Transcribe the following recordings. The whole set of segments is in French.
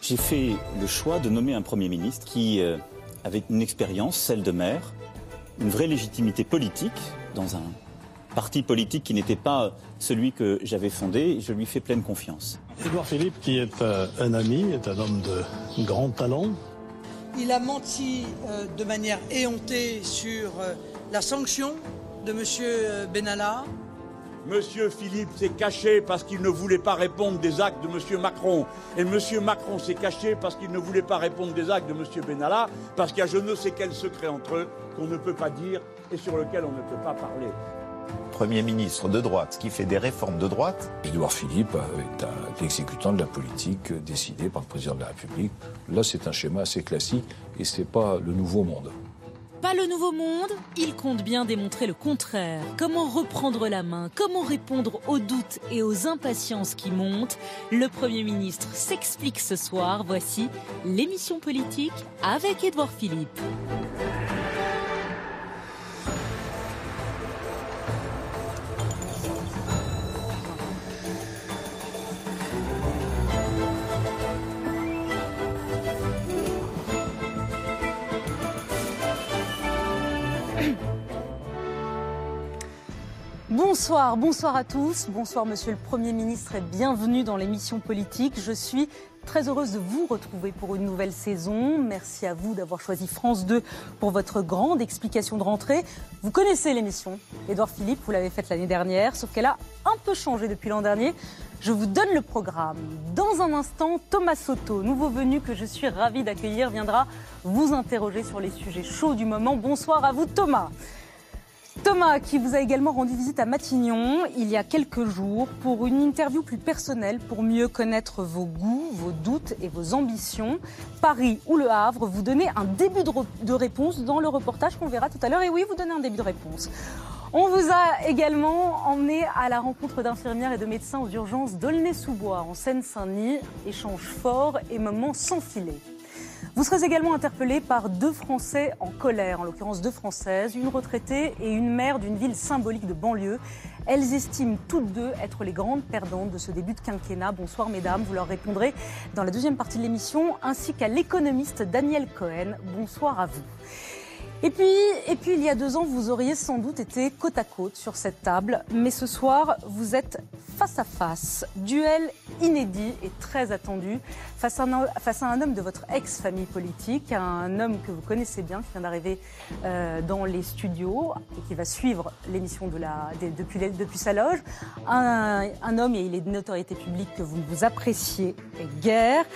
J'ai fait le choix de nommer un Premier ministre qui euh, avait une expérience, celle de maire, une vraie légitimité politique dans un parti politique qui n'était pas celui que j'avais fondé. Je lui fais pleine confiance. Édouard Philippe, qui est euh, un ami, est un homme de grand talent. Il a menti euh, de manière éhontée sur euh, la sanction de M. Benalla. Monsieur Philippe s'est caché parce qu'il ne voulait pas répondre des actes de Monsieur Macron. Et Monsieur Macron s'est caché parce qu'il ne voulait pas répondre des actes de Monsieur Benalla, parce qu'il y a je ne sais quel secret entre eux qu'on ne peut pas dire et sur lequel on ne peut pas parler. Premier ministre de droite qui fait des réformes de droite. Édouard Philippe est un exécutant de la politique décidée par le président de la République. Là, c'est un schéma assez classique et c'est pas le nouveau monde. Pas le nouveau monde, il compte bien démontrer le contraire. Comment reprendre la main Comment répondre aux doutes et aux impatiences qui montent Le Premier ministre s'explique ce soir. Voici l'émission politique avec Édouard Philippe. Bonsoir, bonsoir à tous, bonsoir Monsieur le Premier ministre et bienvenue dans l'émission politique. Je suis très heureuse de vous retrouver pour une nouvelle saison. Merci à vous d'avoir choisi France 2 pour votre grande explication de rentrée. Vous connaissez l'émission, Édouard Philippe, vous l'avez faite l'année dernière, sauf qu'elle a un peu changé depuis l'an dernier. Je vous donne le programme. Dans un instant, Thomas Soto, nouveau venu que je suis ravie d'accueillir, viendra vous interroger sur les sujets chauds du moment. Bonsoir à vous Thomas. Thomas, qui vous a également rendu visite à Matignon il y a quelques jours pour une interview plus personnelle pour mieux connaître vos goûts, vos doutes et vos ambitions. Paris ou Le Havre, vous donnez un début de, réponse dans le reportage qu'on verra tout à l'heure. Et oui, vous donnez un début de réponse. On vous a également emmené à la rencontre d'infirmières et de médecins aux urgences d'Aulnay-sous-Bois en Seine-Saint-Denis. Échange fort et moments sans filet. Vous serez également interpellé par deux Français en colère, en l'occurrence deux Françaises, une retraitée et une mère d'une ville symbolique de banlieue. Elles estiment toutes deux être les grandes perdantes de ce début de quinquennat. Bonsoir mesdames, vous leur répondrez dans la deuxième partie de l'émission, ainsi qu'à l'économiste Daniel Cohen. Bonsoir à vous. Et puis, et puis, il y a deux ans, vous auriez sans doute été côte à côte sur cette table, mais ce soir, vous êtes face à face. Duel inédit et très attendu face à un, homme de votre ex-famille politique, un homme que vous connaissez bien, qui vient d'arriver euh, dans les studios et qui va suivre l'émission de depuis, sa loge. Un, homme, et il est de notoriété publique que vous vous appréciez guère.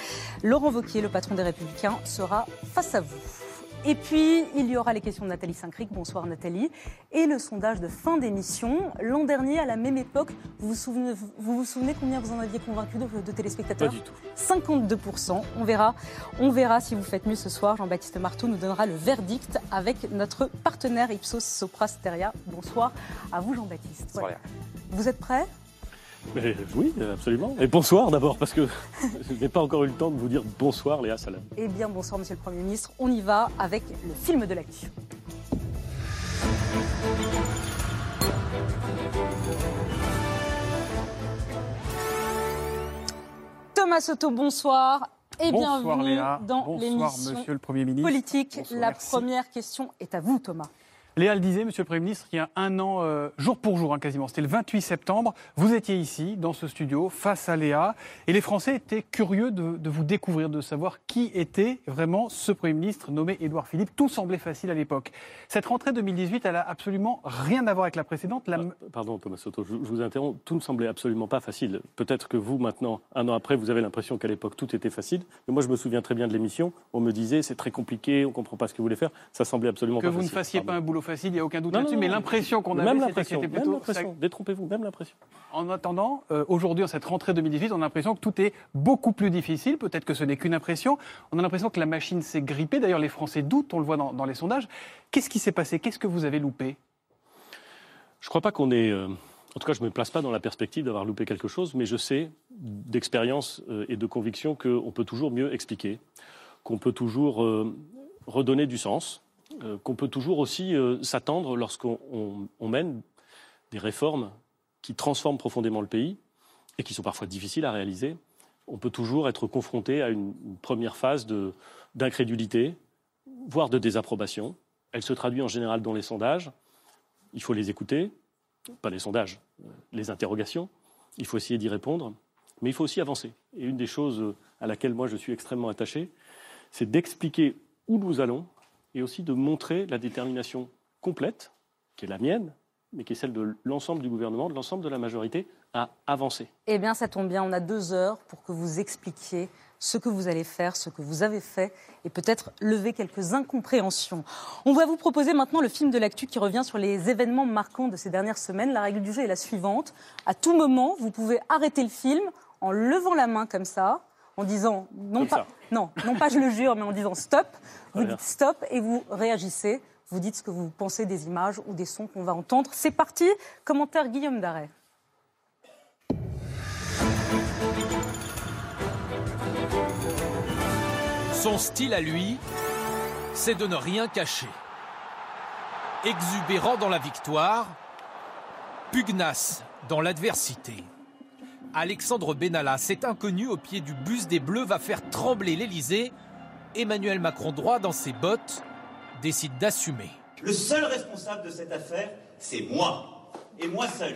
Laurent Wauquiez, le patron des Républicains, sera face à vous. Et puis, il y aura les questions de Nathalie Saint-Cric. Bonsoir Nathalie. Et le sondage de fin d'émission. L'an dernier, à la même époque, vous vous souvenez, vous vous souvenez combien vous en aviez convaincu de, de téléspectateurs Pas du tout. 52%. On verra, on verra si vous faites mieux ce soir. Jean-Baptiste Marteau nous donnera le verdict avec notre partenaire Ipsos Sopra Steria. Bonsoir à vous Jean-Baptiste. Bonsoir, Léa. Vous êtes prêts? Mais oui, absolument. Et bonsoir d'abord, parce que je n'ai pas encore eu le temps de vous dire bonsoir, Léa Salam. Eh bien, bonsoir Monsieur le Premier ministre. On y va avec le film de l'actu. Thomas Soto, bonsoir. Et Bonsoir bienvenue Léa. dans Bonsoir l'émission Monsieur le Premier ministre. politique. Bonsoir, La merci. première question est à vous, Thomas. Léa le disait, Monsieur le Premier ministre, il y a un an, euh, jour pour jour hein, quasiment, c'était le 28 septembre, vous étiez ici, dans ce studio, face à Léa, et les Français étaient curieux de, de vous découvrir, de savoir qui était vraiment ce Premier ministre nommé Édouard Philippe. Tout semblait facile à l'époque. Cette rentrée 2018, elle a absolument rien à voir avec la précédente. La- Ah, Pardon Thomas Soto, je, je vous interromps. Tout ne semblait absolument pas facile. Peut-être que vous, maintenant, un an après, vous avez l'impression qu'à l'époque, tout était facile. Mais moi, je me souviens très bien de l'émission. On me disait, c'est très compliqué, on ne comprend pas ce que vous voulez faire. Ça semblait absolument que pas vous ne facile. fassiez pas un boulot facile, il n'y a aucun doute là-dessus, mais l'impression qu'on avait, c'était c'était même plutôt... l'impression. Détrompez-vous, même l'impression. En attendant, euh, aujourd'hui, en cette rentrée 2018, on a l'impression que tout est beaucoup plus difficile. Peut-être que ce n'est qu'une impression. On a l'impression que la machine s'est grippée. D'ailleurs, les Français doutent, on le voit dans, dans les sondages. Qu'est-ce qui s'est passé? Qu'est-ce que vous avez loupé? Je ne crois pas qu'on ait. euh, en tout cas, je ne me place pas dans la perspective d'avoir loupé quelque chose, mais je sais d'expérience euh, et de conviction qu'on peut toujours mieux expliquer, qu'on peut toujours redonner du sens, euh, qu'on peut toujours aussi euh, s'attendre lorsqu'on on- on mène des réformes qui transforment profondément le pays et qui sont parfois difficiles à réaliser, on peut toujours être confronté à une, une première phase d'incrédulité, voire de désapprobation. Elle se traduit en général dans les sondages. Il faut les écouter, pas les sondages, euh, les interrogations. Il faut essayer d'y répondre, mais il faut aussi avancer. Et une des choses à laquelle moi je suis extrêmement attaché, c'est d'expliquer où nous allons et aussi de montrer la détermination complète, qui est la mienne, mais qui est celle de l'ensemble du gouvernement, de l'ensemble de la majorité, à avancer. Eh bien, ça tombe bien, on a deux heures pour que vous expliquiez ce que vous allez faire, ce que vous avez fait, et peut-être lever quelques incompréhensions. On va vous proposer maintenant le film de l'actu qui revient sur les événements marquants de ces dernières semaines. La règle du jeu est la suivante. À tout moment, vous pouvez arrêter le film en levant la main comme ça, en disant non Comme pas, ça. non, non pas je le jure, mais en disant stop. Vous dites stop et vous réagissez. Vous dites ce que vous pensez des images ou des sons qu'on va entendre. C'est parti. Commentaire Guillaume Darret. Son style à lui, c'est de ne rien cacher. Exubérant dans la victoire, pugnace dans l'adversité. Alexandre Benalla, cet inconnu au pied du bus des Bleus, va faire trembler l'Elysée. Emmanuel Macron, droit dans ses bottes, décide d'assumer. Le seul responsable de cette affaire, c'est moi. Et moi seul.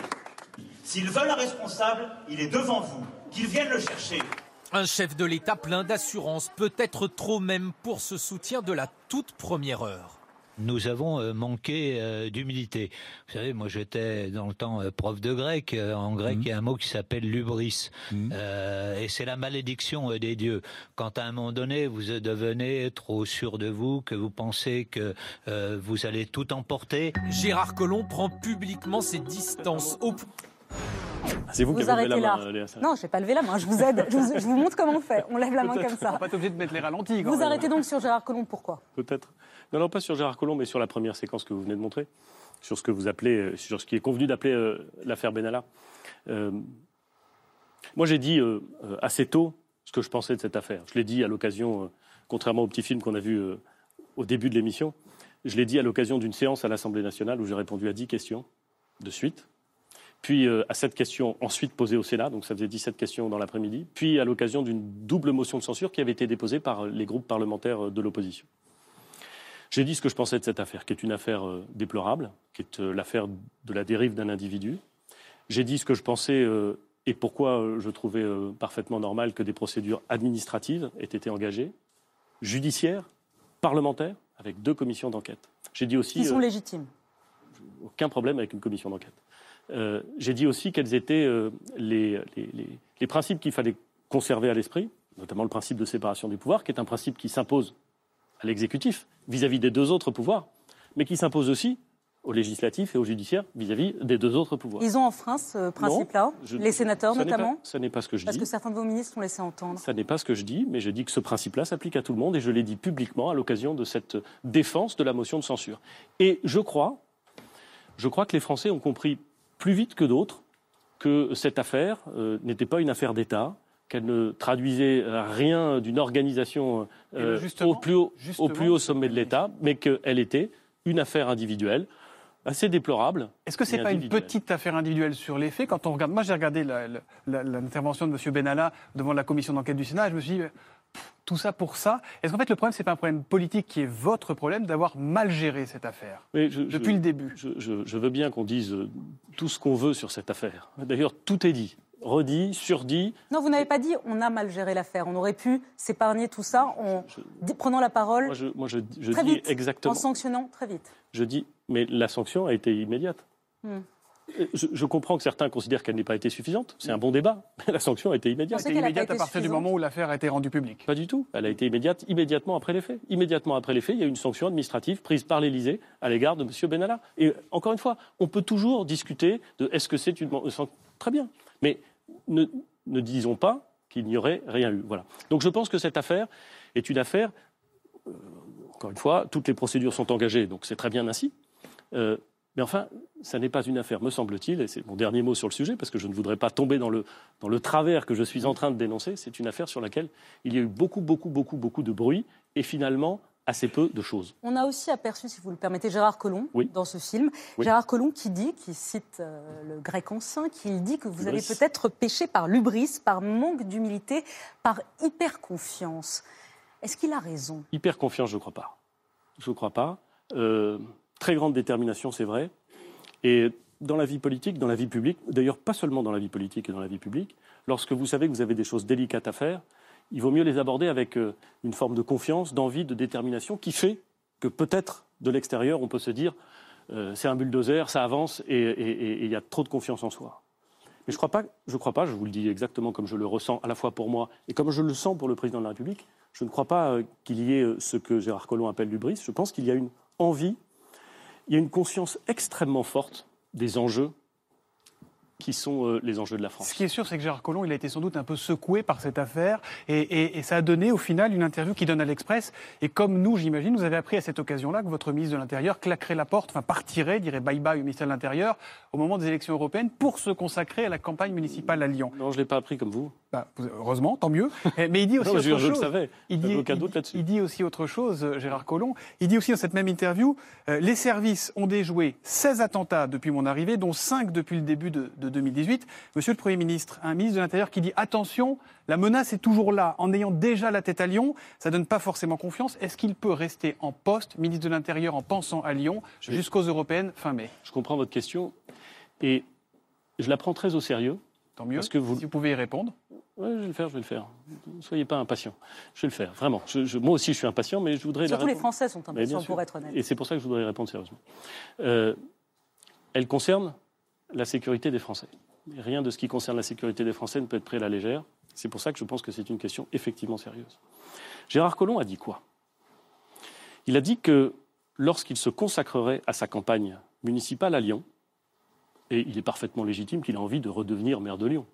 S'ils veulent un responsable, il est devant vous. Qu'ils viennent le chercher. Un chef de l'État plein d'assurance, peut-être trop même pour ce soutien de la toute première heure. Nous avons euh, manqué euh, d'humilité. Vous savez, moi j'étais dans le temps euh, prof de grec. En grec, il y a un mot qui s'appelle lubris. Euh, et c'est la malédiction des dieux. Quand à un moment donné, vous devenez trop sûr de vous, que vous pensez que euh, vous allez tout emporter. Gérard Collomb prend publiquement ses distances C'est vous, qui avez levé arrêtez la là. main, Léa Salah. Non, je vais pas lever la main. Je vous aide. Je vous, je vous montre comment on fait. On lève la main comme ça. On va pas obligé de mettre les ralentis. quand Vous même. arrêtez donc sur Gérard Collomb. Pourquoi? Peut-être. Non, non, pas sur Gérard Collomb, mais sur la première séquence que vous venez de montrer, sur ce que vous appelez, euh, sur ce qui est convenu d'appeler euh, l'affaire Benalla. Euh, moi, j'ai dit assez tôt ce que je pensais de cette affaire. Je l'ai dit à l'occasion, contrairement au petit film qu'on a vu au début de l'émission, je l'ai dit à l'occasion d'une séance à l'Assemblée nationale où j'ai répondu à 10 questions de suite. Puis à cette question ensuite posée au Sénat, donc ça faisait 17 questions dans l'après-midi, puis à l'occasion d'une double motion de censure qui avait été déposée par les groupes parlementaires de l'opposition. J'ai dit ce que je pensais de cette affaire, qui est une affaire euh, déplorable, qui est euh, l'affaire de la dérive d'un individu. J'ai dit ce que je pensais euh, et pourquoi je trouvais parfaitement normal que des procédures administratives aient été engagées, judiciaires, parlementaires, avec deux commissions d'enquête. J'ai dit aussi Qui sont légitimes? aucun problème avec une commission d'enquête. Euh, J'ai dit aussi quels étaient euh, les, les- les- les principes qu'il fallait conserver à l'esprit, notamment le principe de séparation des pouvoirs, qui est un principe qui s'impose à l'exécutif vis-à-vis des deux autres pouvoirs, mais qui s'impose aussi au législatif et au judiciaire vis-à-vis des deux autres pouvoirs. Ils ont enfreint ce principe-là, les sénateurs notamment pas- Ça n'est pas ce que je Parce dis. que certains de vos ministres ont laissé entendre. Ça n'est pas ce que je dis, mais je dis que ce principe-là s'applique à tout le monde et je l'ai dit publiquement à l'occasion de cette défense de la motion de censure. Et je crois, je crois que les Français ont compris plus vite que d'autres que cette affaire euh, n'était pas une affaire d'État, qu'elle ne traduisait rien d'une organisation euh, au, plus haut, au justement, plus haut sommet de l'État, mais qu'elle était une affaire individuelle assez déplorable. Est-ce que c'est mais pas une petite affaire individuelle sur les faits Quand on regarde, moi j'ai regardé l'intervention de M. Benalla devant la commission d'enquête du Sénat, et je me suis dit, pff, tout ça pour ça. Est-ce qu'en fait le problème c'est pas un problème politique qui est votre problème d'avoir mal géré cette affaire Mais je- depuis je- le début Je, veux bien qu'on dise tout ce qu'on veut sur cette affaire. D'ailleurs, tout est dit, redit, surdit. Non, vous n'avez pas dit on a mal géré l'affaire. On aurait pu s'épargner tout ça en prenant la parole Moi, je, moi, je, je très dis vite, exactement. en sanctionnant très vite. Je dis, mais la sanction a été immédiate. Hmm. Je, je comprends que certains considèrent qu'elle n'ait pas été suffisante. C'est un bon débat. Mais la sanction a été immédiate. C'était immédiate à partir du moment où l'affaire a été rendue publique. Pas du tout. Elle a été immédiate immédiatement après les faits. Immédiatement après les faits, il y a eu une sanction administrative prise par l'Élysée à l'égard de M. Benalla. Et encore une fois, on peut toujours discuter de est-ce que c'est une sanction. Très bien. Mais ne, disons pas qu'il n'y aurait rien eu. Voilà. Donc je pense que cette affaire est une affaire. euh, encore une fois, toutes les procédures sont engagées, donc c'est très bien ainsi. Euh, mais enfin, ça n'est pas une affaire, me semble-t-il, et c'est mon dernier mot sur le sujet, parce que je ne voudrais pas tomber dans le, dans le travers que je suis en train de dénoncer. C'est une affaire sur laquelle il y a eu beaucoup, beaucoup, beaucoup, beaucoup de bruit, et finalement assez peu de choses. On a aussi aperçu, si vous le permettez, Gérard Collomb dans ce film. Gérard Collomb qui dit, qui cite euh, le grec ancien, qui dit que vous avez peut-être péché par lubris, par manque d'humilité, par hyper-confiance. Est-ce qu'il a raison? Hyper-confiance, je ne crois pas. Je ne crois pas. Euh, très grande détermination, c'est vrai. Et dans la vie politique, dans la vie publique, d'ailleurs pas seulement dans la vie politique et dans la vie publique, lorsque vous savez que vous avez des choses délicates à faire, il vaut mieux les aborder avec euh, une forme de confiance, d'envie, de détermination qui fait que peut-être de l'extérieur, on peut se dire euh, c'est un bulldozer, ça avance et il y a trop de confiance en soi. Mais je ne crois, pas, je crois pas, je vous le dis exactement comme je le ressens à la fois pour moi et comme je le sens pour le président de la République, je ne crois pas euh, qu'il y ait ce que Gérard Collomb appelle l'ubris. Je pense qu'il y a une envie, il y a une conscience extrêmement forte des enjeux qui sont euh, les enjeux de la France. Ce qui est sûr, c'est que Gérard Collomb, il a été sans doute un peu secoué par cette affaire et, ça a donné au final une interview qui donne à l'Express. Et comme nous, j'imagine, vous avez appris à cette occasion-là que votre ministre de l'Intérieur claquerait la porte, enfin partirait, dirait bye-bye au ministère de l'Intérieur au moment des élections européennes pour se consacrer à la campagne municipale à Lyon. Non, je ne l'ai pas appris comme vous. Bah, heureusement, tant mieux. Mais il dit aussi autre chose. Je le savais. Il dit, il, dit, aussi autre chose, euh, Gérard Collomb. Il dit aussi dans cette même interview euh, les services ont déjoué 16 attentats depuis mon arrivée, dont 5 depuis le début de, 2018. Monsieur le Premier ministre, un ministre de l'Intérieur qui dit attention, la menace est toujours là. En ayant déjà la tête à Lyon, ça donne pas forcément confiance. Est-ce qu'il peut rester en poste, ministre de l'Intérieur, en pensant à Lyon jusqu'aux européennes fin mai? Je comprends votre question et je la prends très au sérieux. Tant mieux. Parce que vous... Si vous pouvez y répondre. Oui, je vais le faire, je vais le faire. Ne soyez pas impatient. Je vais le faire, vraiment. moi aussi, je suis impatient, mais je voudrais. Surtout les Français sont impatients, pour être honnête. Et c'est pour ça que je voudrais répondre sérieusement. Euh, elle concerne la sécurité des Français. Rien de ce qui concerne la sécurité des Français ne peut être pris à la légère. C'est pour ça que je pense que c'est une question effectivement sérieuse. Gérard Collomb a dit quoi? Il a dit que lorsqu'il se consacrerait à sa campagne municipale à Lyon, et il est parfaitement légitime qu'il ait envie de redevenir maire de Lyon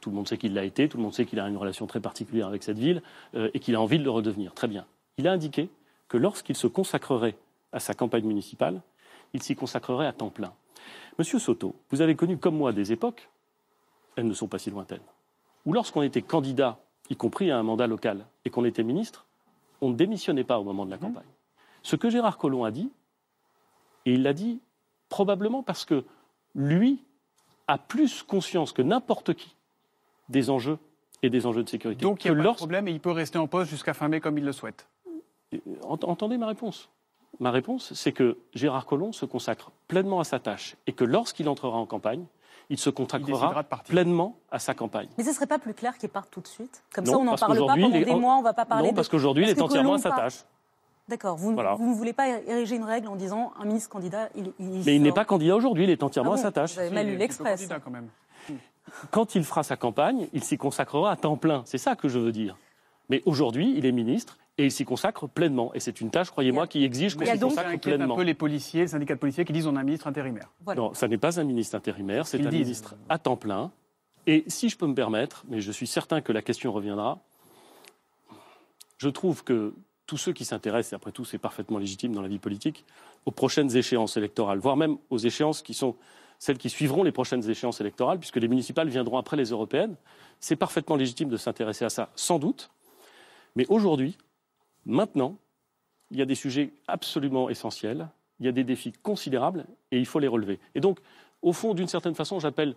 tout le monde sait qu'il l'a été, tout le monde sait qu'il a une relation très particulière avec cette ville euh, et qu'il a envie de le redevenir. Très bien. Il a indiqué que lorsqu'il se consacrerait à sa campagne municipale, il s'y consacrerait à temps plein. Monsieur Soto, vous avez connu comme moi des époques, elles ne sont pas si lointaines, où lorsqu'on était candidat, y compris à un mandat local, et qu'on était ministre, on ne démissionnait pas au moment de la mmh. campagne. Ce que Gérard Collomb a dit, et il l'a dit probablement parce que lui a plus conscience que n'importe qui des enjeux et des enjeux de sécurité. Donc il n'y a pas de problème et il peut rester en poste jusqu'à fin mai comme il le souhaite. Entendez ma réponse. Ma réponse, c'est que Gérard Collomb se consacre pleinement à sa tâche et que lorsqu'il entrera en campagne, il se consacrera pleinement à sa campagne. Mais ce ne serait pas plus clair qu'il parte tout de suite? Comme ça, on n'en parle pas pendant des mois, on ne va pas parler Non, parce qu'aujourd'hui, il est entièrement à sa tâche. D'accord. Vous, ne voulez pas ériger une règle en disant un ministre candidat, il, Mais il n'est pas candidat aujourd'hui, il est entièrement ah à sa tâche. Vous avez mal lu l'Express. quand il fera sa campagne, il s'y consacrera à temps plein. C'est ça que je veux dire. Mais aujourd'hui, il est ministre et il s'y consacre pleinement. Et c'est une tâche, croyez-moi, qui exige qu'on s'y consacre pleinement. un peu les policiers, les syndicats de policiers qui disent on a un ministre intérimaire. Non, ça n'est pas un ministre intérimaire, c'est un ministre à temps plein. Et si je peux me permettre, mais je suis certain que la question reviendra, je trouve que tous ceux qui s'intéressent, et après tout c'est parfaitement légitime dans la vie politique, aux prochaines échéances électorales, voire même aux échéances qui sont celles qui suivront les prochaines échéances électorales, puisque les municipales viendront après les européennes. C'est parfaitement légitime de s'intéresser à ça, sans doute. Mais aujourd'hui, maintenant, il y a des sujets absolument essentiels, il y a des défis considérables et il faut les relever. Et donc, au fond, d'une certaine façon, j'appelle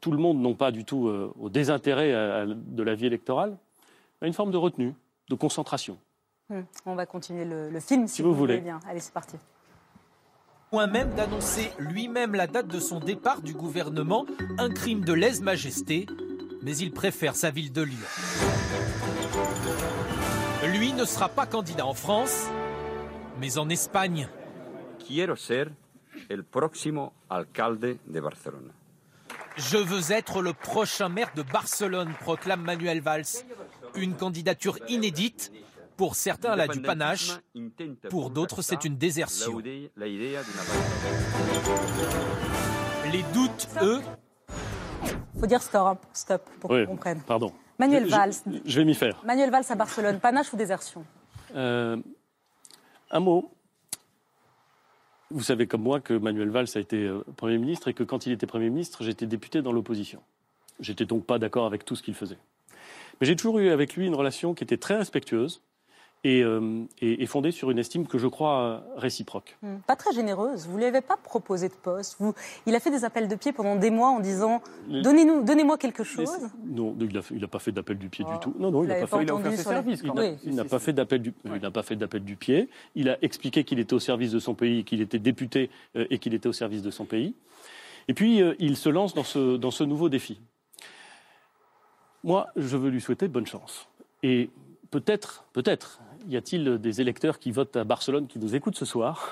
tout le monde, non pas du tout euh, au désintérêt euh, de la vie électorale, à une forme de retenue, de concentration. Hum, on va continuer le, film si, vous, voulez bien. Allez, c'est parti point même d'annoncer lui-même la date de son départ du gouvernement, un crime de lèse-majesté, mais il préfère sa ville de Lyon. Lui ne sera pas candidat en France, mais en Espagne. Quiero ser el próximo alcalde de Barcelona. Je veux être le prochain maire de Barcelone, proclame Manuel Valls. Une candidature inédite pour certains, elle a du panache. Pour d'autres, c'est une désertion. Les doutes, eux. faut dire stop, stop pour qu'on comprenne. Pardon. Manuel Valls. Je, vais m'y faire. Manuel Valls à Barcelone, panache ou désertion euh, Un mot. Vous savez comme moi que Manuel Valls a été euh, Premier ministre et que quand il était Premier ministre, j'étais député dans l'opposition. J'étais donc pas d'accord avec tout ce qu'il faisait. Mais j'ai toujours eu avec lui une relation qui était très respectueuse, et, euh, et- et fondée sur une estime que je crois euh, réciproque. Hmm. Pas très généreuse. Vous ne lui avez pas proposé de poste. Vous... Il a fait des appels de pied pendant des mois en disant Donnez-nous, Donnez-moi quelque chose. Non, il n'a a pas fait d'appel du pied Oh. du tout. Non, non, il n'a pas fait. Il quand n'a- même. il n'a pas fait d'appel du. Il n'a pas fait d'appel du pied. Il a expliqué qu'il était au service de son pays, qu'il était député euh, et qu'il était au service de son pays. Et puis euh, il se lance dans ce dans ce nouveau défi. Moi, je veux lui souhaiter bonne chance. Et peut-être, peut-être, y a-t-il des électeurs qui votent à Barcelone qui nous écoutent ce soir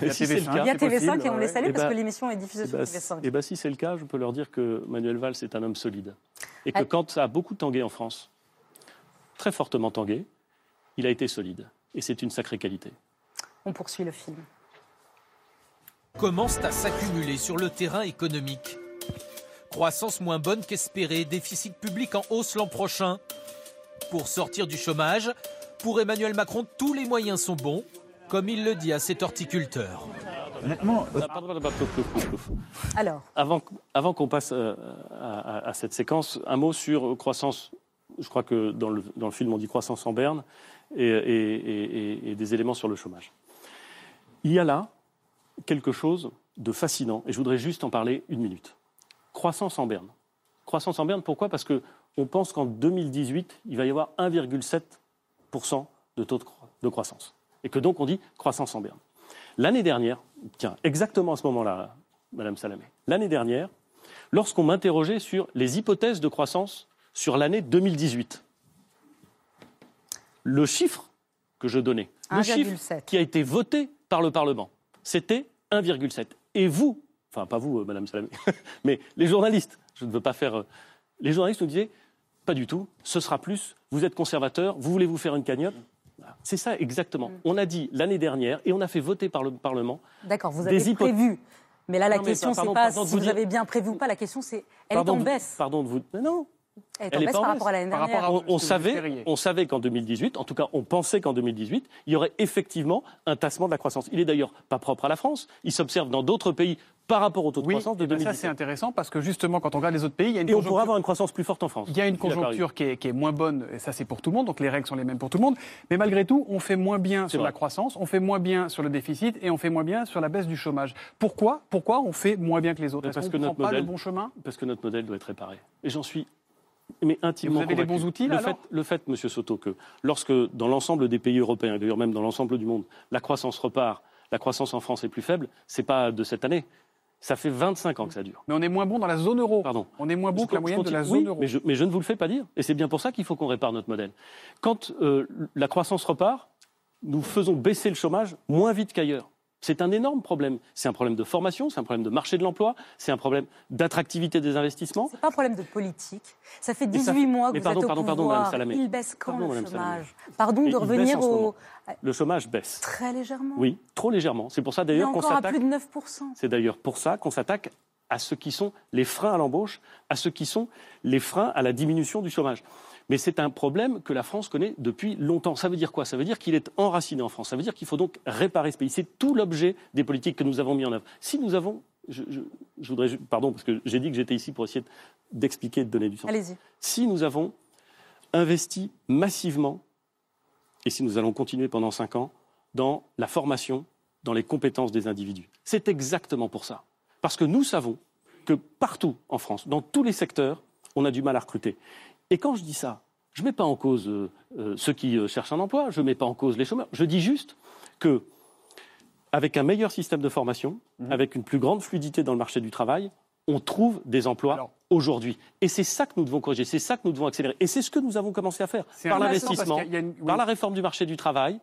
Il y a Si c'est le TV5, cas- Il y a TV5 et on les salue Eh parce ben, que l'émission est diffusée eh sur ben, TV5. eh ben, si c'est le cas, je peux leur dire que Manuel Valls est un homme solide. Et que Ah. quand ça a beaucoup tangué en France, très fortement tangué, il a été solide. Et c'est une sacrée qualité. On poursuit le film. commencent à s'accumuler sur le terrain économique. Croissance moins bonne qu'espérée, déficit public en hausse l'an prochain. Pour sortir du chômage, pour Emmanuel Macron, tous les moyens sont bons, comme il le dit à cet horticulteur. Honnêtement. Ah. Alors, Avant, avant qu'on passe euh, à, à- à cette séquence, un mot sur croissance. Je crois que dans le, dans le film, on dit croissance en berne et, et- et- et- et des éléments sur le chômage. Il y a là quelque chose de fascinant, et je voudrais juste en parler une minute. Croissance en berne. Croissance en berne, pourquoi? Parce qu'on pense qu'en 2018, il va y avoir 1,7% de taux de, cro- de croissance. Et que donc on dit croissance en berne. L'année dernière, tiens, exactement à ce moment-là, Madame Salamé, l'année dernière, lorsqu'on m'interrogeait sur les hypothèses de croissance sur l'année 2018, le chiffre que je donnais, le chiffre 1,7. qui a été voté par le Parlement, c'était 1,7. Et vous, enfin pas vous, euh, Madame Salamé, mais les journalistes, je ne veux pas faire. euh, les journalistes nous disaient, pas du tout, ce sera plus, vous êtes conservateur, vous voulez vous faire une cagnotte. C'est ça exactement. On a dit l'année dernière, et on a fait voter par le Parlement, d'accord, vous Des avez hypo- prévu. Mais là, la Non, question, c'est pas pardon si vous dire- avez bien prévu ou pas. La question, c'est elle pardon est en de- baisse. Pardon de vous. Mais non, Elle est Elle en est baisse par rapport à l'année dernière. à- on, on savait, on savait qu'en 2018, en tout cas, on pensait qu'en 2018, il y aurait effectivement un tassement de la croissance. Il est d'ailleurs pas propre à la France. Il s'observe dans d'autres pays par rapport au taux de Oui, croissance de eh ben ça 2017. c'est intéressant parce que justement, quand on regarde les autres pays, il y a une Et on pourra avoir une croissance plus forte en France. Il y a une conjoncture qui est, qui est moins bonne, et ça c'est pour tout le monde, donc les règles sont les mêmes pour tout le monde. Mais malgré tout, on fait moins bien sur vrai. la croissance, on fait moins bien sur le déficit et on fait moins bien sur la baisse du chômage. Pourquoi? Pourquoi on fait moins bien que les autres? Parce qu'on que notre pas le modèle- bon chemin? Parce que notre modèle doit être réparé. Et j'en suis mais intimement Et vous avez les convaincu. bons outils, là, le fait, le fait, Monsieur Soto, que lorsque dans l'ensemble des pays européens, et d'ailleurs même dans l'ensemble du monde, la croissance repart, la croissance en France est plus faible, c'est pas de cette année. Ça fait 25 ans que ça dure. Mais on est moins bon dans la zone euro. Pardon. On est moins bon Je que la moyenne de la zone Oui, euro. Mais je, mais je ne vous le fais pas dire. Et c'est bien pour ça qu'il faut qu'on répare notre modèle. Quand euh, la croissance repart, nous faisons baisser le chômage moins vite qu'ailleurs. C'est un énorme problème. C'est un problème de formation, c'est un problème de marché de l'emploi, c'est un problème d'attractivité des investissements. C'est pas un problème de politique. Ça fait Et ça 18 fait- mois que mais vous pardon, êtes au pardon, pardon, pouvoir. Salamé. Il baisse quand Pardon, le chômage? Pardon de il revenir au... Le chômage baisse. Très légèrement. Oui, trop légèrement. C'est pour ça d'ailleurs qu'on s'attaque. plus de 9%. C'est d'ailleurs pour ça qu'on s'attaque à ce qui sont les freins à l'embauche, à ce qui sont les freins à la diminution du chômage. Mais c'est un problème que la France connaît depuis longtemps. Ça veut dire quoi? Ça veut dire qu'il est enraciné en France. Ça veut dire qu'il faut donc réparer ce pays. C'est tout l'objet des politiques que nous avons mis en œuvre. Si nous avons, je, je- je voudrais, ju- pardon, parce que j'ai dit que j'étais ici pour essayer d'expliquer et de donner du sens. Allez-y. Si nous avons investi massivement, et si nous allons continuer pendant cinq ans, dans la formation, dans les compétences des individus, c'est exactement pour ça. Parce que nous savons que partout en France, dans tous les secteurs, on a du mal à recruter. Et quand je dis ça, je ne mets pas en cause euh, euh, ceux qui euh, cherchent un emploi, je ne mets pas en cause les chômeurs. Je dis juste que, avec un meilleur système de formation, avec une plus grande fluidité dans le marché du travail, on trouve des emplois aujourd'hui. Et c'est ça que nous devons corriger, c'est ça que nous devons accélérer. Et c'est ce que nous avons commencé à faire par l'investissement, une- oui. par la réforme du marché du travail,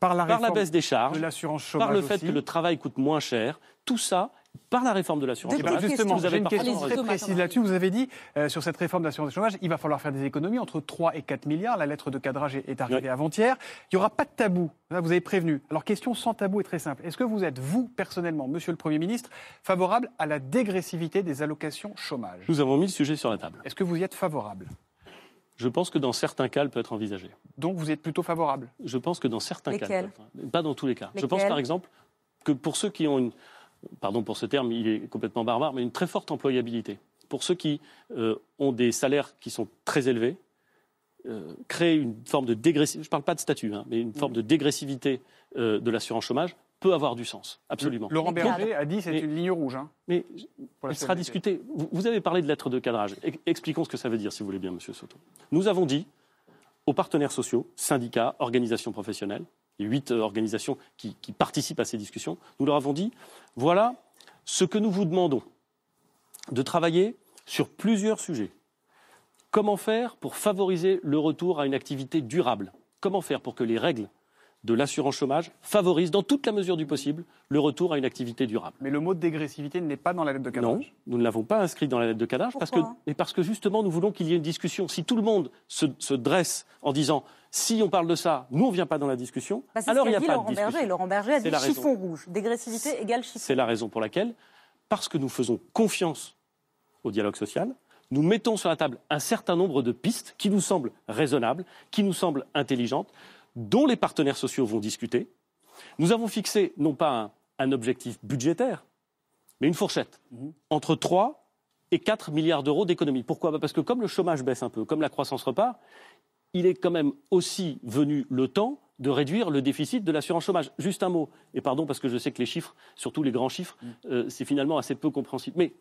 par la, par la réforme baisse des charges, de par le fait aussi. que le travail coûte moins cher, tout ça par la réforme de l'assurance Eh ben, chômage. justement, vous avez une question très précise là-dessus. Vous avez dit, euh, sur cette réforme d'assurance chômage, il va falloir faire des économies entre 3 et 4 milliards. La lettre de cadrage est- arrivée avant-hier. Il n'y aura pas de tabou. Là, vous avez prévenu. Alors, question sans tabou est très simple. Est-ce que vous êtes, vous, personnellement, monsieur le Premier ministre, favorable à la dégressivité des allocations chômage? Nous avons mis le sujet sur la table. Est-ce que vous y êtes favorable? Je pense que dans certains cas, elle peut être envisagée. Donc, vous êtes plutôt favorable? Je pense que dans certains cas, Lesquels elle peut être- pas dans tous les cas. Je pense par exemple que pour ceux qui ont une, pardon pour ce terme, il est complètement barbare, mais une très forte employabilité. Pour ceux qui euh, ont des salaires qui sont très élevés, euh, créer une forme de dégressivité, je ne parle pas de statut, hein, mais une forme de dégressivité euh, de l'assurance chômage peut avoir du sens, absolument. Laurent Berger a dit c'est une ligne rouge. hein. Mais il sera discuté. Vous, vous avez parlé de lettres de cadrage. E- Expliquons ce que ça veut dire, si vous voulez bien, Monsieur Soto. Nous avons dit aux partenaires sociaux, syndicats, organisations professionnelles, les huit euh, organisations qui participent à ces discussions, nous leur avons dit voilà ce que nous vous demandons de travailler sur plusieurs sujets. Comment faire pour favoriser le retour à une activité durable? Comment faire pour que les règles de l'assurance chômage favorisent, dans toute la mesure du possible, le retour à une activité durable Mais le mot de dégressivité n'est pas dans la lettre de non, cadrage. nous ne l'avons pas inscrit dans la lettre de cadrage parce que, Pourquoi? mais parce que justement nous voulons qu'il y ait une discussion. Si tout le monde se, se dresse en disant si on parle de ça, nous on ne vient pas dans la discussion, Bah, alors il n'y a dit pas Laurent de discussion. Berger. Laurent Berger a C'est dit la raison. chiffon rouge. Dégressivité égale chiffon. C'est la raison pour laquelle, parce que nous faisons confiance au dialogue social, nous mettons sur la table un certain nombre de pistes qui nous semblent raisonnables, qui nous semblent intelligentes, dont les partenaires sociaux vont discuter. Nous avons fixé non pas un, un objectif budgétaire, mais une fourchette entre 3 et 4 milliards d'euros d'économie. Pourquoi? Parce que comme le chômage baisse un peu, comme la croissance repart, il est quand même aussi venu le temps de réduire le déficit de l'assurance chômage. Juste un mot, et pardon parce que je sais que les chiffres, surtout les grands chiffres, euh, c'est finalement assez peu compréhensible. Mais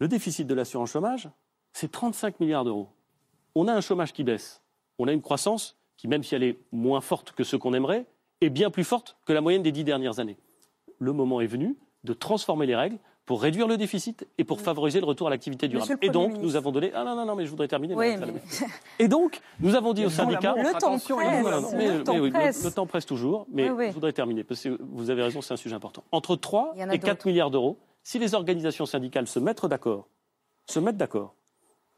le déficit de l'assurance chômage, c'est 35 milliards d'euros. On a un chômage qui baisse. On a une croissance qui, même si elle est moins forte que ce qu'on aimerait, est bien plus forte que la moyenne des dix dernières années. Le moment est venu de transformer les règles pour réduire le déficit et pour favoriser le retour à l'activité durable. Et donc, ministre. nous avons donné. Ah non, non, non, mais je voudrais terminer. Oui, mais-. Et donc, nous avons dit aux syndicats. Le temps presse. Le temps presse. toujours, mais Oui, oui. je voudrais terminer, parce que vous avez raison, c'est un sujet important. Entre 3 Il y en a et 4 d'autres. milliards d'euros, si les organisations syndicales se mettent d'accord, se mettent d'accord,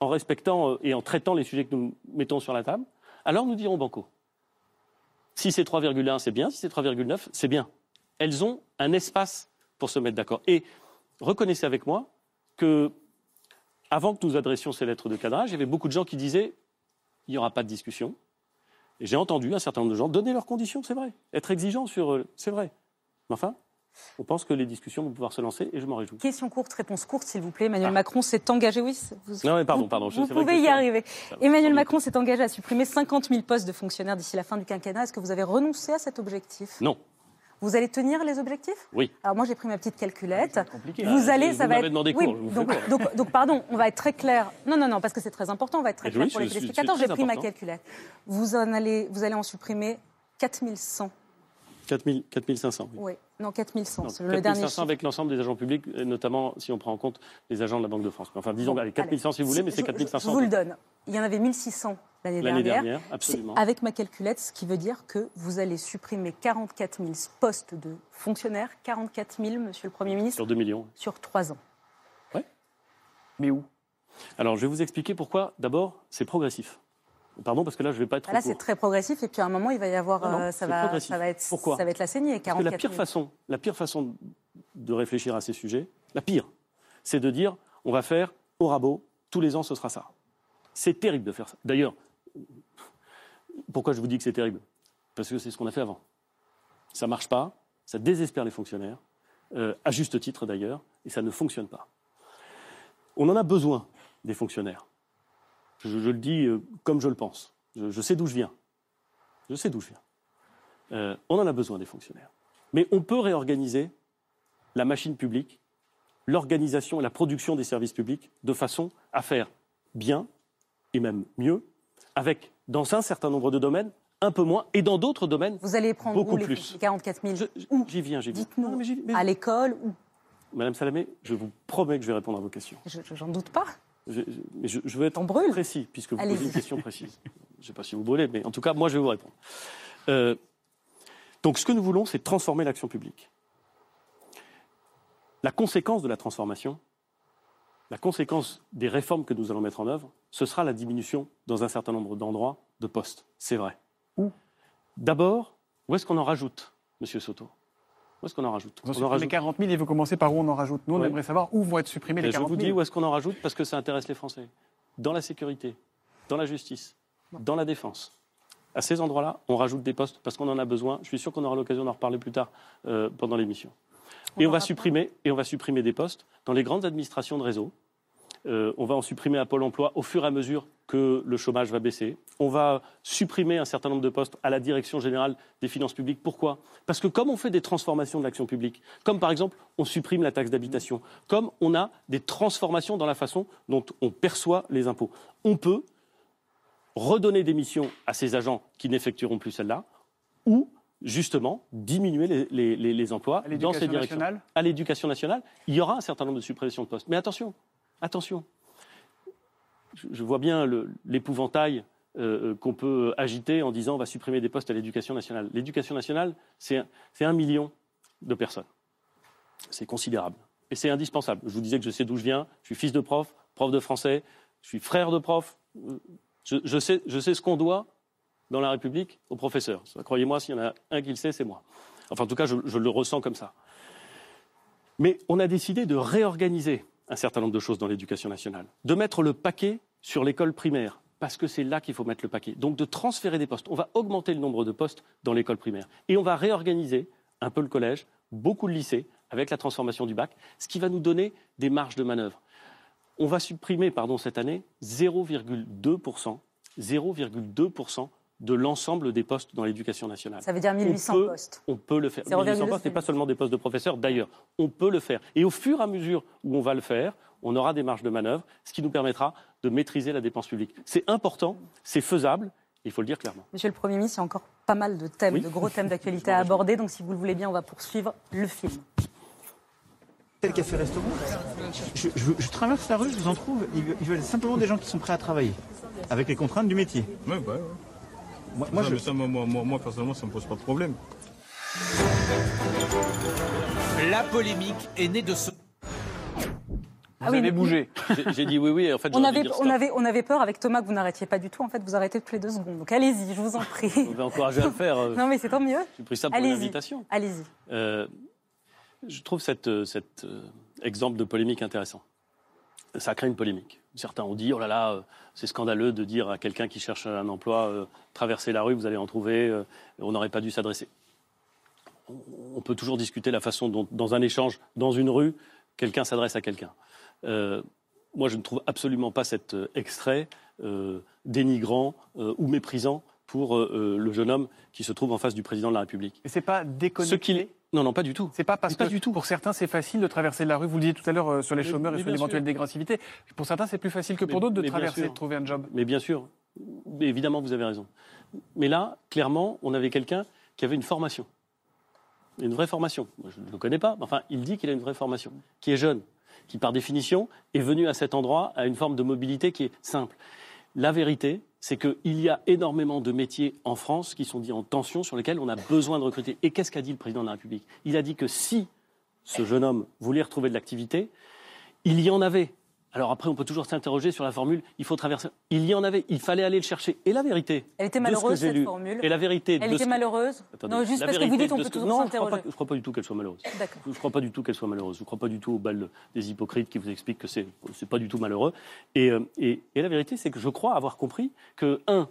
en respectant euh, et en traitant les sujets que nous mettons sur la table, alors nous dirons banco. Si c'est 3,1, c'est bien, si c'est 3,9, c'est bien. Elles ont un espace pour se mettre d'accord. Et reconnaissez avec moi que, avant que nous adressions ces lettres de cadrage, il y avait beaucoup de gens qui disaient il n'y aura pas de discussion. J'ai entendu un certain nombre de gens donner leurs conditions, c'est vrai. Être exigeant sur. C'est vrai. Enfin, on pense que les discussions vont pouvoir se lancer et je m'en réjouis. Question courte, réponse courte, s'il vous plaît. Emmanuel Macron s'est engagé, oui. Vous, Non, mais pardon, vous- pardon, je- Vous pouvez y arriver. Va, Emmanuel Macron s'est engagé à supprimer 50 000 postes de fonctionnaires d'ici la fin du quinquennat. Est-ce que vous avez renoncé à cet objectif? Non, Vous allez tenir les objectifs? Oui. Alors moi j'ai pris ma petite calculette. compliqué. Vous Ah, allez, vous ça va m'avez être. demandé Oui, vous fais donc, donc, donc, pardon, on va être très clair. Non, non, non, parce que c'est très important. On va être très Mais clair oui, pour les je suis- téléspectateurs. J'ai pris ma calculette. Vous en allez, vous allez en supprimer 4100. 4000 4500. oui. Oui, non 4100. Non, C'est le dernier 4500 chiffre. avec l'ensemble des agents publics, notamment si on prend en compte les agents de la Banque de France. Enfin, disons, Bon, allez, 4100 si vous voulez, mais c'est je- je- 4500. Je vous le donne. Il y en avait 1600 l'année L'année dernière. dernière, absolument. Avec ma calculette, ce qui veut dire que vous allez supprimer 44 000 postes de fonctionnaires, 44 000, Monsieur le Premier ministre, Sur 2 millions. sur trois ans. Mais où? Alors, je vais vous expliquer pourquoi. D'abord, c'est progressif. Pardon, parce que là, je ne vais pas être Ah, Là, c'est très progressif, et puis à un moment, il va y avoir, Non, non, euh, ça, va, progressif. ça va être, Pourquoi ça va être la saignée. Parce que 44 la pire 000. façon, la pire façon de réfléchir à ces sujets, la pire, c'est de dire on va faire au rabot, tous les ans ce sera ça. C'est terrible de faire ça. D'ailleurs, pourquoi je vous dis que c'est terrible? Parce que c'est ce qu'on a fait avant. Ça ne marche pas, ça désespère les fonctionnaires, euh, à juste titre d'ailleurs, et ça ne fonctionne pas. On en a besoin des fonctionnaires. Je, je le dis euh, comme je le pense. Je, je sais d'où je viens. Je sais d'où je viens. Euh, on en a besoin des fonctionnaires. Mais on peut réorganiser la machine publique, l'organisation et la production des services publics de façon à faire bien et même mieux, avec, dans un certain nombre de domaines, un peu moins, et dans d'autres domaines, Vous allez prendre beaucoup où les, plus. les 44 000 Je- je- Où J'y viens, j'y viens. Dites-nous. Mais À l'école ou Madame Salamé, je vous promets que je vais répondre à vos questions. Je- je- J'en doute pas. Je, je- mais je, je veux être T'en brûles. précis, puisque vous posez une question précise. Je ne sais pas si vous brûlez, mais en tout cas, moi, je vais vous répondre. Euh, donc, ce que nous voulons, c'est transformer l'action publique. La conséquence de la transformation, la conséquence des réformes que nous allons mettre en œuvre, ce sera la diminution dans un certain nombre d'endroits de postes. C'est vrai. Où? D'abord, où est-ce qu'on en rajoute, Monsieur Soto? Où est-ce qu'on en rajoute? Vous On en rajoute 40 000 et vous commencez par où? On en rajoute Nous, on Ouais. aimerait savoir où vont être supprimés les Mais je 40 vous 000. dis où est-ce qu'on en rajoute parce que ça intéresse les Français. Dans la sécurité, dans la justice, dans la défense. À ces endroits-là, on rajoute des postes parce qu'on en a besoin. Je suis sûr qu'on aura l'occasion d'en reparler plus tard euh, pendant l'émission. Et on va supprimer et on va supprimer des postes dans les grandes administrations de réseau. Euh, on va en supprimer à Pôle Emploi au fur et à mesure que le chômage va baisser. On va supprimer un certain nombre de postes à la direction générale des finances publiques. Pourquoi? Parce que comme on fait des transformations de l'action publique, comme par exemple on supprime la taxe d'habitation, comme on a des transformations dans la façon dont on perçoit les impôts, on peut redonner des missions à ces agents qui n'effectueront plus celles-là, ou justement diminuer les, les- les- les emplois À dans ces l'éducation directions. nationale? À l'éducation nationale, il y aura un certain nombre de suppressions de postes. Mais attention, attention. Je, vois bien l'épouvantail euh, euh, qu'on peut agiter en disant on va supprimer des postes à l'éducation nationale. L'éducation nationale, c'est un- million de personnes. C'est considérable. Et c'est indispensable. Je vous disais que je sais d'où je viens. Je suis fils de prof, prof de français. Je suis frère de prof. Je, sais, je sais ce qu'on doit dans la République aux professeurs. Croyez-moi, s'il y en a un qui le sait, c'est moi. Enfin, en tout cas, je, je le ressens comme ça. Mais on a décidé de réorganiser un certain nombre de choses dans l'éducation nationale, de mettre le paquet sur l'école primaire, parce que c'est là qu'il faut mettre le paquet. Donc de transférer des postes. On va augmenter le nombre de postes dans l'école primaire. Et on va réorganiser un peu le collège, beaucoup de lycées, avec la transformation du bac, ce qui va nous donner des marges de manœuvre. On va supprimer, pardon, cette année, 0,2%, 0,2% de l'ensemble des postes dans l'éducation nationale. Ça veut dire 1800 on peut, postes. On peut le faire. 0,2, 1800 postes, c'est pas seulement des postes de professeurs, d'ailleurs. On peut le faire. Et au fur et à mesure où on va le faire, on aura des marges de manœuvre, ce qui nous permettra de maîtriser la dépense publique. C'est important, c'est faisable, il faut le dire clairement. Monsieur le Premier ministre, il y a encore pas mal de thèmes, Oui. de gros thèmes d'actualité à aborder. Donc, si vous le voulez bien, on va poursuivre le film. Le café-restaurant je, je- je traverse la rue, je vous en trouve. Ils, ils veulent simplement des gens qui sont prêts à travailler, avec les contraintes du métier. Ouais, bah, ouais. Moi, moi, je- ça, moi, moi, personnellement, ça me pose pas de problème. La polémique est née de ce. Ah oui, mais- J'ai- J'ai dit oui, oui, en fait, On avait, dire on, avait, on avait peur avec Thomas que vous n'arrêtiez pas du tout. En fait, vous arrêtez toutes les deux secondes. Donc, allez-y, je vous en prie. On va encourager à le faire. euh. Non, mais c'est tant mieux. J'ai pris ça pour une Allez-y. invitation. Allez-y. Euh, je trouve cet euh, cet, euh, exemple de polémique intéressant. Ça crée une polémique. Certains ont dit oh là là, euh, c'est scandaleux de dire à quelqu'un qui cherche un emploi euh, traversez la rue, vous allez en trouver. euh, on n'aurait pas dû s'adresser. On- peut toujours discuter la façon dont, dans un échange, dans une rue, quelqu'un s'adresse à quelqu'un. Euh, moi, je ne trouve absolument pas cet extrait dénigrant ou méprisant pour le jeune homme qui se trouve en face du président de la République. Et c'est pas Ce déconnecté qu'il est. Non, non, pas du tout. C'est pas parce Pas que du tout. pour certains c'est facile de traverser la rue. Vous le disiez tout à l'heure euh, sur les Mais- chômeurs et sur l'éventuelle dégressivité. Pour certains c'est plus facile que pour d'autres de traverser, de trouver un job. Mais bien sûr. Mais évidemment, vous avez raison. Mais là, clairement, on avait quelqu'un qui avait une formation. Une vraie formation. Moi, je ne le connais pas, mais enfin, il dit qu'il a une vraie formation. Qui est jeune. Qui, par définition, est venu à cet endroit à une forme de mobilité qui est simple. La vérité, c'est qu'il y a énormément de métiers en France qui sont dits en tension, sur lesquels on a besoin de recruter. Et qu'est-ce qu'a dit le président de la République? Il a dit que si ce jeune homme voulait retrouver de l'activité, il y en avait. Alors après, on peut toujours s'interroger sur la formule. Il faut traverser. Il y en avait. Il fallait aller le chercher. Et la vérité. Elle était ce malheureuse, cette lu, formule. Et la vérité. Elle de était ce malheureuse Attendez, Non, juste parce que vous dites on peut ce toujours Non, je ne crois, s'interroger. pas- je crois pas du tout qu'elle soit malheureuse. D'accord. Je ne crois pas du tout qu'elle soit malheureuse. Je ne crois pas du tout au bal des hypocrites qui vous expliquent que c'est c'est pas du tout malheureux. Et, euh, et, et la vérité, c'est que je crois avoir compris que un,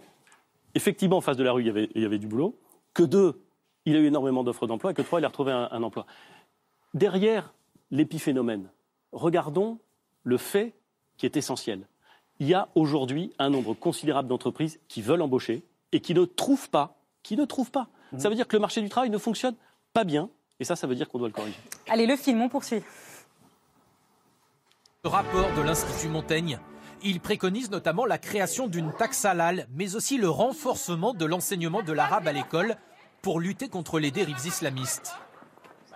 effectivement, en face de la rue, il y avait, il y avait du boulot. Que deux, il a eu énormément d'offres d'emploi. Et que trois, il a retrouvé un, un emploi. Derrière l'épiphénomène, regardons le fait qui est essentiel. Il y a aujourd'hui un nombre considérable d'entreprises qui veulent embaucher et qui ne trouvent pas, qui ne trouvent pas. Ça veut dire que le marché du travail ne fonctionne pas bien. Et ça, ça veut dire qu'on doit le corriger. Allez, le film, on poursuit. Le rapport de l'Institut Montaigne. Il préconise notamment la création d'une taxe halal, mais aussi le renforcement de l'enseignement de l'arabe à l'école pour lutter contre les dérives islamistes.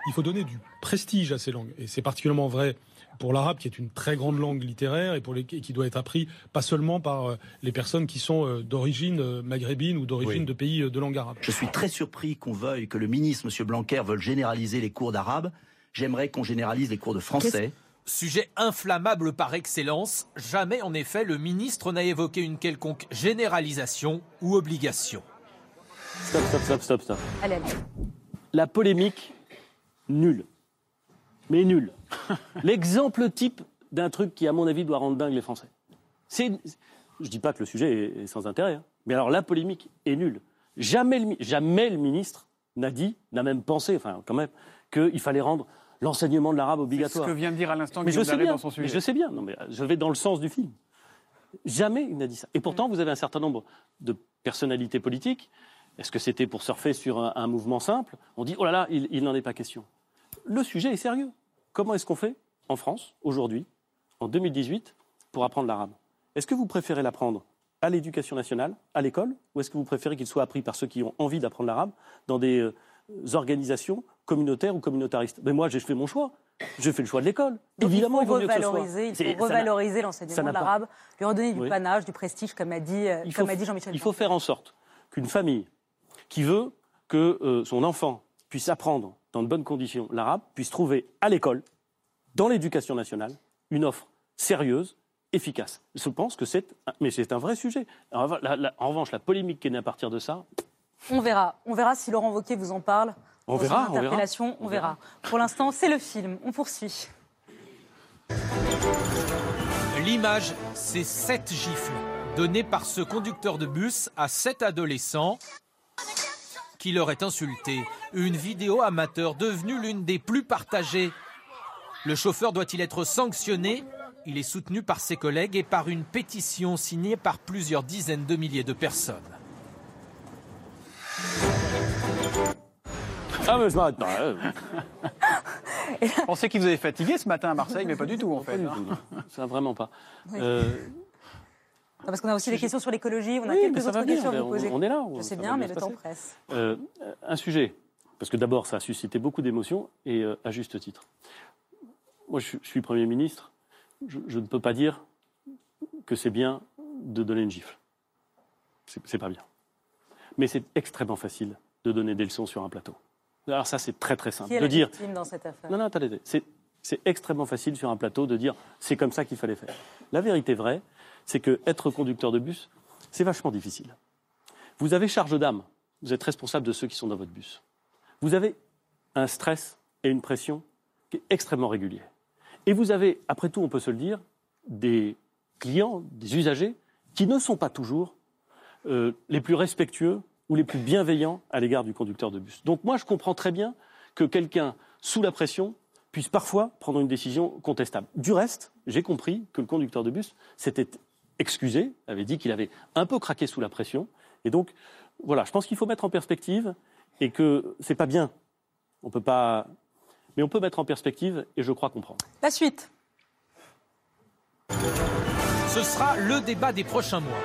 Il faut donner du prestige à ces langues. Et c'est particulièrement vrai pour l'arabe, qui est une très grande langue littéraire et, pour les, et qui doit être appris pas seulement par euh, les personnes qui sont euh, d'origine euh, maghrébine ou d'origine Oui. de pays de langue arabe. Je suis très surpris qu'on veuille, que le ministre, M. Blanquer, veuille généraliser les cours d'arabe. J'aimerais qu'on généralise les cours de français. Sujet inflammable par excellence, jamais en effet le ministre n'a évoqué une quelconque généralisation ou obligation. Stop, stop, stop, stop, stop. Allez, allez. La polémique, nulle. Mais nulle. L'exemple type d'un truc qui, à mon avis, doit rendre dingue les Français. C'est, je dis pas que le sujet est, sans intérêt, hein. mais alors la polémique est nulle. Jamais le, mi- jamais le ministre n'a dit, n'a même pensé, enfin quand même, qu'il fallait rendre l'enseignement de l'arabe Ce obligatoire. que vient de dire à l'instant Mais je Guillaume sais Daré bien, dans son mais sujet. je sais bien. Non, mais je vais dans le sens du film. Jamais il n'a dit ça. Et pourtant, vous avez un certain nombre de personnalités politiques. Est-ce que c'était pour surfer sur un, un mouvement simple? On dit, oh là là, il n'en est pas question. Le sujet est sérieux. Comment est-ce qu'on fait en France, aujourd'hui, en 2018, pour apprendre l'arabe? Est-ce que vous préférez l'apprendre à l'éducation nationale, à l'école, ou est-ce que vous préférez qu'il soit appris par ceux qui ont envie d'apprendre l'arabe dans des euh, organisations communautaires ou communautaristes? Mais moi, j'ai fait mon choix. J'ai fait le choix de l'école. Évidemment, il faut revaloriser, il faut revaloriser l'enseignement de l'arabe, lui redonner du Oui. panache, du prestige, comme a dit, euh, Il comme faut- a dit Jean-Michel. Il faut faire en sorte qu'une famille qui veut que euh, son enfant puisse apprendre dans de bonnes conditions l'arabe puisse trouver à l'école, dans l'éducation nationale, une offre sérieuse, efficace. Je pense que c'est, un- mais c'est un vrai sujet. En revanche, la, la- en revanche, la polémique qui est née à partir de ça, On verra. On verra si Laurent Wauquiez vous en parle. On verra, on verra. on verra. Pour l'instant, c'est le film. On poursuit. L'image, c'est sept gifles données par ce conducteur de bus à sept adolescents qui leur est insulté. Une vidéo amateur devenue l'une des plus partagées. Le chauffeur doit-il être sanctionné? Il est soutenu par ses collègues et par une pétition signée par plusieurs dizaines de milliers de personnes. Ah, mais je pensais qu'il vous avait fatigué ce matin à Marseille, mais pas du tout en fait. hein. Ça, vraiment pas. Euh, Non, parce qu'on a aussi des questions sur l'écologie, on a Oui, quelques autres bien, questions à vous on- poser. on est là, Je sais bien, mais le temps presse. Euh, un sujet, parce que d'abord ça a suscité beaucoup d'émotions et euh, à juste titre. Moi je, suis- Premier ministre, je, je ne peux pas dire que c'est bien de donner une gifle. C'est pas bien. Mais c'est extrêmement facile de donner des leçons sur un plateau. Alors ça c'est très très simple. Qui est de la dire, dans cette affaire? Non, non, attendez, c'est, c'est extrêmement facile sur un plateau de dire c'est comme ça qu'il fallait faire. La vérité vraie, c'est que être conducteur de bus, c'est vachement difficile. Vous avez charge d'âme, vous êtes responsable de ceux qui sont dans votre bus. Vous avez un stress et une pression qui est extrêmement régulier. Et vous avez, après tout, on peut se le dire, des clients, des usagers qui ne sont pas toujours euh, les plus respectueux ou les plus bienveillants à l'égard du conducteur de bus. Donc moi, je comprends très bien que quelqu'un, sous la pression, puisse parfois prendre une décision contestable. Du reste, j'ai compris que le conducteur de bus s'était excusé, avait dit qu'il avait un peu craqué sous la pression. Et donc, voilà, je pense qu'il faut mettre en perspective et que c'est pas bien. On peut pas. Mais on peut mettre en perspective et je crois comprendre. La suite. Ce sera le débat des prochains mois.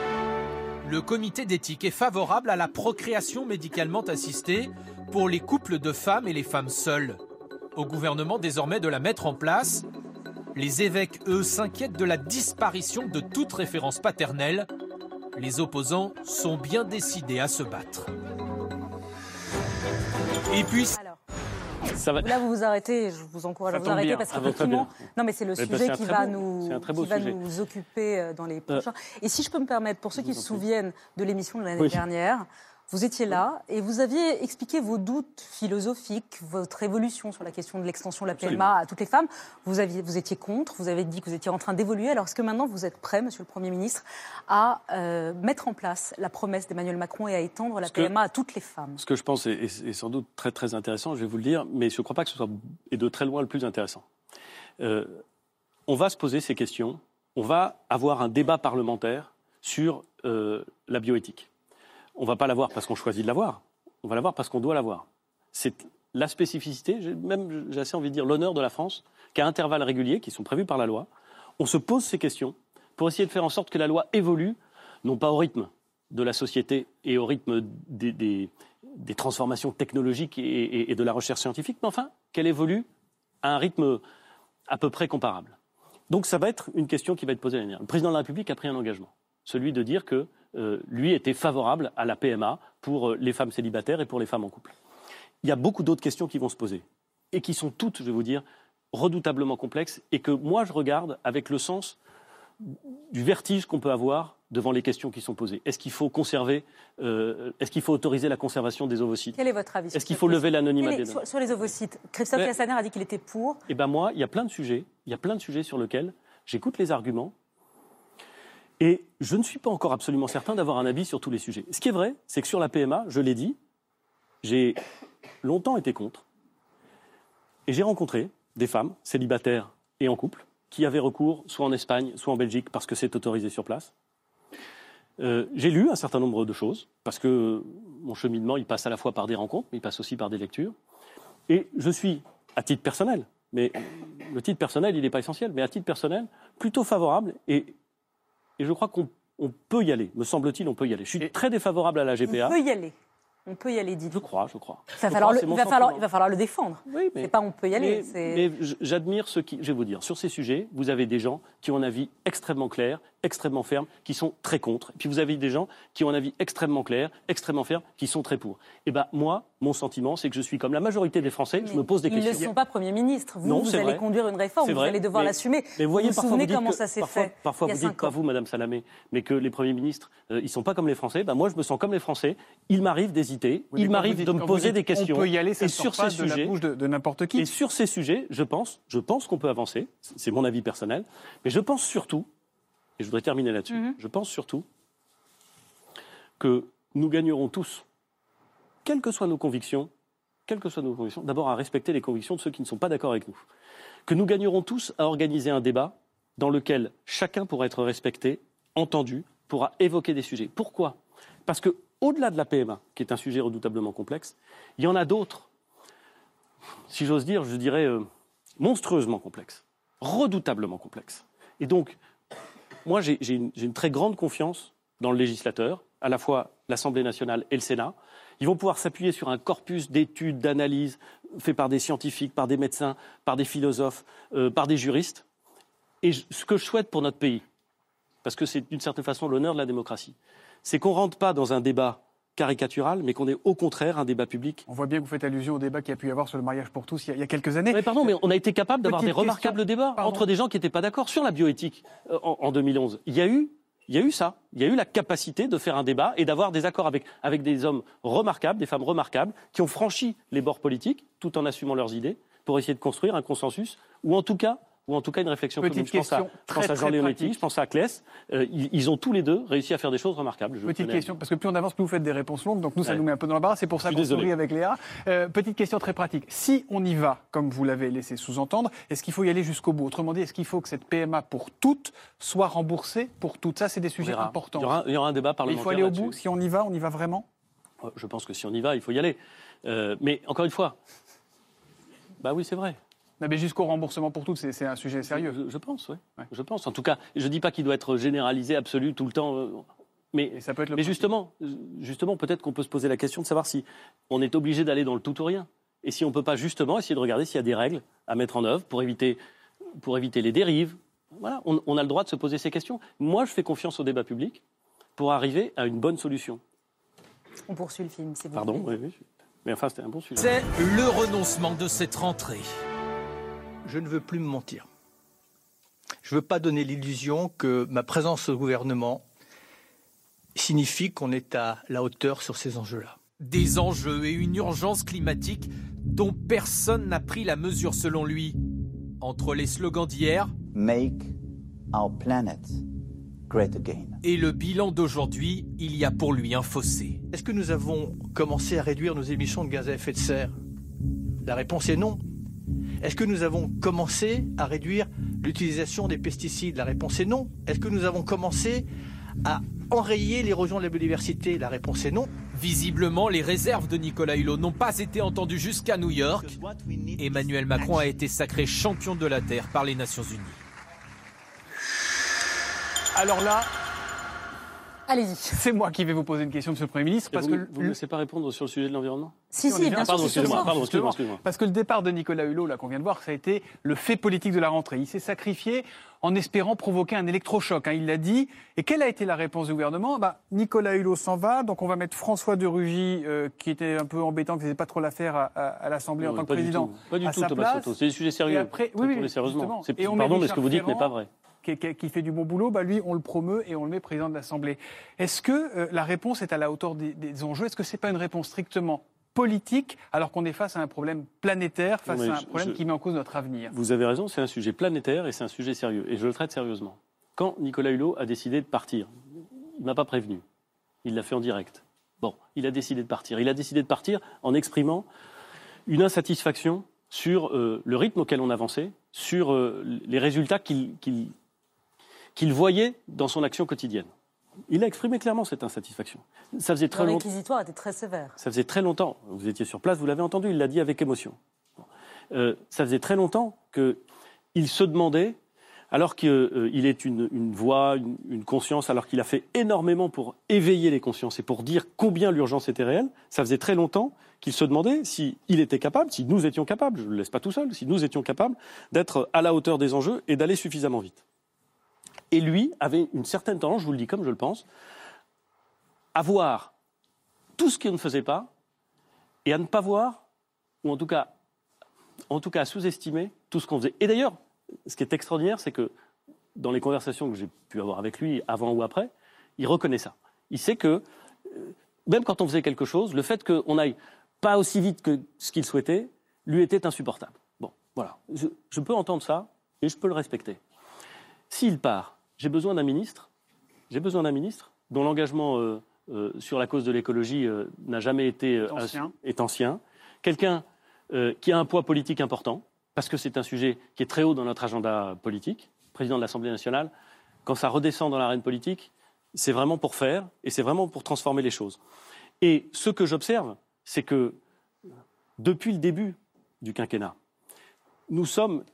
Le comité d'éthique est favorable à la procréation médicalement assistée pour les couples de femmes et les femmes seules. Au gouvernement désormais de la mettre en place. Les évêques, eux, s'inquiètent de la disparition de toute référence paternelle. Les opposants sont bien décidés à se battre. Et puis... Ça va... Là, vous vous arrêtez, je vous encourage à vous arrêter bien, parce qu'effectivement, non, mais c'est le Mais sujet qui va, beau- nous, qui va occuper euh, dans les prochains. Et si je peux me permettre, pour ceux qui se souviennent de l'émission de l'année Oui. dernière, vous étiez là et vous aviez expliqué vos doutes philosophiques, votre évolution sur la question de l'extension de la PMA Absolument. à toutes les femmes. Vous, aviez, vous étiez contre, vous avez dit que vous étiez en train d'évoluer. Alors est-ce que maintenant vous êtes prêt, Monsieur le Premier ministre, à euh, mettre en place la promesse d'Emmanuel Macron et à étendre la que- PMA à toutes les femmes? Ce que je pense est, est- est sans doute très très intéressant, je vais vous le dire, mais je ne crois pas que ce soit et de très loin le plus intéressant. Euh, on va se poser ces questions, on va avoir un débat parlementaire sur euh, la bioéthique. On ne va pas l'avoir parce qu'on choisit de l'avoir, on va l'avoir parce qu'on doit l'avoir. C'est la spécificité, même j'ai assez envie de dire l'honneur de la France, qu'à intervalles réguliers, qui sont prévus par la loi, on se pose ces questions pour essayer de faire en sorte que la loi évolue, non pas au rythme de la société et au rythme des, transformations technologiques et, de la recherche scientifique, mais enfin qu'elle évolue à un rythme à peu près comparable. Donc ça va être une question qui va être posée l'année dernière. Le président de la République a pris un engagement, celui de dire que lui était favorable à la PMA pour euh, les femmes célibataires et pour les femmes en couple. Il y a beaucoup d'autres questions qui vont se poser et qui sont toutes, je vais vous dire, redoutablement complexes et que moi je regarde avec le sens du vertige qu'on peut avoir devant les questions qui sont posées. Est-ce qu'il faut conserver, euh, est-ce qu'il faut autoriser la conservation des ovocytes? Quel est votre avis Est-ce qu'il faut lever l'anonymat des sur, sur les ovocytes, Christophe Cassaner a dit qu'il était pour. Eh ben moi, il y a plein de sujets, il y a plein de sujets sur lesquels j'écoute les arguments et je ne suis pas encore absolument certain d'avoir un avis sur tous les sujets. Ce qui est vrai, c'est que sur la PMA, je l'ai dit, j'ai longtemps été contre et j'ai rencontré des femmes célibataires et en couple qui avaient recours soit en Espagne, soit en Belgique parce que c'est autorisé sur place Euh, j'ai lu un certain nombre de choses, parce que mon cheminement, il passe à la fois par des rencontres, mais il passe aussi par des lectures. Et je suis, à titre personnel, mais le titre personnel, il n'est pas essentiel, mais à titre personnel, plutôt favorable, et, et je crois qu'on on peut y aller, me semble-t-il, on peut y aller. Je suis très défavorable à la GPA. On peut y aller. On peut y aller, dites. Je crois, je crois. Il va, Je falloir crois, le, il va falloir- sentiment. il va falloir le défendre. Oui, mais- c'est pas on peut y aller. Mais, mais j'admire ceux qui, je vais vous dire, sur ces sujets, vous avez des gens qui ont un avis extrêmement clair, extrêmement ferme, qui sont très contre. Et puis vous avez des gens qui ont un avis extrêmement clair, extrêmement ferme, qui sont très pour. Et ben moi, mon sentiment, c'est que je suis comme la majorité des Français, je me pose des Ils ne questions. sont pas Premier ministre. Vous, Non, vous allez vrai. conduire une réforme, C'est vous allez devoir l'assumer. Mais vous voyez, vous vous parfois souvenez vous dites comment que- ça s'est parfois, fait Parfois, il y a vous dites, cinq pas ans. vous, Madame Salamé, mais que les premiers ministres, euh, ils sont pas comme les Français. Ben, moi, je me sens comme les Français. Il m'arrive d'hésiter, Oui, il m'arrive de me poser dites des questions. On peut y aller, ça et ne sur pas ces de la sujets, bouche de, de n'importe qui. et sur ces sujets, je pense, je pense qu'on peut avancer. C'est mon avis personnel. Mais je pense surtout, et je voudrais terminer là-dessus, Mhm. je pense surtout que nous gagnerons tous, quelles que soient nos convictions, quelles que soient nos convictions, d'abord à respecter les convictions de ceux qui ne sont pas d'accord avec nous. Que nous gagnerons tous à organiser un débat dans lequel chacun pourra être respecté, entendu, pourra évoquer des sujets. Pourquoi? Parce que au-delà de la PMA, qui est un sujet redoutablement complexe, il y en a d'autres, si j'ose dire, je dirais euh, monstrueusement complexes, redoutablement complexes. Et donc, moi, j'ai une, très grande confiance dans le législateur, à la fois l'Assemblée nationale et le Sénat. Ils vont pouvoir s'appuyer sur un corpus d'études, d'analyses fait par des scientifiques, par des médecins, par des philosophes, euh, par des juristes. Et ce que je souhaite pour notre pays, parce que c'est d'une certaine façon l'honneur de la démocratie, c'est qu'on ne rentre pas dans un débat caricatural, mais qu'on ait au contraire un débat public. On voit bien que vous faites allusion au débat qu'il y a pu y avoir sur le mariage pour tous il y a, il y a quelques années. Mais pardon, mais on a été capable d'avoir des question. remarquables débats Pardon. entre des gens qui n'étaient pas d'accord sur la bioéthique euh, en, en 2011. Il y a eu, il y a eu ça. Il y a eu la capacité de faire un débat et d'avoir des accords avec, avec des hommes remarquables, des femmes remarquables, qui ont franchi les bords politiques tout en assumant leurs idées pour essayer de construire un consensus ou en tout cas ou en tout cas une réflexion Petite commune. Je pense à, je pense très, à Jean pratique. je pense à Claes. Euh, ils, ils ont tous les deux réussi à faire des choses remarquables. Je Petite question, parce que plus on avance, plus vous faites des réponses longues, donc nous, ça Ouais. nous met un peu dans l'embarras. C'est pour ça Je qu'on sourit avec Léa. Euh, petite question très pratique. Si on y va, comme vous l'avez laissé sous-entendre, est-ce qu'il faut y aller jusqu'au bout? Autrement dit, est-ce qu'il faut que cette PMA pour toutes soit remboursée pour toutes? Ça, c'est des sujets verra. importants. Il y aura, il y aura un débat Mais il parlementaire. faut aller au bout? Si on y va, on y va vraiment? Euh, Je pense que si on y va, il faut y aller. Euh, mais encore une fois, bah oui, c'est vrai. Non, mais jusqu'au remboursement pour toutes, c'est un sujet sérieux. Je, je pense, oui. Je pense. En tout cas, je ne dis pas qu'il doit être généralisé, absolu, tout le temps. euh, Mais, ça peut être le mais principe. justement, justement peut-être qu'on peut se poser la question de savoir si on est obligé d'aller dans le tout ou rien. Et si on ne peut pas justement essayer de regarder s'il y a des règles à mettre en œuvre pour éviter, pour éviter les dérives. Voilà, on, on a le droit de se poser ces questions. Moi, je fais confiance au débat public pour arriver à une bonne solution. On poursuit le film, c'est vous. Pardon, oui, oui. Mais enfin, c'était un bon sujet. C'est le renoncement de cette rentrée. Je ne veux plus me mentir. Je ne veux pas donner l'illusion que ma présence au gouvernement signifie qu'on est à la hauteur sur ces enjeux-là. Des enjeux et une urgence climatique dont personne n'a pris la mesure selon lui. Entre les slogans d'hier Make our planet great again. et le bilan d'aujourd'hui, il y a pour lui un fossé. Est-ce que nous avons commencé à réduire nos émissions de gaz à effet de serre? La réponse est non. Est-ce que nous avons commencé à réduire l'utilisation des pesticides? La réponse est non. Est-ce que nous avons commencé à enrayer l'érosion de la biodiversité? La réponse est non. Visiblement, les réserves de Nicolas Hulot n'ont pas été entendues jusqu'à New York. Emmanuel Macron a été sacré champion de la Terre par les Nations Unies. Alors là, Allez-y. c'est moi qui vais vous poser une question, Monsieur le Premier ministre, parce vous que ne me laissez pas répondre sur le sujet de l'environnement? Si, si, bien sûr, Pardon, excusez-moi, pardon, excusez-moi. Parce que le départ de Nicolas Hulot, là qu'on vient de voir, ça a été le fait politique de la rentrée. Il s'est sacrifié en espérant provoquer un électrochoc. hein, il l'a dit. Et quelle a été la réponse du gouvernement? Bah, Nicolas Hulot s'en va, donc on va mettre François de Rugy, euh, qui était un peu embêtant, qui faisait pas trop l'affaire à, à- à l'Assemblée en tant que pas du président. tout. Pas du à tout, sa Thomas place. Soto. C'est des sujets sérieux. Et après, oui, oui, met Pardon, mais ce que vous dites n'est pas vrai. Qui, qui- qui fait du bon boulot, bah lui, on le promeut et on le met président de l'Assemblée. Est-ce que euh, la réponse est à la hauteur des, des enjeux? Est-ce que c'est pas une réponse strictement politique, alors qu'on est face à un problème planétaire, face à un problème je- qui met en cause notre avenir? Vous avez raison, c'est un sujet planétaire et c'est un sujet sérieux. Et je le traite sérieusement. Quand Nicolas Hulot a décidé de partir, il ne m'a pas prévenu. Il l'a fait en direct. Bon, il a décidé de partir. Il a décidé de partir en exprimant une insatisfaction sur euh, le rythme auquel on avançait, sur euh, les résultats qu'il qu'il- qu'il voyait dans son action quotidienne. Il a exprimé clairement cette insatisfaction. Ça faisait très longtemps. réquisitoire était très sévère. Ça faisait très longtemps, vous étiez sur place, vous l'avez entendu, il l'a dit avec émotion. Euh, ça faisait très longtemps qu'il se demandait, alors qu'il euh, est une, une voix, une, une conscience, alors qu'il a fait énormément pour éveiller les consciences et pour dire combien l'urgence était réelle, ça faisait très longtemps qu'il se demandait s'il était capable, si nous étions capables, je ne le laisse pas tout seul, si nous étions capables d'être à la hauteur des enjeux et d'aller suffisamment vite. Et lui avait une certaine tendance, je vous le dis comme je le pense, à voir tout ce qu'il ne faisait pas et à ne pas voir, ou en tout cas, en tout cas à sous-estimer tout ce qu'on faisait. Et d'ailleurs, ce qui est extraordinaire, c'est que dans les conversations que j'ai pu avoir avec lui, avant ou après, il reconnaît ça. Il sait que, euh, même quand on faisait quelque chose, le fait qu'on n'aille pas aussi vite que ce qu'il souhaitait, lui était insupportable. Bon, voilà. Je peux entendre ça et je peux le respecter. S'il part, j'ai besoin d'un ministre, j'ai besoin d'un ministre dont l'engagement euh, euh, sur la cause de l'écologie euh, n'a jamais été Ancien. est ancien. Quelqu'un qui a un poids politique important, parce que c'est un sujet qui est très haut dans notre agenda politique. Président de l'Assemblée nationale, quand ça redescend dans l'arène politique, c'est vraiment pour faire et c'est vraiment pour transformer les choses. Et ce que j'observe, c'est que depuis le début du quinquennat, nous sommes,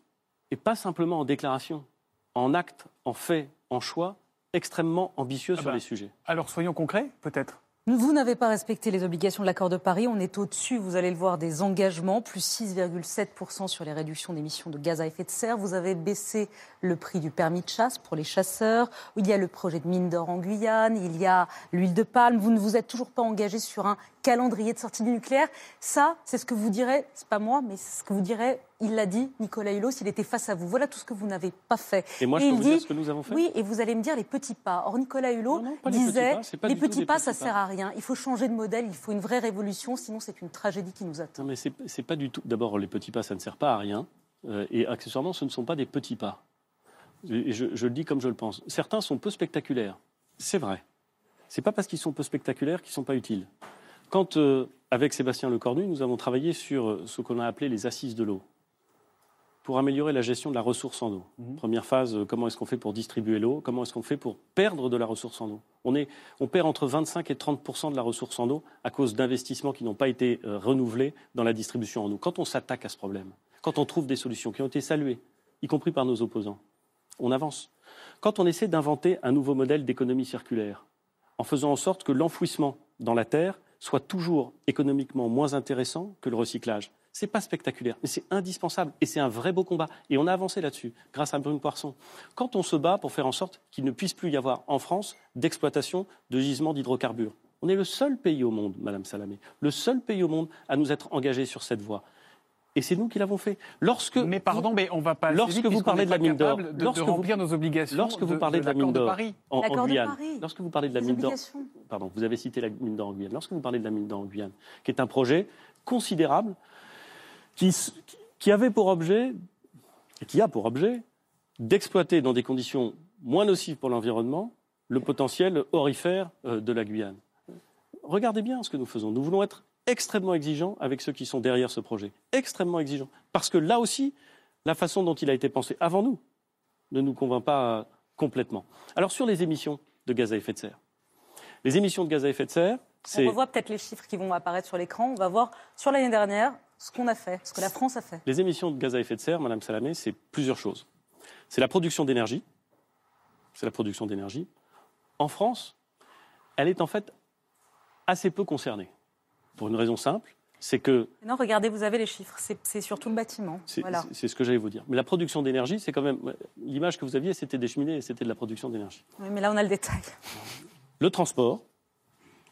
et pas simplement en déclaration, en acte, en fait, en choix, extrêmement ambitieux Ah sur bah, les sujets. Alors soyons concrets, peut-être. Vous n'avez pas respecté les obligations de l'accord de Paris. On est au-dessus, vous allez le voir, des engagements, plus 6,7% sur les réductions d'émissions de gaz à effet de serre. Vous avez baissé le prix du permis de chasse pour les chasseurs. Il y a le projet de mine d'or en Guyane. Il y a l'huile de palme. Vous ne vous êtes toujours pas engagé sur un calendrier de sortie du nucléaire. Ça, c'est ce que vous direz, c'est pas moi, mais c'est ce que vous direz, il l'a dit, Nicolas Hulot, s'il était face à vous. Voilà tout ce que vous n'avez pas fait. Et moi, je peux il vous dit, dire ce que nous avons fait Oui, et vous allez me dire les petits pas. Or, Nicolas Hulot disait, pas les petits pas, ça petits sert à rien. Il faut changer de modèle, il faut une vraie révolution, sinon c'est une tragédie qui nous attend. Non, mais c'est pas du tout. D'abord, les petits pas, ça ne sert pas à rien. Euh, et accessoirement, ce ne sont pas des petits pas. Je, je le dis comme je le pense. Certains sont peu spectaculaires. C'est vrai. C'est pas parce qu'ils sont peu spectaculaires qu'ils sont pas utiles. Quand, euh, avec Sébastien Lecornu, nous avons travaillé sur euh, ce qu'on a appelé les assises de l'eau pour améliorer la gestion de la ressource en eau. Première phase, euh, comment est-ce qu'on fait pour distribuer l'eau? Comment est-ce qu'on fait pour perdre de la ressource en eau? On, est, on perd entre 25 et 30% de la ressource en eau à cause d'investissements qui n'ont pas été euh, renouvelés dans la distribution en eau. Quand on s'attaque à ce problème, quand on trouve des solutions qui ont été saluées, y compris par nos opposants, on avance. Quand on essaie d'inventer un nouveau modèle d'économie circulaire, en faisant en sorte que l'enfouissement dans la terre soit toujours économiquement moins intéressant que le recyclage. C'est pas spectaculaire, mais c'est indispensable et c'est un vrai beau combat. Et on a avancé là-dessus, grâce à Brune Poisson. Quand on se bat pour faire en sorte qu'il ne puisse plus y avoir en France d'exploitation de gisements d'hydrocarbures, on est le seul pays au monde, Madame Salamé, le seul pays au monde à nous être engagés sur cette voie. Et c'est nous qui l'avons fait. Lorsque mais pardon, mais on va pas. Lorsque vite vous parlez de la mine d'or, de, lorsque vous- nos obligations. Lorsque vous parlez de, la mine d'or Paris. en, en L'accord de Guyane, Paris. lorsque vous parlez de la Les mine d'or, pardon, vous avez cité la mine d'or en Guyane. Lorsque vous parlez de la mine d'or en Guyane, qui est un projet considérable, qui, qui- avait pour objet, et qui a pour objet, d'exploiter dans des conditions moins nocives pour l'environnement le potentiel orifère euh, de la Guyane. Regardez bien ce que nous faisons. Nous voulons être extrêmement exigeants avec ceux qui sont derrière ce projet. Extrêmement exigeants. Parce que là aussi, la façon dont il a été pensé avant nous ne nous convainc pas euh, complètement. Alors sur les émissions de gaz à effet de serre. Les émissions de gaz à effet de serre, On c'est revoit peut-être les chiffres qui vont apparaître sur l'écran. On va voir sur l'année dernière ce qu'on a fait, ce que la France a fait. les émissions de gaz à effet de serre, Madame Salamé, c'est plusieurs choses. C'est la production d'énergie. C'est la production d'énergie. En France, elle est en fait assez peu concernée. Pour une raison simple, c'est que Non, regardez, vous avez les chiffres. C'est surtout le bâtiment. C'est Voilà. ce que j'allais vous dire. Mais la production d'énergie, c'est quand même. L'image que vous aviez, c'était des cheminées et c'était de la production d'énergie. Oui, mais là, on a le détail. Le transport,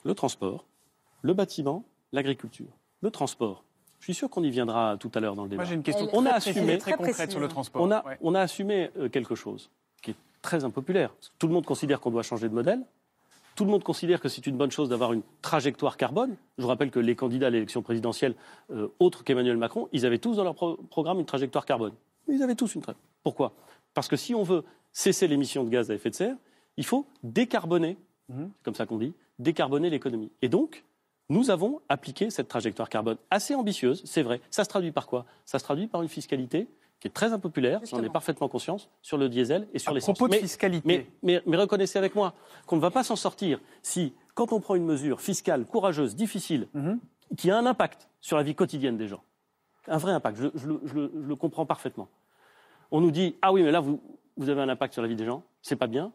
le transport, le bâtiment, l'agriculture. Le transport. Je suis sûr qu'on y viendra tout à l'heure dans le débat. Moi, j'ai une question on a très précise assumé, très concrète sur le transport. On a, Ouais. on a assumé euh, quelque chose qui est très impopulaire. Tout le monde considère qu'on doit changer de modèle. Tout le monde considère que c'est une bonne chose d'avoir une trajectoire carbone. Je vous rappelle que les candidats à l'élection présidentielle, euh, autres qu'Emmanuel Macron, ils avaient tous dans leur pro- programme une trajectoire carbone. Ils avaient tous une trajectoire. Pourquoi? Parce que si on veut cesser l'émission de gaz à effet de serre, il faut décarboner, c'est comme ça qu'on dit, décarboner l'économie. Et donc, nous avons appliqué cette trajectoire carbone assez ambitieuse, c'est vrai. Ça se traduit par quoi? Ça se traduit par une fiscalité qui est très impopulaire, j'en ai parfaitement conscience, sur le diesel et sur l'essence. propos de Mais- fiscalité. Mais, mais- mais reconnaissez avec moi qu'on ne va pas s'en sortir si, quand on prend une mesure fiscale courageuse, difficile, Mhm. qui a un impact sur la vie quotidienne des gens, un vrai impact, je, je le- je le- je le comprends parfaitement. On nous dit ah oui mais là vous, vous avez un impact sur la vie des gens, c'est pas bien,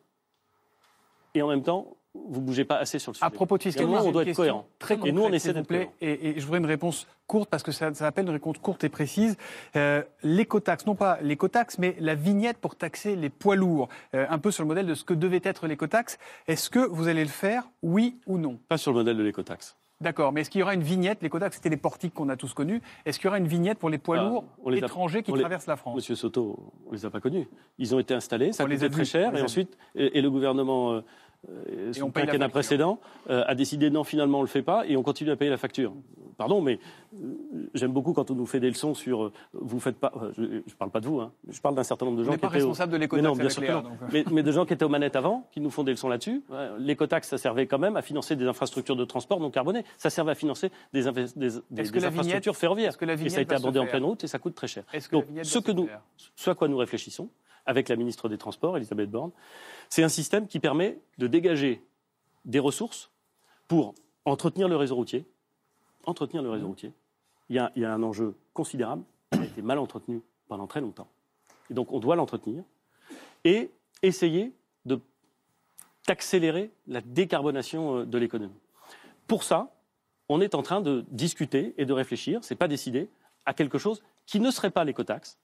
et en même temps vous bougez pas assez sur le sujet. À propos de fiscalité, on doit être cohérent. Très et nous, on concrète, essaie d'être cohérent. et, et je voudrais une réponse courte parce que ça, ça appelle une réponse courte et précise. Euh, l'écotaxe, non pas l'écotaxe, mais la vignette pour taxer les poids lourds, euh, un peu sur le modèle de ce que devait être l'écotaxe. Est-ce que vous allez le faire, oui ou non? Pas sur le modèle de l'écotaxe. D'accord, mais est-ce qu'il y aura une vignette? L'écotaxe, c'était les portiques qu'on a tous connus. Est-ce qu'il y aura une vignette pour les poids Ah, lourds on les a- étrangers qui on les- traversent la France? Monsieur Soto, on les a pas connus. Ils ont été installés, ça On les coûtait a très cher, et ensuite, et, et le gouvernement, euh, euh, sous on quinquennat précédent, euh, a décidé non, finalement, on le fait pas, et on continue à payer la facture. Pardon, mais euh, j'aime beaucoup quand on nous fait des leçons sur euh, vous faites pas. euh, je, je parle pas de vous, hein, je parle d'un certain nombre de On gens n'est qui pas étaient. au- responsable de Mais l'écotaxe non, bien sûr mais, mais de gens qui étaient aux manettes avant, qui nous font des leçons là-dessus. Ouais, L'écotaxe, ça servait quand même à financer des infrastructures de transport non carbonées. Ça servait à financer des, des, des- des infrastructures ferroviaires. que la et ça a été abordé en pleine route et ça coûte très cher. Donc, ce que nous, ce à quoi nous réfléchissons avec la ministre des Transports, Elisabeth Borne, c'est un système qui permet de dégager des ressources pour entretenir le réseau routier. Entretenir le réseau routier. Il y, a, il y a un enjeu considérable. Il a été mal entretenu pendant très longtemps. Et donc, on doit l'entretenir et essayer d'accélérer la décarbonation euh, de l'économie. Pour ça, on est en train de discuter et de réfléchir, c'est pas décidé, à quelque chose qui ne serait pas l'écotaxe,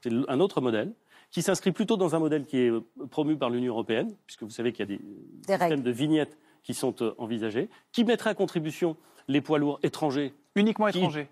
c'est un autre modèle, qui s'inscrit plutôt dans un modèle qui est euh, promu par l'Union européenne, puisque vous savez qu'il y a des, Des systèmes règles. de vignettes qui sont euh, envisagés, qui mettrait à contribution les poids lourds étrangers. Uniquement qui- étrangers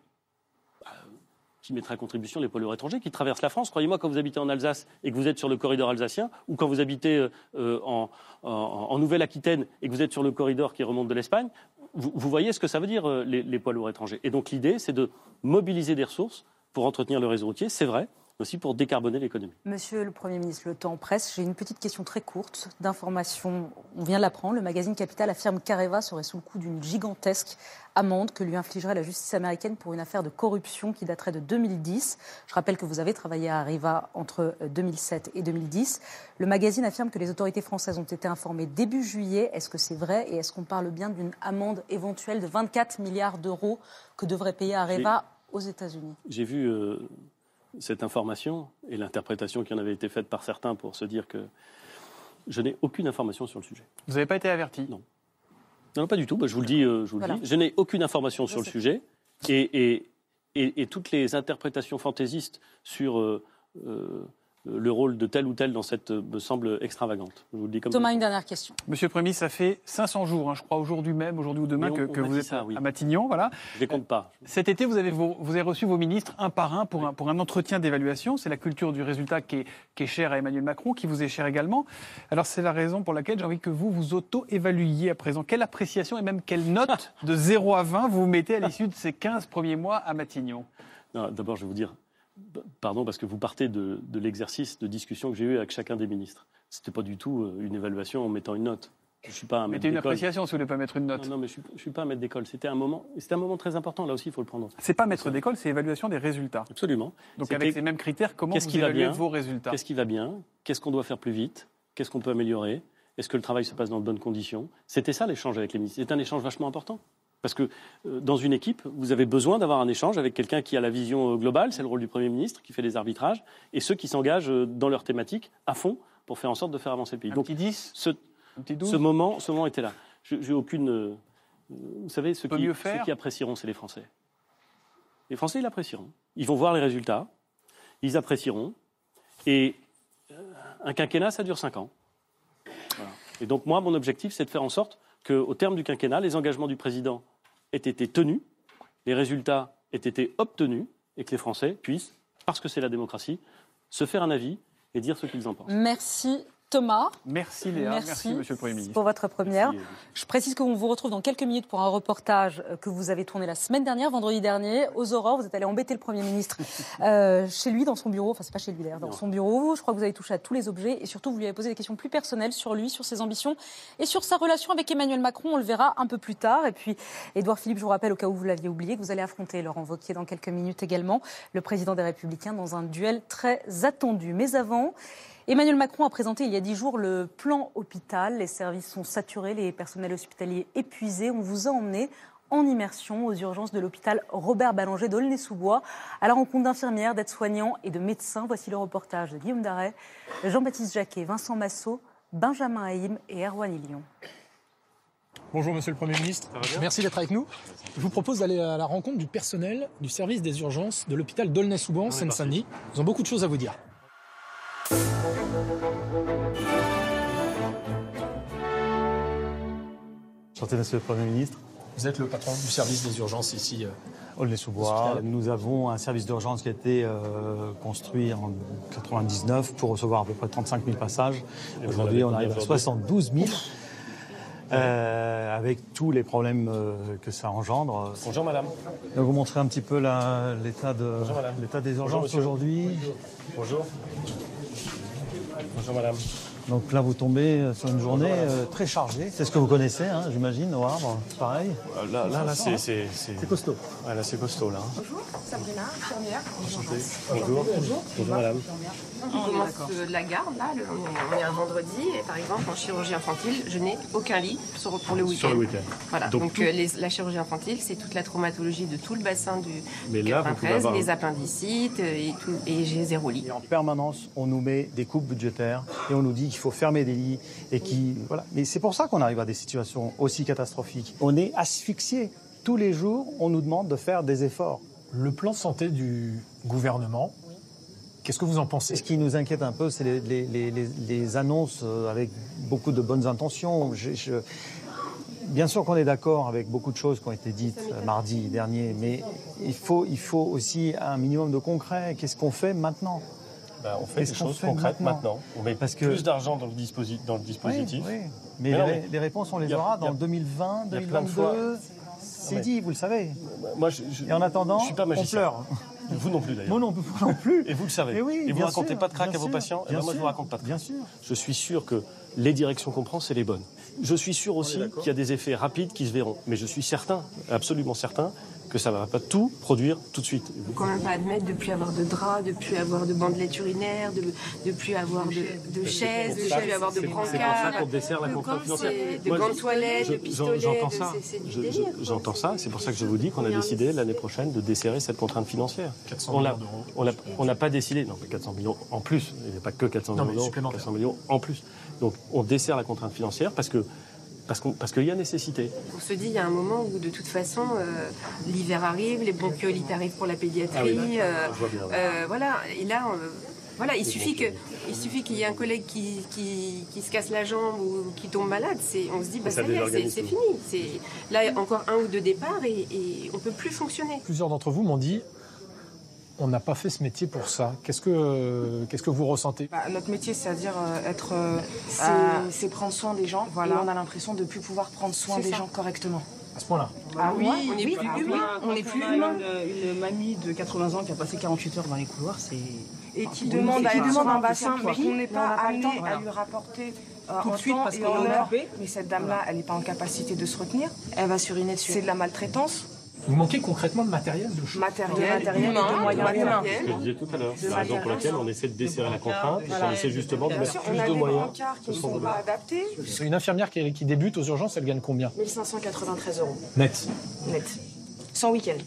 qui mettrait à contribution les poids lourds étrangers qui traversent la France. Croyez-moi, quand vous habitez en Alsace et que vous êtes sur le corridor alsacien, ou quand vous habitez euh, en, en- en Nouvelle-Aquitaine et que vous êtes sur le corridor qui remonte de l'Espagne, vous, vous voyez ce que ça veut dire, les, les poids lourds étrangers. Et donc l'idée, c'est de mobiliser des ressources pour entretenir le réseau routier, c'est vrai, aussi pour décarboner l'économie. Monsieur le Premier ministre, le temps presse. J'ai une petite question très courte d'information. On vient de l'apprendre. Le magazine Capital affirme qu'Areva serait sous le coup d'une gigantesque amende que lui infligerait la justice américaine pour une affaire de corruption qui daterait de 2010. Je rappelle que vous avez travaillé à Areva entre euh, 2007 et 2010. Le magazine affirme que les autorités françaises ont été informées début juillet. Est-ce que c'est vrai? Et est-ce qu'on parle bien d'une amende éventuelle de 24 milliards d'euros que devrait payer Areva aux États-Unis? J'ai vu euh, cette information et l'interprétation qui en avait été faite par certains pour se dire que je n'ai aucune information sur le sujet. Vous n'avez pas été averti? Non. Non, pas du tout. Bah, je vous le dis. euh, je, vous le Voilà. dis. je n'ai aucune information sur le sujet. Et, et, et- et toutes les interprétations fantaisistes sur euh, euh, le rôle de tel ou tel dans cette euh, me semblent extravagantes. Je vous le dis comme Thomas, ça. une dernière question. Monsieur le Premier ministre, ça fait 500 jours, hein, je crois, aujourd'hui même, aujourd'hui ou demain, que, on- vous êtes ça, oui. à Matignon. Voilà. Je les compte pas. Cet été, vous avez, vos- vous avez reçu vos ministres un par un pour un, pour un entretien d'évaluation. C'est la culture du résultat qui est, qui est chère à Emmanuel Macron, qui vous est chère également. Alors, c'est la raison pour laquelle j'ai envie que vous vous auto-évaluiez à présent. Quelle appréciation et même quelle note de 0 à 20 vous mettez à l'issue de ces 15 premiers mois à Matignon? Non, D'abord, je vais vous dire, pardon, parce que vous partez de, de l'exercice de discussion que j'ai eu avec chacun des ministres. Ce n'était pas du tout euh, une évaluation en mettant une note. Je suis pas un Mettez une appréciation si vous ne voulez pas mettre une note. Non, non, mais je ne suis pas un maître d'école. C'était un moment, un moment très important. Là aussi, il faut le prendre. C'est pas maître d'école, c'est évaluation des résultats. Absolument. Donc, avec ces mêmes critères, comment vous évaluez bien vos résultats Qu'est-ce qui va bien Qu'est-ce qu'on doit faire plus vite Qu'est-ce qu'on peut améliorer Est-ce que le travail se passe dans de bonnes conditions C'était ça l'échange avec les ministres. C'est un échange vachement important. Parce que euh, dans une équipe, vous avez besoin d'avoir un échange avec quelqu'un qui a la vision euh, globale, c'est le rôle du Premier ministre, qui fait des arbitrages, et ceux qui s'engagent euh, dans leur thématique à fond pour faire en sorte de faire avancer le pays. Un Donc, petit 10 ce, petit 12 ce, moment, ce moment était là. Je- J'ai aucune. euh, vous savez, ceux qui, ceux qui apprécieront, c'est les Français. Les Français, ils l'apprécieront. Ils vont voir les résultats, ils apprécieront, et un quinquennat, ça dure cinq ans. Voilà. Et donc, moi, mon objectif, c'est de faire en sorte qu'au terme du quinquennat, les engagements du président aient été tenus, les résultats aient été obtenus, et que les Français puissent, parce que c'est la démocratie, se faire un avis et dire ce qu'ils en pensent. Merci Thomas. Merci Léa, merci, Monsieur le Premier ministre. Pour votre première. Je précise qu'on vous retrouve dans quelques minutes pour un reportage euh, que vous avez tourné la semaine dernière, vendredi dernier, aux Aurores. Vous êtes allé embêter le Premier ministre euh, chez lui, dans son bureau. Enfin, c'est pas chez lui d'ailleurs, dans son bureau. Je crois que vous avez touché à tous les objets et surtout vous lui avez posé des questions plus personnelles sur lui, sur ses ambitions et sur sa relation avec Emmanuel Macron. On le verra un peu plus tard. Et puis, Édouard Philippe, je vous rappelle au cas où vous l'aviez oublié, que vous allez affronter Laurent Wauquiez dans quelques minutes également, le président des Républicains, dans un duel très attendu. Mais avant, Emmanuel Macron a présenté il y a dix jours le plan hôpital. Les services sont saturés, les personnels hospitaliers épuisés. On vous a emmené en immersion aux urgences de l'hôpital Robert Ballanger d'Aulnay-sous-Bois, à la rencontre d'infirmières, d'aides-soignants et de médecins. Voici le reportage de Guillaume Daret, Jean-Baptiste Jacquet, Vincent Massot, Benjamin Haïm et Erwan Ilion. Bonjour Monsieur le Premier ministre, merci d'être avec nous. Je vous propose d'aller à la rencontre du personnel du service des urgences de l'hôpital d'Aulnay-sous-Bois en Seine-Saint-Denis. Ils ont beaucoup de choses à vous dire. Monsieur le Premier ministre. Vous êtes le patron du service des urgences ici. euh, Aulnay-sous-Bois. Nous avons un service d'urgence qui a été euh, construit en 99 pour recevoir à peu près 35 000 passages. Aujourd'hui, on arrive à 72 000. euh, avec tous les problèmes euh, que ça engendre. Bonjour madame. Je vais vous montrer un petit peu l'état de des urgences aujourd'hui. Bonjour. Bonjour madame. Donc là, vous tombez euh, sur une journée euh, très chargée. C'est ce que vous connaissez, hein, j'imagine, au Havre. Pareil. Euh, Là, là, là c'est, c'est, costaud. Ouais, là, c'est costaud, là. Bonjour, Sabrina, infirmière. Bonjour. Bonjour madame. On commence euh, de la garde, là, le- on est- un vendredi, et par exemple, en chirurgie infantile, je n'ai aucun lit sur- pour le week-end. Sur le week-end. Voilà, Donc donc, tout- euh, les- la chirurgie infantile, c'est toute la traumatologie de tout le bassin du Mais là, vous pouvez 93, avoir- les appendicites, et, tout, et j'ai zéro lit. Et en permanence, on nous met des coupes budgétaires et on nous dit qu'il faut fermer des lits et qui voilà. Mais c'est pour ça qu'on arrive à des situations aussi catastrophiques. On est asphyxié. Tous les jours, on nous demande de faire des efforts. Le plan de santé du gouvernement, qu'est-ce que vous en pensez? Ce qui nous inquiète un peu, c'est les, les- les- les- les annonces euh, avec beaucoup de bonnes intentions. Je- je- Bien sûr qu'on est d'accord avec beaucoup de choses qui ont été dites euh, mardi dernier, mais il faut, il faut aussi un minimum de concret. Qu'est-ce qu'on fait maintenant? Ben, on fait des choses fait concrètes maintenant maintenant. On met Parce que- plus d'argent dans le, disposi- dans le dispositif. Oui, oui. Mais, non, les, les réponses, on les aura a- dans 2020, a plein de 2022. fois- C'est dit, vous le savez. Moi, je, je- Et en attendant, je suis pas on magicien. pleure. Vous non plus d'ailleurs. Moi non, non plus. Et vous le savez. Mais oui, Et vous racontez sûr, pas de crack à vos patients. Et bien ben moi, je sûr, vous raconte pas de crack. Bien sûr. Je suis sûr que les directions qu'on prend, c'est les bonnes. Je suis sûr aussi qu'il y a des effets rapides qui se verront. Mais je suis certain, absolument certain, que ça ne va pas tout produire tout de suite. faut quand même pas admettre de plus avoir de draps, de plus avoir de bandelettes urinaires, de, de plus avoir de, de chaises, de plus avoir de C'est pour ça brancards, qu'on dessert la de contrainte gants, financière. de gants de toilette, de pistolets, J'entends ça. J'entends ça. C'est pour ça que je vous dis qu'on a décidé l'année prochaine de desserrer cette contrainte financière. On l'a- on l'a- On n'a pas décidé. Non, mais 400 millions en plus. Il n'y a pas que 400 Non, mais millions. supplémentaire. 400 millions en plus. Donc on dessert la contrainte financière parce que parce qu'on- parce qu'il y a nécessité. On se dit, il y a un moment où de toute façon, euh, l'hiver arrive, les bronchiolites arrivent pour la pédiatrie. Ah oui, euh, bien, ouais. euh, voilà, et là, euh, voilà, il suffit que, il suffit qu'il y ait un collègue qui, qui, qui se casse la jambe ou qui tombe malade. C'est, on se dit, bah, ça ça y est, c'est, fini. C'est, là, encore un ou deux départs et, et on peut plus fonctionner. Plusieurs d'entre vous m'ont dit on n'a pas fait ce métier pour ça. Qu'est-ce que, euh, qu'est-ce que vous ressentez? Bah, notre métier, c'est-à-dire euh, être, euh, C'est- à- c'est prendre soin des gens. Voilà. Et on a l'impression de plus pouvoir prendre soin C'est des ça. gens correctement. À ce point-là Ah oui, on est oui, plus ah oui, humain. On est plus humain. Une, une mamie de 80 ans qui a passé 48 heures dans les couloirs, c'est. Et qui demande, pas- demande un bassin, mais qu'on n'est pas amené à lui rapporter euh, Tout de suite, parce qu'on est occupé. Mais cette dame-là, elle n'est pas en capacité de se retenir. Elle va suriner dessus. C'est de la maltraitance. Vous manquez concrètement de matériel, de choses Matériel, matériel, humain, de moyens matériel. humains. Ce que je disais tout à l'heure. De C'est la raison pour laquelle on essaie de desserrer la contrainte. Voilà. On essaie justement de mettre sûr, plus on a de des moyens. qui ne sont pas adaptés. Une infirmière qui, qui débute aux urgences, elle gagne combien 1593 euros Net. net. Sans week-end.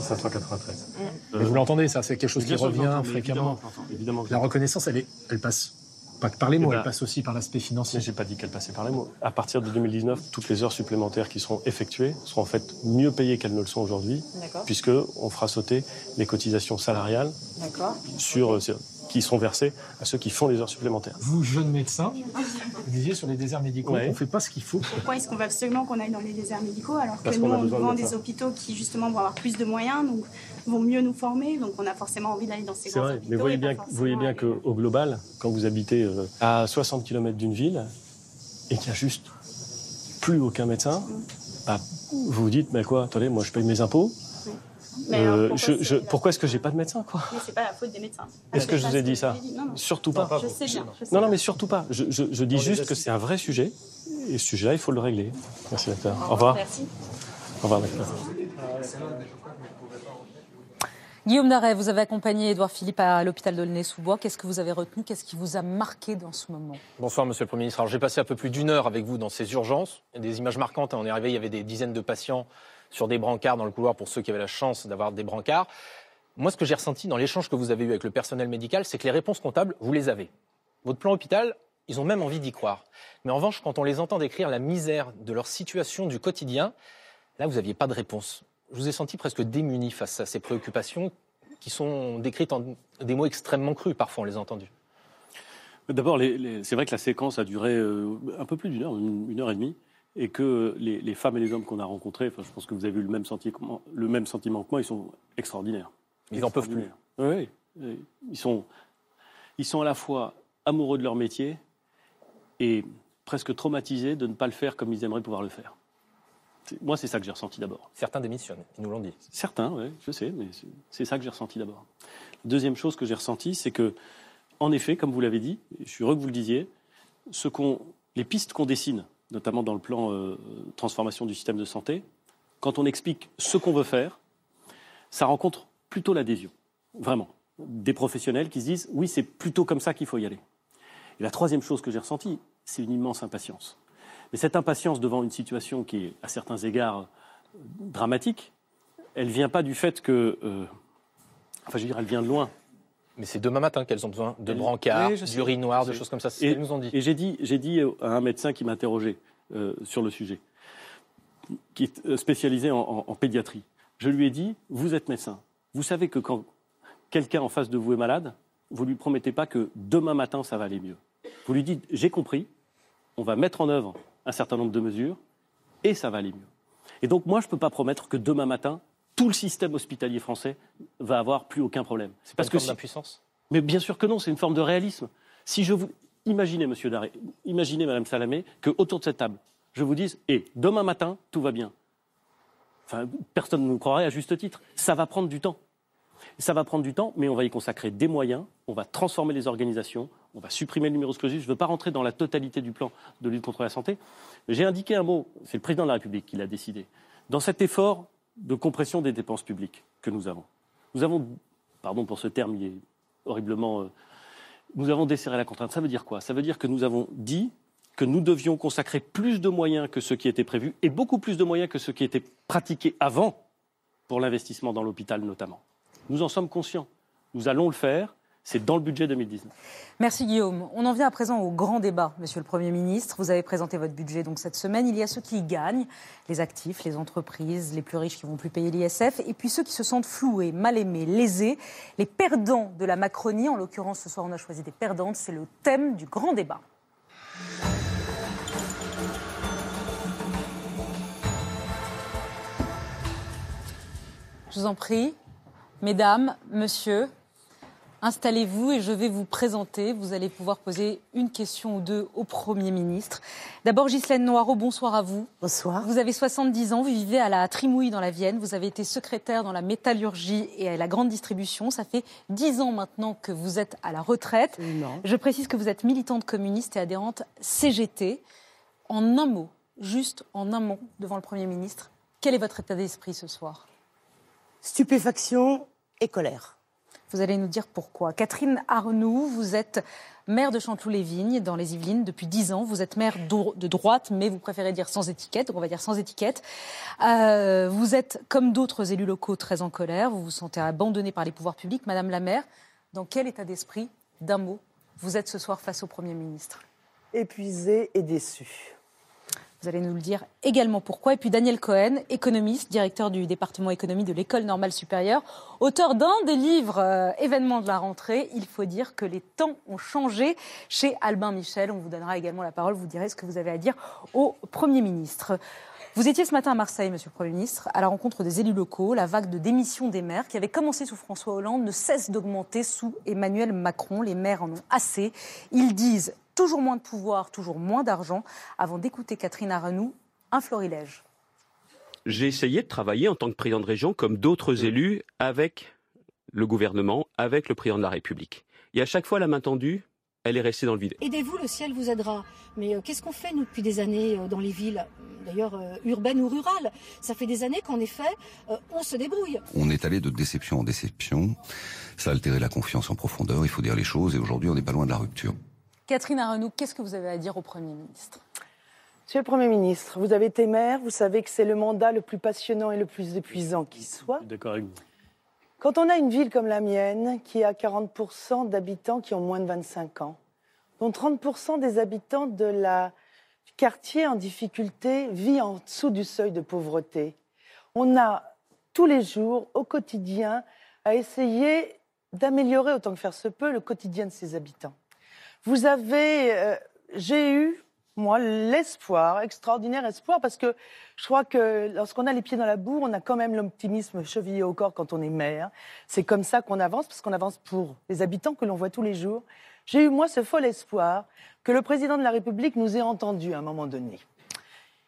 593. Mais vous l'entendez, ça, c'est quelque chose qui revient fréquemment. évidemment, évidemment La reconnaissance, elle, est, elle passe pas que par les mots, Eh ben, elle passe aussi par l'aspect financier. Mais j'ai pas dit qu'elle passait par les mots. À partir de 2019, toutes les heures supplémentaires qui seront effectuées seront en fait mieux payées qu'elles ne le sont aujourd'hui, puisque on fera sauter les cotisations salariales D'accord. sur, sur- qui sont versés à ceux qui font les heures supplémentaires. Vous, jeune médecin, vous disiez sur les déserts médicaux, Ouais. on ne fait pas ce qu'il faut. Pourquoi est-ce qu'on veut absolument qu'on aille dans les déserts médicaux alors Parce que qu'on nous, on besoin de vend médecins. des hôpitaux qui justement vont avoir plus de moyens, donc vont mieux nous former, donc on a forcément envie d'aller dans ces C'est grands vrai, hôpitaux. mais voyez bien, vous voyez bien aller- qu'au global, quand vous habitez euh, à 60 km d'une ville et qu'il n'y a juste plus aucun médecin, bah, vous vous dites, mais quoi, attendez, moi je paye mes impôts. Mais alors, Euh, pourquoi je- c'est je- la- pourquoi est-ce que j'ai pas de médecin quoi Mais c'est pas la faute des médecins. Est-ce que je vous ai dit ça Non, non. Surtout pas. Je sais bien. je sais Non, non, mais surtout pas. Je, je- je dis juste que c'est un vrai sujet. Et ce sujet-là, il faut le régler. Merci, docteur. Au revoir. Merci. Au revoir, docteur. Guillaume Darret, vous avez accompagné Édouard Philippe à l'hôpital d'Aulnay-sous-Bois. Qu'est-ce que vous avez retenu? Qu'est-ce qui vous a marqué dans ce moment? Bonsoir, monsieur le Premier ministre. J'ai passé un peu plus d'une heure avec vous dans ces urgences. Des images marquantes. hein. On est arrivé, il y avait des dizaines de patients sur des brancards dans le couloir pour ceux qui avaient la chance d'avoir des brancards. Moi, ce que j'ai ressenti dans l'échange que vous avez eu avec le personnel médical, c'est que les réponses comptables, vous les avez. Votre plan hôpital, ils ont même envie d'y croire. Mais en revanche, quand on les entend décrire la misère de leur situation du quotidien, là, vous n'aviez pas de réponse. Je vous ai senti presque démuni face à ces préoccupations qui sont décrites en des mots extrêmement crus, parfois, on les a entendus. D'abord, c'est vrai que la séquence a duré euh, un peu plus d'une heure, une, une heure et demie, et que les, les femmes et les hommes qu'on a rencontrés, enfin, je pense que vous avez eu le même, sentiment, le même sentiment que moi, ils sont extraordinaires. Ils n'en peuvent plus. Oui, oui. Ils sont, ils sont à la fois amoureux de leur métier et presque traumatisés de ne pas le faire comme ils aimeraient pouvoir le faire. Moi, c'est ça que j'ai ressenti d'abord. Certains démissionnent, ils nous l'ont dit. Certains, oui, je sais, mais c'est- ça que j'ai ressenti d'abord. Deuxième chose que j'ai ressenti, c'est que, en effet, comme vous l'avez dit, je suis heureux que vous le disiez, ce les pistes qu'on dessine, notamment dans le plan euh, transformation du système de santé, quand on explique ce qu'on veut faire, ça rencontre plutôt l'adhésion, vraiment, des professionnels qui se disent oui, c'est plutôt comme ça qu'il faut y aller. Et la troisième chose que j'ai ressentie, c'est une immense impatience. Mais cette impatience devant une situation qui est, à certains égards, dramatique, elle vient pas du fait que. euh, enfin, je veux dire, elle vient de loin. Mais c'est demain matin qu'elles ont besoin de Elle- brancards, Oui, d'urinoirs, de choses comme ça. C'est ce qu'elles nous ont dit. et j'ai dit, j'ai dit à un médecin qui m'interrogeait euh, sur le sujet, qui est euh, spécialisé en, en- en pédiatrie. Je lui ai dit, vous êtes médecin. Vous savez que quand quelqu'un en face de vous est malade, vous lui promettez pas que demain matin ça va aller mieux. Vous lui dites, j'ai compris, on va mettre en œuvre un certain nombre de mesures et ça va aller mieux. Et donc moi, je ne peux pas promettre que demain matin, tout le système hospitalier français va avoir plus aucun problème. C'est Parce une que forme si- d'impuissance? Mais bien sûr que non, c'est une forme de réalisme. Si je vous imaginez, Monsieur Daré, imaginez, Madame Salamé, que autour de cette table, je vous dise, et demain matin, tout va bien. Enfin, personne ne nous croirait à juste titre. Ça va prendre du temps. Ça va prendre du temps, mais on va y consacrer des moyens, on va transformer les organisations, on va supprimer le numéro clausus. Je ne veux pas rentrer dans la totalité du plan de lutte contre la santé. J'ai indiqué un mot, c'est le président de la République qui l'a décidé. Dans cet effort de compression des dépenses publiques que nous avons, nous avons, pardon pour ce terme, il est horriblement. euh, nous avons desserré la contrainte. Ça veut dire quoi? Ça veut dire que nous avons dit que nous devions consacrer plus de moyens que ce qui était prévu et beaucoup plus de moyens que ce qui était pratiqué avant pour l'investissement dans l'hôpital notamment. Nous en sommes conscients. Nous allons le faire. C'est dans le budget 2019. Merci Guillaume. On en vient à présent au grand débat, Monsieur le Premier ministre. Vous avez présenté votre budget donc cette semaine. Il y a ceux qui y gagnent, les actifs, les entreprises, les plus riches qui vont plus payer l'ISF, et puis ceux qui se sentent floués, mal aimés, lésés, les perdants de la Macronie. En l'occurrence, ce soir, on a choisi des perdantes. C'est le thème du grand débat. Je vous en prie, mesdames, monsieur, installez-vous et je vais vous présenter. Vous allez pouvoir poser une question ou deux au Premier ministre. D'abord, Ghislaine Noireau, bonsoir à vous. Bonsoir. Vous avez 70 ans, vous vivez à la Trimouille dans la Vienne. Vous avez été secrétaire dans la métallurgie et à la grande distribution. Ça fait 10 ans maintenant que vous êtes à la retraite. Je précise que vous êtes militante communiste et adhérente CGT. En un mot, juste en un mot, devant le Premier ministre, quel est votre état d'esprit ce soir? Stupéfaction et colère. Vous allez nous dire pourquoi. Catherine Arnoux, vous êtes maire de Chanteloup-les-Vignes dans les Yvelines depuis 10 ans. Vous êtes maire de droite, mais vous préférez dire sans étiquette, donc on va dire sans étiquette. Euh, vous êtes, comme d'autres élus locaux, très en colère. Vous vous sentez abandonné par les pouvoirs publics. Madame la maire, dans quel état d'esprit, d'un mot, vous êtes ce soir face au Premier ministre? Épuisé et déçu. Vous allez nous le dire également pourquoi. Et puis Daniel Cohen, économiste, directeur du département économie de l'École normale supérieure, auteur d'un des livres euh, événements de la rentrée. Il faut dire que les temps ont changé chez Albin Michel. On vous donnera également la parole. Vous direz ce que vous avez à dire au Premier ministre. Vous étiez ce matin à Marseille, Monsieur le Premier ministre, à la rencontre des élus locaux. La vague de démission des maires, qui avait commencé sous François Hollande, ne cesse d'augmenter sous Emmanuel Macron. Les maires en ont assez. Ils disent toujours moins de pouvoir, toujours moins d'argent. Avant d'écouter Catherine Aranou, un florilège. J'ai essayé de travailler en tant que président de région, comme d'autres élus, avec le gouvernement, avec le président de la République. Et à chaque fois, la main tendue, elle est restée dans le vide. Aidez-vous, le ciel vous aidera. Mais euh, qu'est-ce qu'on fait, nous, depuis des années euh, dans les villes D'ailleurs, euh, urbaines ou rurales? Ça fait des années qu'en effet, euh, on se débrouille. On est allé de déception en déception. Ça a altéré la confiance en profondeur, il faut dire les choses. Et aujourd'hui, on n'est pas loin de la rupture. Catherine Aranou, qu'est-ce que vous avez à dire au Premier ministre? Monsieur le Premier ministre, vous avez été maire, vous savez que c'est le mandat le plus passionnant et le plus épuisant qui soit. D'accord avec vous. Quand on a une ville comme la mienne, qui a 40% d'habitants qui ont moins de 25 ans, dont 30% des habitants de la du quartier en difficulté vit en dessous du seuil de pauvreté, on a tous les jours, au quotidien, à essayer d'améliorer autant que faire se peut le quotidien de ses habitants. Vous avez, euh, j'ai eu, moi, l'espoir, extraordinaire espoir, parce que je crois que lorsqu'on a les pieds dans la boue, on a quand même l'optimisme chevillé au corps quand on est maire. C'est comme ça qu'on avance, parce qu'on avance pour les habitants que l'on voit tous les jours. J'ai eu, moi, ce fol espoir que le président de la République nous ait entendus à un moment donné.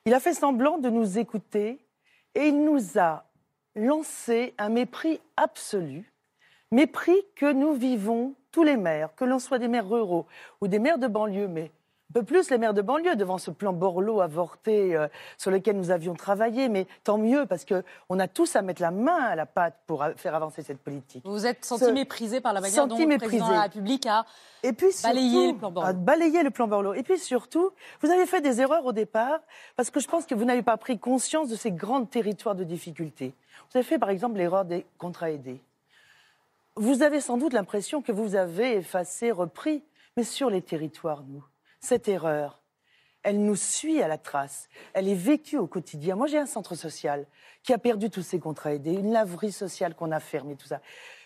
Il a fait semblant de nous écouter et il nous a lancé un mépris absolu, mépris que nous vivons tous les maires, que l'on soit des maires ruraux ou des maires de banlieue, mais un peu plus les maires de banlieue devant ce plan Borloo avorté euh, sur lequel nous avions travaillé, mais tant mieux parce qu'on a tous à mettre la main à la pâte pour faire avancer cette politique. Vous vous êtes senti Ce- méprisé par la manière dont senti le président de la méprisé. République a Et puis balayé surtout, le plan Borloo. à balayer le plan Borloo. Et puis surtout, vous avez fait des erreurs au départ parce que je pense que vous n'avez pas pris conscience de ces grands territoires de difficultés. Vous avez fait par exemple l'erreur des contrats aidés. Vous avez sans doute l'impression que vous avez effacé, repris, mais sur les territoires, nous, cette erreur, elle nous suit à la trace. Elle est vécue au quotidien. Moi, j'ai un centre social qui a perdu tous ses contrats aidés, une laverie sociale qu'on a fermée, tout ça.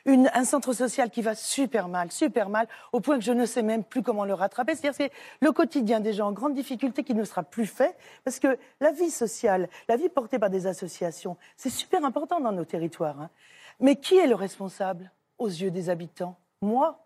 Une- un centre social qui va super mal, super mal, au point que je ne sais même plus comment le rattraper. C'est-à-dire c'est le quotidien des gens en grande difficulté qui ne sera plus fait, parce que la vie sociale, la vie portée par des associations, c'est super important dans nos territoires. hein. Mais qui est le responsable? Aux yeux des habitants Moi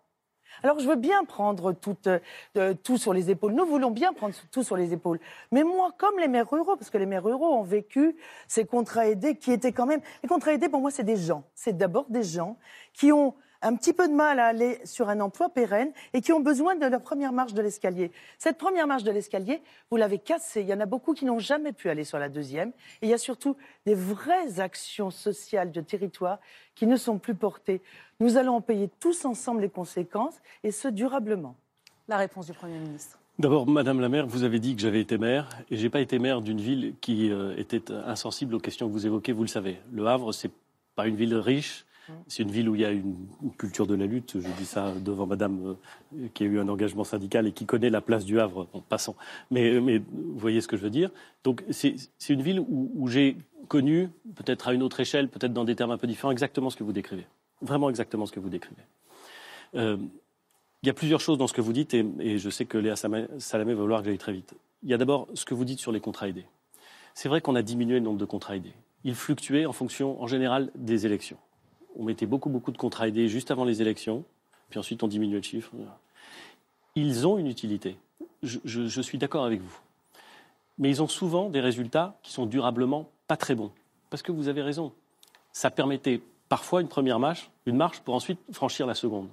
alors je veux bien prendre tout, euh, tout sur les épaules. Nous voulons bien prendre tout sur les épaules. Mais moi, comme les maires ruraux, parce que les maires ruraux ont vécu ces contrats aidés qui étaient quand même... Les contrats aidés, pour moi, c'est des gens. C'est d'abord des gens qui ont un petit peu de mal à aller sur un emploi pérenne et qui ont besoin de leur première marche de l'escalier. Cette première marche de l'escalier, vous l'avez cassée. Il y en a beaucoup qui n'ont jamais pu aller sur la deuxième. Et il y a surtout des vraies actions sociales de territoire qui ne sont plus portées. Nous allons en payer tous ensemble les conséquences, et ce, durablement. La réponse du Premier ministre. D'abord, Madame la maire, vous avez dit que j'avais été maire, et j'ai pas été maire d'une ville qui euh, était insensible aux questions que vous évoquez, vous le savez. Le Havre, c'est pas une ville riche, c'est une ville où il y a une, culture de la lutte. Je dis ça devant Madame euh, qui a eu un engagement syndical et qui connaît la place du Havre, en passant. Mais, mais vous voyez ce que je veux dire. Donc c'est une ville où, j'ai connu, peut-être à une autre échelle, peut-être dans des termes un peu différents, exactement ce que vous décrivez. Vraiment exactement ce que vous décrivez. Euh, il y a plusieurs choses dans ce que vous dites, et, et je sais que Léa Salamé va vouloir que j'aille très vite. Il y a d'abord ce que vous dites sur les contrats aidés. C'est vrai qu'on a diminué le nombre de contrats aidés. Ils fluctuaient en fonction, en général, des élections. On mettait beaucoup, beaucoup de contrats aidés juste avant les élections, puis ensuite on diminuait le chiffre. Ils ont une utilité. Je, suis d'accord avec vous. Mais ils ont souvent des résultats qui sont durablement pas très bons. Parce que vous avez raison. Ça permettait parfois une première marche, une marche pour ensuite franchir la seconde.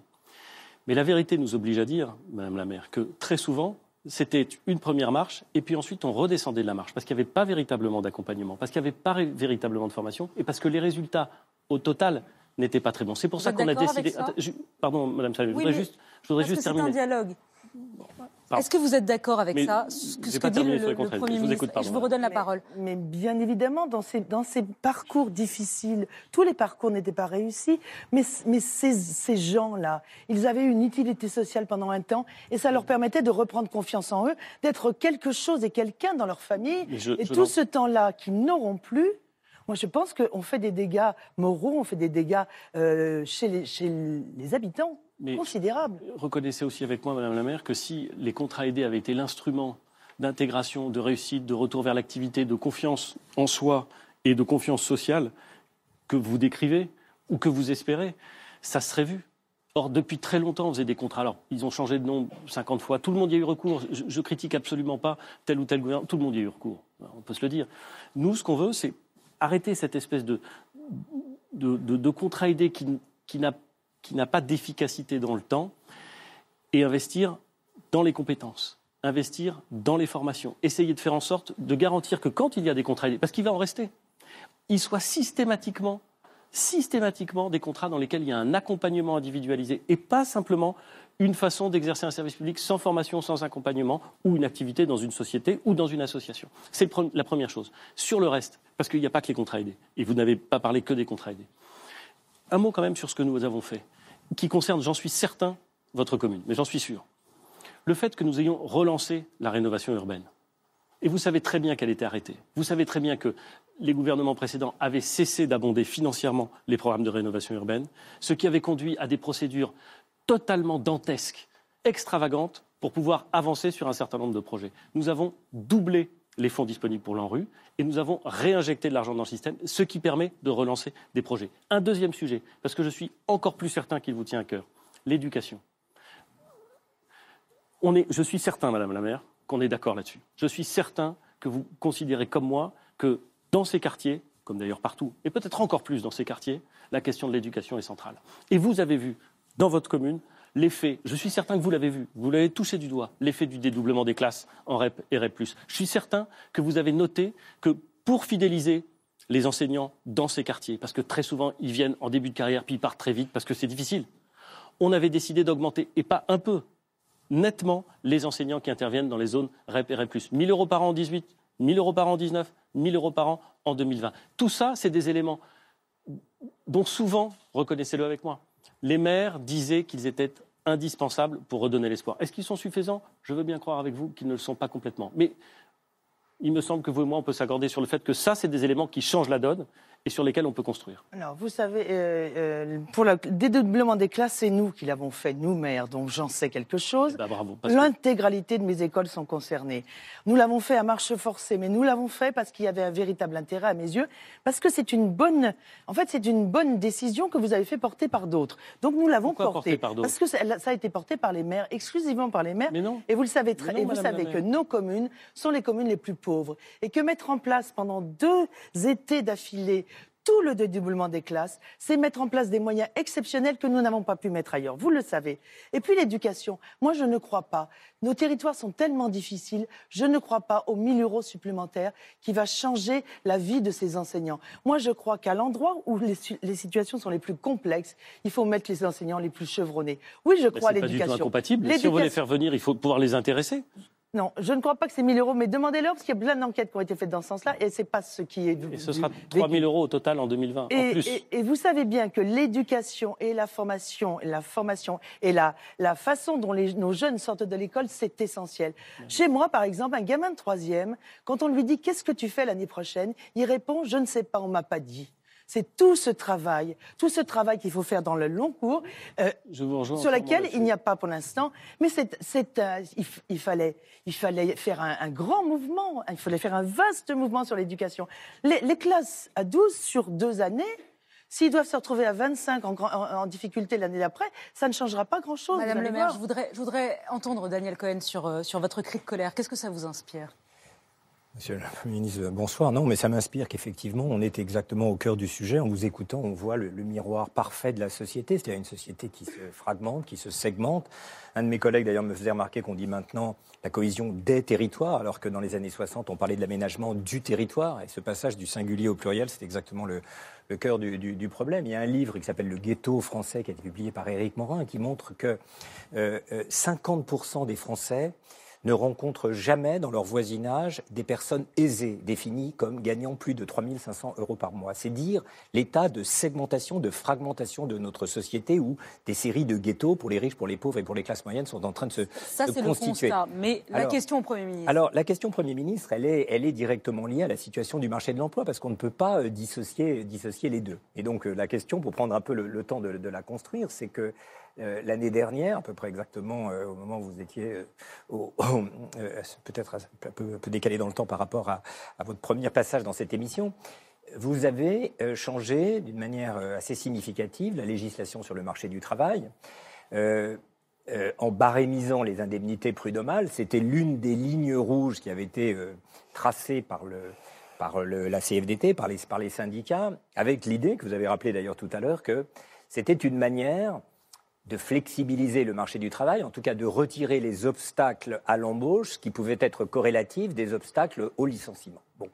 Mais la vérité nous oblige à dire, Madame la maire, que très souvent, c'était une première marche, et puis ensuite on redescendait de la marche, parce qu'il n'y avait pas véritablement d'accompagnement, parce qu'il n'y avait pas véritablement de formation, et parce que les résultats, au total, n'étaient pas très bons. C'est pour Vous ça qu'on a décidé. ça Attends, je- Pardon, Madame Salamé, Oui, je voudrais juste, je voudrais Parce juste que c'est un terminer. dialogue. Est-ce que vous êtes d'accord avec Mais ça Ce que, j'ai ce que pas dit le, le. Premier Je vous ministre. écoute, pardon. je vous redonne la parole. Mais bien évidemment, dans ces, dans ces parcours difficiles, tous les parcours n'étaient pas réussis, mais, mais ces, ces gens-là, ils avaient une utilité sociale pendant un temps et ça leur permettait de reprendre confiance en eux, d'être quelque chose et quelqu'un dans leur famille. Mais je- et je tout ce temps-là qu'ils n'auront plus, moi je pense qu'on fait des dégâts moraux, on fait des dégâts euh, chez, les, chez les habitants Mais- considérables. Reconnaissez aussi avec moi, Madame la maire, que si les contrats aidés avaient été l'instrument d'intégration, de réussite, de retour vers l'activité, de confiance en soi et de confiance sociale que vous décrivez ou que vous espérez, ça serait vu. Or, depuis très longtemps, on faisait des contrats. Alors, ils ont changé de nom 50 fois. Tout le monde y a eu recours. Je, je critique absolument pas tel ou tel gouvernement. Tout le monde y a eu recours. On peut se le dire. Nous, ce qu'on veut, c'est arrêter cette espèce de, de, de- de contrat aidé qui, n'a pas d'efficacité dans le temps et investir dans les compétences, investir dans les formations, essayer de faire en sorte de garantir que quand il y a des contrats parce qu'il va en rester, il soit systématiquement, systématiquement des contrats dans lesquels il y a un accompagnement individualisé et pas simplement une façon d'exercer un service public sans formation, sans accompagnement, ou une activité dans une société ou dans une association. C'est la première chose. Sur le reste, parce qu'il n'y a pas que les contrats aidés, et vous n'avez pas parlé que des contrats aidés. Un mot quand même sur ce que nous avons fait, qui concerne, j'en suis certain, votre commune, mais j'en suis sûr. Le fait que nous ayons relancé la rénovation urbaine. Et vous savez très bien qu'elle était arrêtée. Vous savez très bien que les gouvernements précédents avaient cessé d'abonder financièrement les programmes de rénovation urbaine, ce qui avait conduit à des procédures totalement dantesques, extravagantes, pour pouvoir avancer sur un certain nombre de projets. Nous avons doublé les fonds disponibles pour l'ANRU et nous avons réinjecté de l'argent dans le système, ce qui permet de relancer des projets. Un deuxième sujet, parce que je suis encore plus certain qu'il vous tient à cœur, l'éducation. On est, je suis certain, Madame la maire, qu'on est d'accord là-dessus. Je suis certain que vous considérez comme moi que dans ces quartiers, comme d'ailleurs partout, et peut-être encore plus dans ces quartiers, la question de l'éducation est centrale. Et vous avez vu dans votre commune l'effet, je suis certain que vous l'avez vu, vous l'avez touché du doigt, l'effet du dédoublement des classes en REP et REP. Je suis certain que vous avez noté que pour fidéliser les enseignants dans ces quartiers, parce que très souvent ils viennent en début de carrière puis ils partent très vite parce que c'est difficile, on avait décidé d'augmenter, et pas un peu, nettement les enseignants qui interviennent dans les zones REP et REP+. 1000 euros par an en 18, 1000 euros par an en 19, 1000 euros par an en 2020. Tout ça, c'est des éléments dont souvent, reconnaissez-le avec moi, les maires disaient qu'ils étaient indispensables pour redonner l'espoir. Est-ce qu'ils sont suffisants? Je veux bien croire avec vous qu'ils ne le sont pas complètement. Mais il me semble que vous et moi, on peut s'accorder sur le fait que ça, c'est des éléments qui changent la donne et sur lesquels on peut construire. Alors, vous savez, euh, euh, pour le dédoublement des classes, c'est nous qui l'avons fait, nous maires, donc j'en sais quelque chose. Bravo. parce que- L'intégralité de mes écoles sont concernées. Nous l'avons fait à marche forcée, mais nous l'avons fait parce qu'il y avait un véritable intérêt à mes yeux, parce que c'est une bonne, en fait, c'est une bonne décision que vous avez fait porter par d'autres. Donc nous l'avons Pourquoi porté parce que ça, ça a été porté par les maires, exclusivement par les maires. Mais non. Et vous le savez très, non, et vous savez que nos communes sont les communes les plus pauvres, et que mettre en place pendant deux étés d'affilée tout le dédoublement des classes, c'est mettre en place des moyens exceptionnels que nous n'avons pas pu mettre ailleurs. Vous le savez. Et puis l'éducation. Moi, je ne crois pas. Nos territoires sont tellement difficiles. Je ne crois pas aux 1000 euros supplémentaires qui va changer la vie de ces enseignants. Moi, je crois qu'à l'endroit où les, situations sont les plus complexes, il faut mettre les enseignants les plus chevronnés. Oui, je crois à c'est pas du tout l'éducation. incompatible. Si on veut les faire venir, il faut pouvoir les intéresser. Non, je ne crois pas que c'est 1000 euros, mais demandez-leur, parce qu'il y a plein d'enquêtes qui ont été faites dans ce sens-là, et c'est pas ce qui est. Et ce sera 3 000 euros au total en 2020, en Et, plus. et- et vous savez bien que l'éducation et la formation, et la formation et la, la façon dont les- nos jeunes sortent de l'école, c'est essentiel. Chez moi, par exemple, un gamin de troisième, quand on lui dit qu'est-ce que tu fais l'année prochaine, il répond je ne sais pas, on m'a pas dit. C'est tout ce travail, tout ce travail qu'il faut faire dans le long cours, euh, Je vous rejoins sur lequel il n'y a pas pour l'instant. Mais c'est, c'est, euh, il, fallait, il fallait faire un, un grand mouvement, il fallait faire un vaste mouvement sur l'éducation. Les, les classes à 12 sur deux années, s'ils doivent se retrouver à 25 en, grand- en- en difficulté l'année d'après, ça ne changera pas grand-chose. Madame le maire, je voudrais, je voudrais entendre Daniel Cohen sur, euh, sur votre cri de colère. Qu'est-ce que ça vous inspire? Monsieur le ministre, bonsoir. Non, mais ça m'inspire qu'effectivement, on est exactement au cœur du sujet. En vous écoutant, on voit le, miroir parfait de la société, c'est-à-dire une société qui se fragmente, qui se segmente. Un de mes collègues, d'ailleurs, me faisait remarquer qu'on dit maintenant la cohésion des territoires, alors que dans les années 60, on parlait de l'aménagement du territoire. Et ce passage du singulier au pluriel, c'est exactement le, cœur du, problème. Il y a un livre qui s'appelle Le ghetto français, qui a été publié par Éric Morin, qui montre que euh, 50% des Français ne rencontrent jamais dans leur voisinage des personnes aisées, définies comme gagnant plus de 3500 euros par mois. C'est dire l'état de segmentation, de fragmentation de notre société où des séries de ghettos pour les riches, pour les pauvres et pour les classes moyennes sont en train de se, Ça, c'est constituer. le constat. Mais la Alors- question au Premier ministre. Alors, la question Premier ministre, elle est, elle est directement liée à la situation du marché de l'emploi, parce qu'on ne peut pas euh, dissocier, dissocier les deux. Et donc, euh, la question, pour prendre un peu le, le temps de, de la construire, c'est que euh, l'année dernière, à peu près exactement euh, au moment où vous étiez euh, peut-être un peu, décalé dans le temps par rapport à, votre premier passage dans cette émission, vous avez changé d'une manière assez significative la législation sur le marché du travail. En barémisant les indemnités prud'homales, c'était l'une des lignes rouges qui avait été tracée par, le, par la CFDT, par les, par les syndicats, avec l'idée, que vous avez rappelé d'ailleurs tout à l'heure, que c'était une manière de flexibiliser le marché du travail, en tout cas de retirer les obstacles à l'embauche qui pouvaient être corrélatifs des obstacles au licenciement. Bon,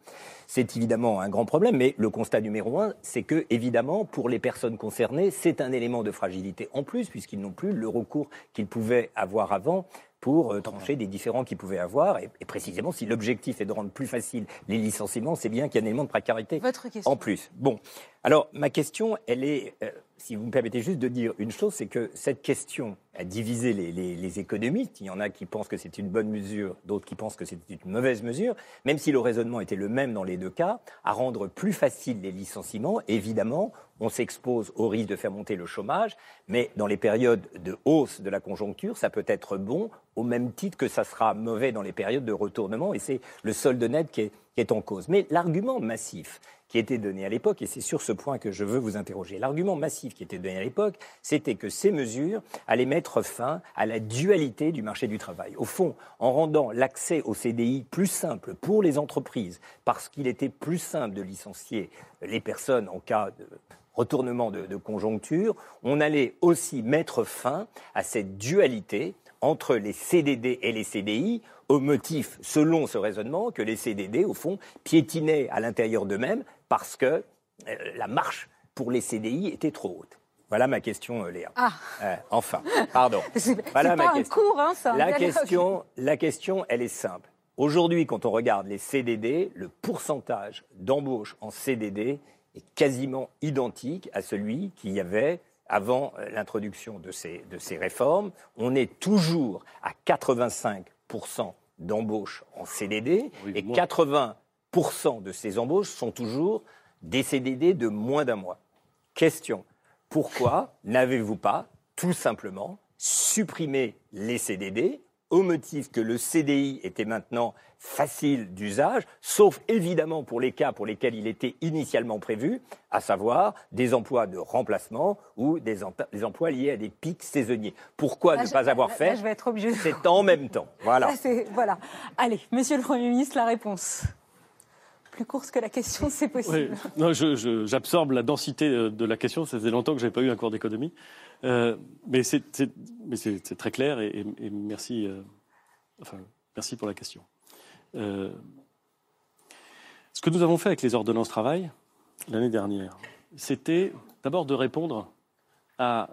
c'est évidemment un grand problème, mais le constat numéro un, c'est que, évidemment, pour les personnes concernées, c'est un élément de fragilité en plus, puisqu'ils n'ont plus le recours qu'ils pouvaient avoir avant pour euh, trancher des différends qu'ils pouvaient avoir. Et, et précisément, si l'objectif est de rendre plus facile les licenciements, c'est bien qu'il y a un élément de précarité Votre question. en plus. Bon, alors ma question, elle est, euh, si vous me permettez juste de dire une chose, c'est que cette question a divisé les, économistes. Il y en a qui pensent que c'est une bonne mesure, d'autres qui pensent que c'est une mauvaise mesure, même si le raisonnement était le même dans les deux cas, à rendre plus facile les licenciements. Évidemment, on s'expose au risque de faire monter le chômage, mais dans les périodes de hausse de la conjoncture, ça peut être bon au même titre que ça sera mauvais dans les périodes de retournement, et c'est le solde net qui est en cause. Mais l'argument massif qui était donné à l'époque, et c'est sur ce point que je veux vous interroger, l'argument massif qui était donné à l'époque, c'était que ces mesures allaient mettre fin à la dualité du marché du travail. Au fond, en rendant l'accès au CDI plus simple pour les entreprises, parce qu'il était plus simple de licencier les personnes en cas de retournement de, de conjoncture, on allait aussi mettre fin à cette dualité entre les CDD et les CDI au motif, selon ce raisonnement, que les CDD, au fond, piétinaient à l'intérieur d'eux-mêmes parce que euh, la marche pour les CDI était trop haute. Voilà ma question, euh, Léa. Ah. Euh, enfin, pardon. C'est Voilà c'est ma pas un question. cours, hein, un La question, la question, elle est simple. Aujourd'hui, quand on regarde les CDD, le pourcentage d'embauche en CDD est quasiment identique à celui qu'il y avait avant l'introduction de ces, de ces réformes. On est toujours à 85% d'embauche en CDD et 80% de ces embauches sont toujours des CDD de moins d'un mois. Question, pourquoi n'avez-vous pas tout simplement supprimé les CDD au motif que le CDI était maintenant facile d'usage, sauf évidemment pour les cas pour lesquels il était initialement prévu, à savoir des emplois de remplacement ou des, emp- des emplois liés à des pics saisonniers. Pourquoi Là, ne je- pas avoir là, fait là, je vais être obligée de- C'est en même temps. Voilà. Allez, monsieur le Premier ministre, la réponse. Plus courte que la question, c'est Oui, possible. non, j'absorbe la densité euh, de la question. Ça faisait longtemps que je n'avais pas eu un cours d'économie. Euh, mais c'est très clair et, et- et merci, euh, enfin, merci pour la question. Euh, ce que nous avons fait avec les ordonnances travail l'année dernière, c'était d'abord de répondre à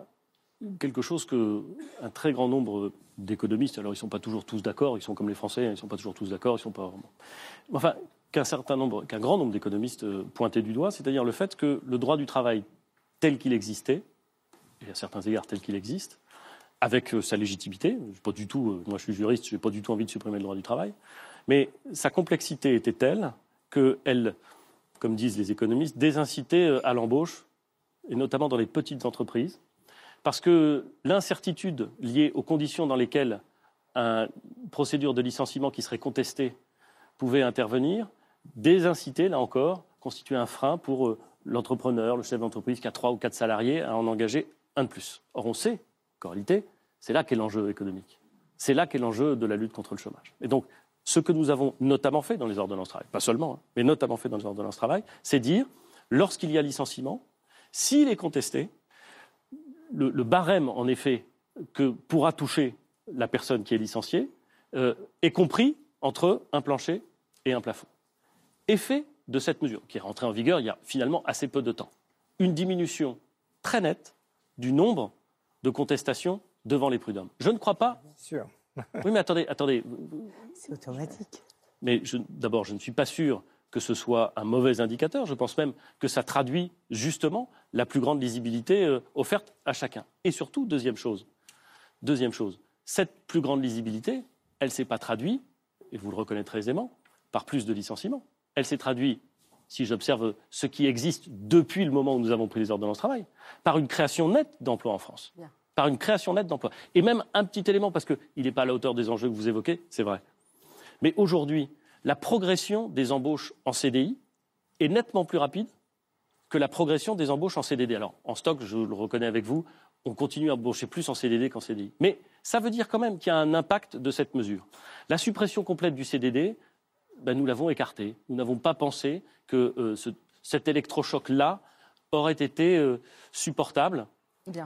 quelque chose que un très grand nombre d'économistes, alors ils ne sont pas toujours tous d'accord, ils sont comme les Français, ils ne sont pas toujours tous d'accord, ils sont pas. Enfin, qu'un certain nombre, qu'un grand nombre d'économistes euh, pointaient du doigt, c'est-à-dire le fait que le droit du travail tel qu'il existait, et à certains égards tel qu'il existe, avec euh, sa légitimité, pas du tout, euh, moi je suis juriste, je n'ai pas du tout envie de supprimer le droit du travail, mais sa complexité était telle qu'elle, comme disent les économistes, désincitait à l'embauche, et notamment dans les petites entreprises, parce que l'incertitude liée aux conditions dans lesquelles une procédure de licenciement qui serait contestée pouvait intervenir, désinciter, là encore, constituer un frein pour euh, l'entrepreneur, le chef d'entreprise qui a trois ou quatre salariés à en engager un de plus. Or, on sait qu'en réalité, c'est là qu'est l'enjeu économique. C'est là qu'est l'enjeu de la lutte contre le chômage. Et donc, ce que nous avons notamment fait dans les ordonnances travail, pas seulement, hein, mais notamment fait dans les ordonnances travail, c'est dire, lorsqu'il y a licenciement, s'il est contesté, le, barème, en effet, que pourra toucher la personne qui est licenciée euh, est compris entre un plancher et un plafond. Effet de cette mesure, qui est rentrée en vigueur il y a finalement assez peu de temps, une diminution très nette du nombre de contestations devant les prud'hommes. Je ne crois pas. sûr. oui, mais attendez, attendez. C'est automatique. Mais d'abord, je ne suis pas sûr que ce soit un mauvais indicateur. Je pense même que ça traduit justement la plus grande lisibilité euh, offerte à chacun. Et surtout, deuxième chose, deuxième chose, cette plus grande lisibilité, elle ne s'est pas traduite, et vous le reconnaîtrez aisément, par plus de licenciements. Elle s'est traduite, si j'observe ce qui existe depuis le moment où nous avons pris les ordonnances travail, par une création nette d'emplois en France. Par une création nette d'emplois. Et même un petit élément, parce qu'il n'est pas à la hauteur des enjeux que vous évoquez, c'est vrai. Mais aujourd'hui, la progression des embauches en CDI est nettement plus rapide que la progression des embauches en CDD. Alors, en stock, je le reconnais avec vous, on continue à embaucher plus en CDD qu'en CDI. Mais ça veut dire quand même qu'il y a un impact de cette mesure. La suppression complète du CDD, ben, nous l'avons écartée. Nous n'avons pas pensé que euh, cet électrochoc-là aurait été euh, supportable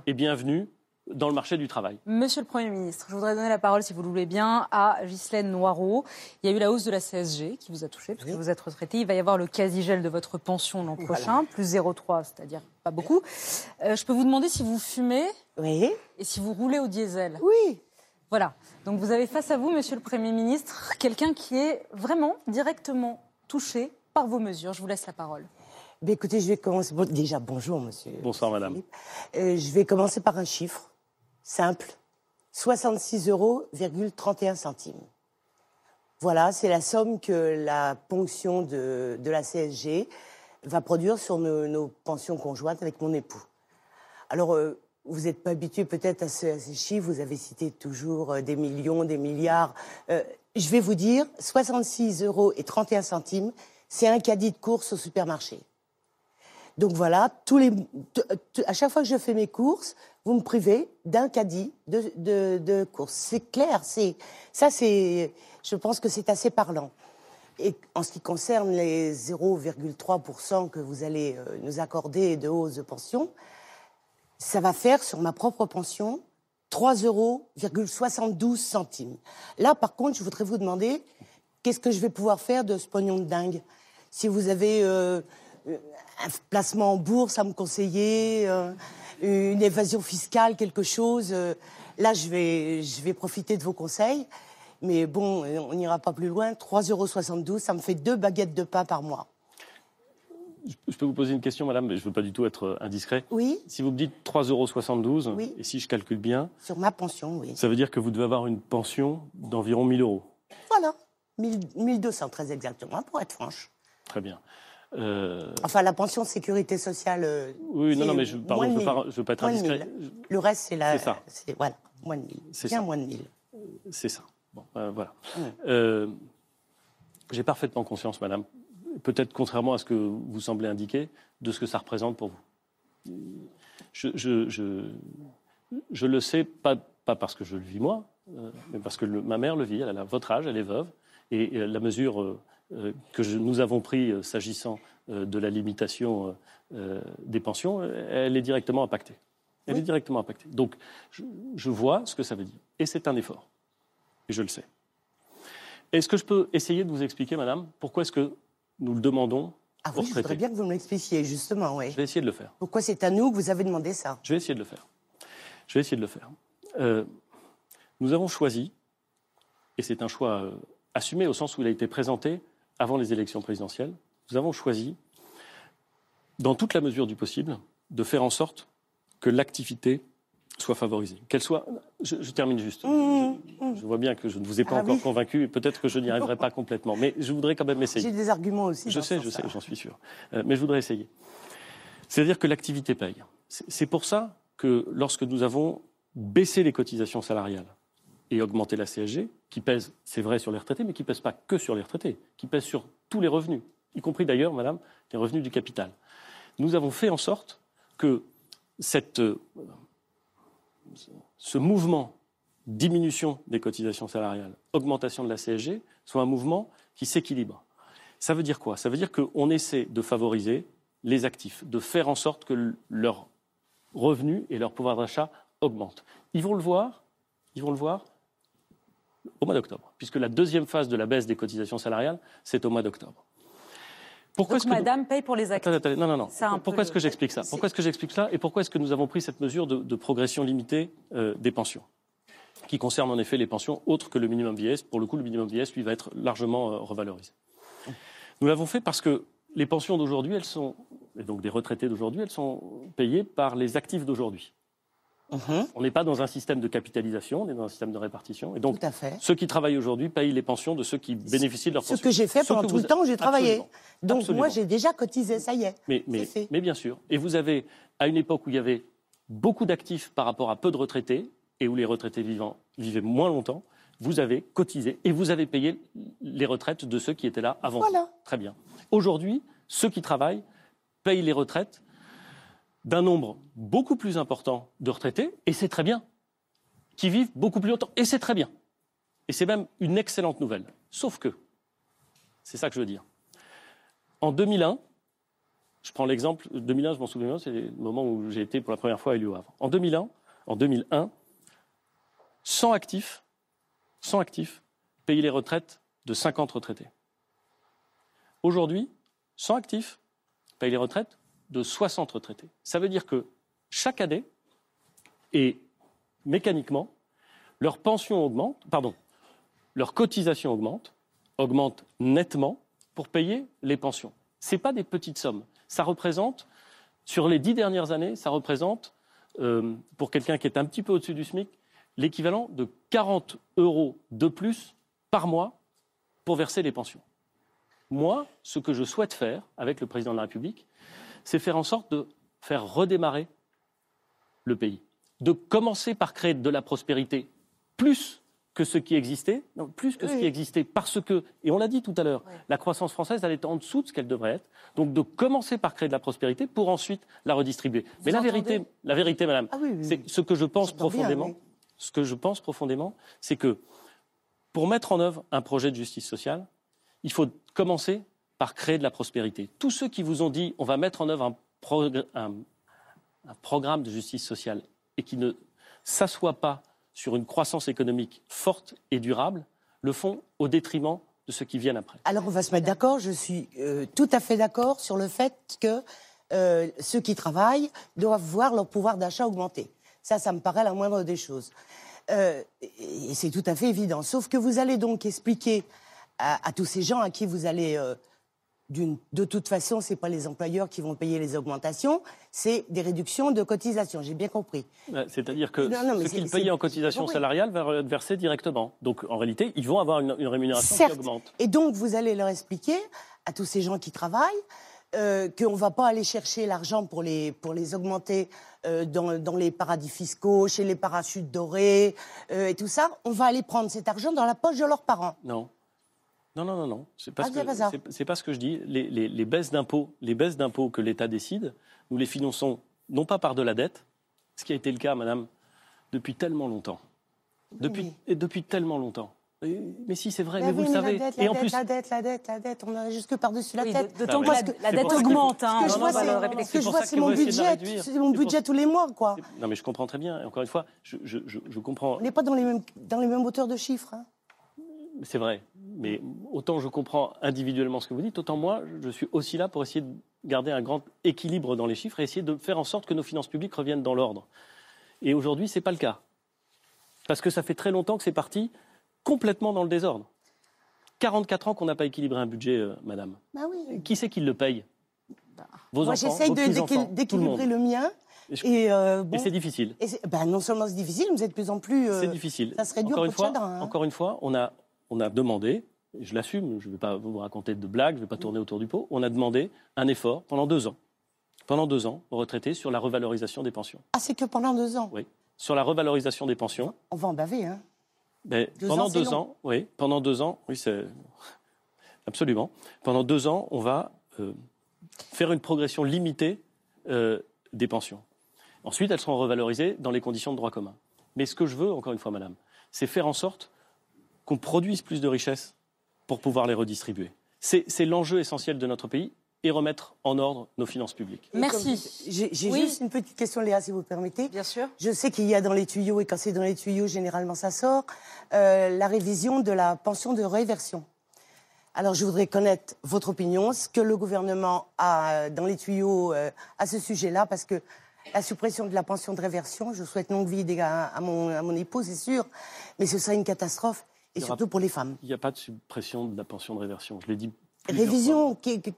et bienvenu dans le marché du travail. Monsieur le Premier ministre, je voudrais donner la parole, si vous le voulez bien, à Ghislaine Noireau. Il y a eu la hausse de la CSG qui vous a touché, parce que vous êtes retraité. Il va y avoir le quasi-gel de votre pension l'an prochain, plus 0,3, c'est-à-dire pas beaucoup. Euh, je peux vous demander si vous fumez oui. et si vous roulez au diesel Oui. Voilà. Donc vous avez face à vous, Monsieur le Premier ministre, quelqu'un qui est vraiment directement touché par vos mesures. Je vous laisse la parole. Ben écoutez, je vais commencer. déjà, bonjour, monsieur. Bonsoir, madame. Euh, je vais commencer par un chiffre simple, 66,31 euros centimes. Voilà, c'est la somme que la ponction de, la CSG va produire sur nos, pensions conjointes avec mon époux. Alors, euh, vous n'êtes pas habitué peut-être à, ces chiffres, vous avez cité toujours euh, des millions, des milliards. Euh, je vais vous dire, 66 euros et 31 centimes, c'est un caddie de course au supermarché. Donc voilà, à chaque fois que je fais mes courses, vous me privez d'un caddie de, de, course. C'est clair, c'est ça, c'est, je pense que c'est assez parlant. Et en ce qui concerne les 0,3% que vous allez euh, nous accorder de hausse de pension, ça va faire sur ma propre pension 3,72 euros. Là, par contre, je voudrais vous demander qu'est-ce que je vais pouvoir faire de ce pognon de dingue? Si vous avez euh, un placement en bourse à me conseiller, euh, une évasion fiscale, quelque chose. Euh, là, je vais, je vais profiter de vos conseils. Mais bon, on n'ira pas plus loin. 3,72 euros, ça me fait deux baguettes de pain par mois. Je peux vous poser une question, madame, mais je ne veux pas du tout être euh, indiscret. Oui. Si vous me dites 3,72 euros, et si je calcule bien. Sur ma pension, oui. Ça veut dire que vous devez avoir une pension d'environ 1000 euros. Voilà. 1200, très exactement, pour être franche. Très bien. Euh, enfin, la pension de sécurité sociale. Euh, oui, non, non, mais je, pardon, je ne veux, pas être indiscret. Le reste, c'est la. C'est ça. Voilà, moins de 1000. C'est Bien moins de 1000. C'est ça. Bon, euh, voilà. Euh, J'ai parfaitement conscience, madame, peut-être contrairement à ce que vous semblez indiquer, de ce que ça représente pour vous. Je, je, je, je le sais, pas, pas, parce que je le vis moi, mais parce que ma mère le vit, elle a votre âge, elle est veuve, et la mesure euh, que nous avons pris euh, s'agissant euh, de la limitation des pensions, elle est directement impactée. Elle est directement impactée. Donc, je, vois ce que ça veut dire. Et c'est un effort. Et je le sais. Est-ce que je peux essayer de vous expliquer, madame, pourquoi est-ce que nous le demandons ah oui, je voudrais bien que vous me l'expliquiez, justement, oui. Je vais essayer de le faire. Pourquoi c'est à nous que vous avez demandé ça? Je vais essayer de le faire. Je vais essayer de le faire. nous avons choisi, et c'est un choix assumé au sens où il a été présenté avant les élections présidentielles, nous avons choisi, dans toute la mesure du possible, de faire en sorte que l'activité soit favorisée. Qu'elle soit. Je, termine juste. Mmh, mmh. Je, vois bien que je ne vous ai pas ah encore convaincu et peut-être que je n'y arriverai pas complètement. Mais je voudrais quand même essayer. J'ai des arguments aussi. Je sais, je sais, j'en suis sûr. Euh, mais je voudrais essayer. C'est-à-dire que l'activité paye. C'est pour ça que lorsque nous avons baissé les cotisations salariales et augmenter la CSG, qui pèse, c'est vrai, sur les retraités, mais qui ne pèse pas que sur les retraités, qui pèse sur tous les revenus, y compris d'ailleurs, madame, les revenus du capital. Nous avons fait en sorte que cette, euh, ce mouvement diminution des cotisations salariales, augmentation de la CSG, soit un mouvement qui s'équilibre. Ça veut dire quoi? Ça veut dire qu'on essaie de favoriser les actifs, de faire en sorte que leurs revenus et leur pouvoir d'achat augmentent. Ils vont le voir, ils vont le voir au mois d'octobre, puisque la deuxième phase de la baisse des cotisations salariales, c'est au mois d'octobre. Pourquoi Donc madame paye pour les actifs. non, non, non. Pourquoi est-ce que j'explique ça? Pourquoi est-ce que j'explique ça Et pourquoi est-ce que nous avons pris cette mesure de, progression limitée euh, des pensions? Qui concerne en effet les pensions autres que le minimum vieillesse. Pour le coup, le minimum vieillesse, lui, va être largement euh, revalorisé. Nous l'avons fait parce que les pensions d'aujourd'hui, elles sont, et donc des retraités d'aujourd'hui, elles sont payées par les actifs d'aujourd'hui. Uh-huh. On n'est pas dans un système de capitalisation, on est dans un système de répartition. Et donc, ceux qui travaillent aujourd'hui payent les pensions de ceux qui bénéficient de leurs pensions. Ce que j'ai fait pendant tout le temps où j'ai travaillé. Donc moi, j'ai déjà cotisé, ça y est. Mais, mais bien sûr. Et vous avez, à une époque où il y avait beaucoup d'actifs par rapport à peu de retraités, et où les retraités vivants vivaient moins longtemps, vous avez cotisé et vous avez payé les retraites de ceux qui étaient là avant. Voilà. Très bien. Aujourd'hui, ceux qui travaillent payent les retraites d'un nombre beaucoup plus important de retraités, et c'est très bien, qui vivent beaucoup plus longtemps, et c'est très bien. Et c'est même une excellente nouvelle. Sauf que, c'est ça que je veux dire. En 2001, je prends l'exemple, 2001, je m'en souviens, c'est le moment où j'ai été pour la première fois élu au Havre. En 2001, en 2001, 100 actifs, 100 actifs payent les retraites de 50 retraités. Aujourd'hui, 100 actifs payent les retraites de 60 retraités. Ça veut dire que chaque année, et mécaniquement, leur pension augmente, pardon, leur cotisation augmente, augmente nettement pour payer les pensions. Ce pas des petites sommes. Ça représente, sur les dix dernières années, ça représente, euh, pour quelqu'un qui est un petit peu au-dessus du SMIC, l'équivalent de 40 euros de plus par mois pour verser les pensions. Moi, ce que je souhaite faire avec le président de la République, c'est faire en sorte de faire redémarrer le pays, de commencer par créer de la prospérité plus que ce qui existait, non, plus que ce qui existait, parce que, et on l'a dit tout à l'heure, la croissance française, elle est en dessous de ce qu'elle devrait être. Donc de commencer par créer de la prospérité pour ensuite la redistribuer. Mais la vérité, la vérité, madame, ah c'est ce que je pense profondément ce que je pense profondément, c'est que pour mettre en œuvre un projet de justice sociale, il faut commencer par créer de la prospérité. Tous ceux qui vous ont dit on va mettre en œuvre un, programme de justice sociale et qui ne s'assoit pas sur une croissance économique forte et durable, le font au détriment de ceux qui viennent après. Alors on va se mettre d'accord, je suis euh, tout à fait d'accord sur le fait que euh, ceux qui travaillent doivent voir leur pouvoir d'achat augmenter. Ça, ça me paraît la moindre des choses. Euh, et c'est tout à fait évident. Sauf que vous allez donc expliquer à, tous ces gens à qui vous allez de toute façon, ce n'est pas les employeurs qui vont payer les augmentations, c'est des réductions de cotisations, j'ai bien compris. C'est-à-dire que ce qu'ils payaient en cotisation salariale va être versé directement. Donc en réalité, ils vont avoir une, rémunération qui augmente. Et donc vous allez leur expliquer à tous ces gens qui travaillent euh, qu'on ne va pas aller chercher l'argent pour les, pour les augmenter euh, dans, dans, les paradis fiscaux, chez les parachutes dorés euh, et tout ça. On va aller prendre cet argent dans la poche de leurs parents. Non. Non, non, non, non. C'est pas, ah, ce pas, ce que je dis. Les, les, les baisses d'impôts, les baisses d'impôts que l'État décide, nous les finançons non pas par de la dette, ce qui a été le cas, Madame, depuis tellement longtemps. Depuis, et depuis tellement longtemps. Mais si, c'est vrai, mais, vous le savez. La dette, et en plus... la dette, la dette, la dette, on a jusque par-dessus la tête. D'autant que la, dette augmente. Hein, ce que je vois, c'est c'est mon budget, c'est mon budget tous les mois, quoi. Non, mais je comprends très bien. encore une fois, je, je, je, comprends. On n'est pas dans les mêmes, dans les mêmes hauteurs de chiffres. Hein. C'est vrai, mais autant je comprends individuellement ce que vous dites, autant moi, je suis aussi là pour essayer de garder un grand équilibre dans les chiffres et essayer de faire en sorte que nos finances publiques reviennent dans l'ordre. Et aujourd'hui, ce n'est pas le cas. Parce que ça fait très longtemps que c'est parti complètement dans le désordre. 44 ans qu'on n'a pas équilibré un budget, euh, madame. Bah oui. Qui c'est qui le paye? Bah. Vos Moi, j'essaye d'équilibrer le, mien. Et, euh, c'est difficile. Et bah, non seulement c'est difficile, mais c'est de plus en plus. Euh, c'est difficile. Ça serait dur encore une fois, hein. Encore une fois, on a, on a demandé, et je l'assume, je ne vais pas vous raconter de blagues, je ne vais pas tourner autour du pot, on a demandé un effort pendant deux ans. Pendant deux ans, aux retraités sur la revalorisation des pensions. Ah, c'est que pendant deux ans Oui. Sur la revalorisation des pensions. On va en baver, hein ben, pendant deux ans, oui, pendant deux ans, oui, c'est absolument. Pendant deux ans, on va euh, faire une progression limitée euh, des pensions. Ensuite, elles seront revalorisées dans les conditions de droit commun. Mais ce que je veux, encore une fois, madame, c'est faire en sorte qu'on produise plus de richesses pour pouvoir les redistribuer. C'est l'enjeu essentiel de notre pays et remettre en ordre nos finances publiques. Merci. J'ai Oui. juste une petite question, Léa, si vous permettez. Bien sûr. Je sais qu'il y a dans les tuyaux, et quand c'est dans les tuyaux, généralement ça sort, euh, la révision de la pension de réversion. Alors je voudrais connaître votre opinion, ce que le gouvernement a dans les tuyaux euh, à ce sujet-là, parce que la suppression de la pension de réversion, je souhaite longue vie gars à mon, à mon époux, c'est sûr, mais ce serait une catastrophe, et aura- surtout pour les femmes. Il n'y a pas de suppression de la pension de réversion. Je l'ai dit. Révision, qui, qui-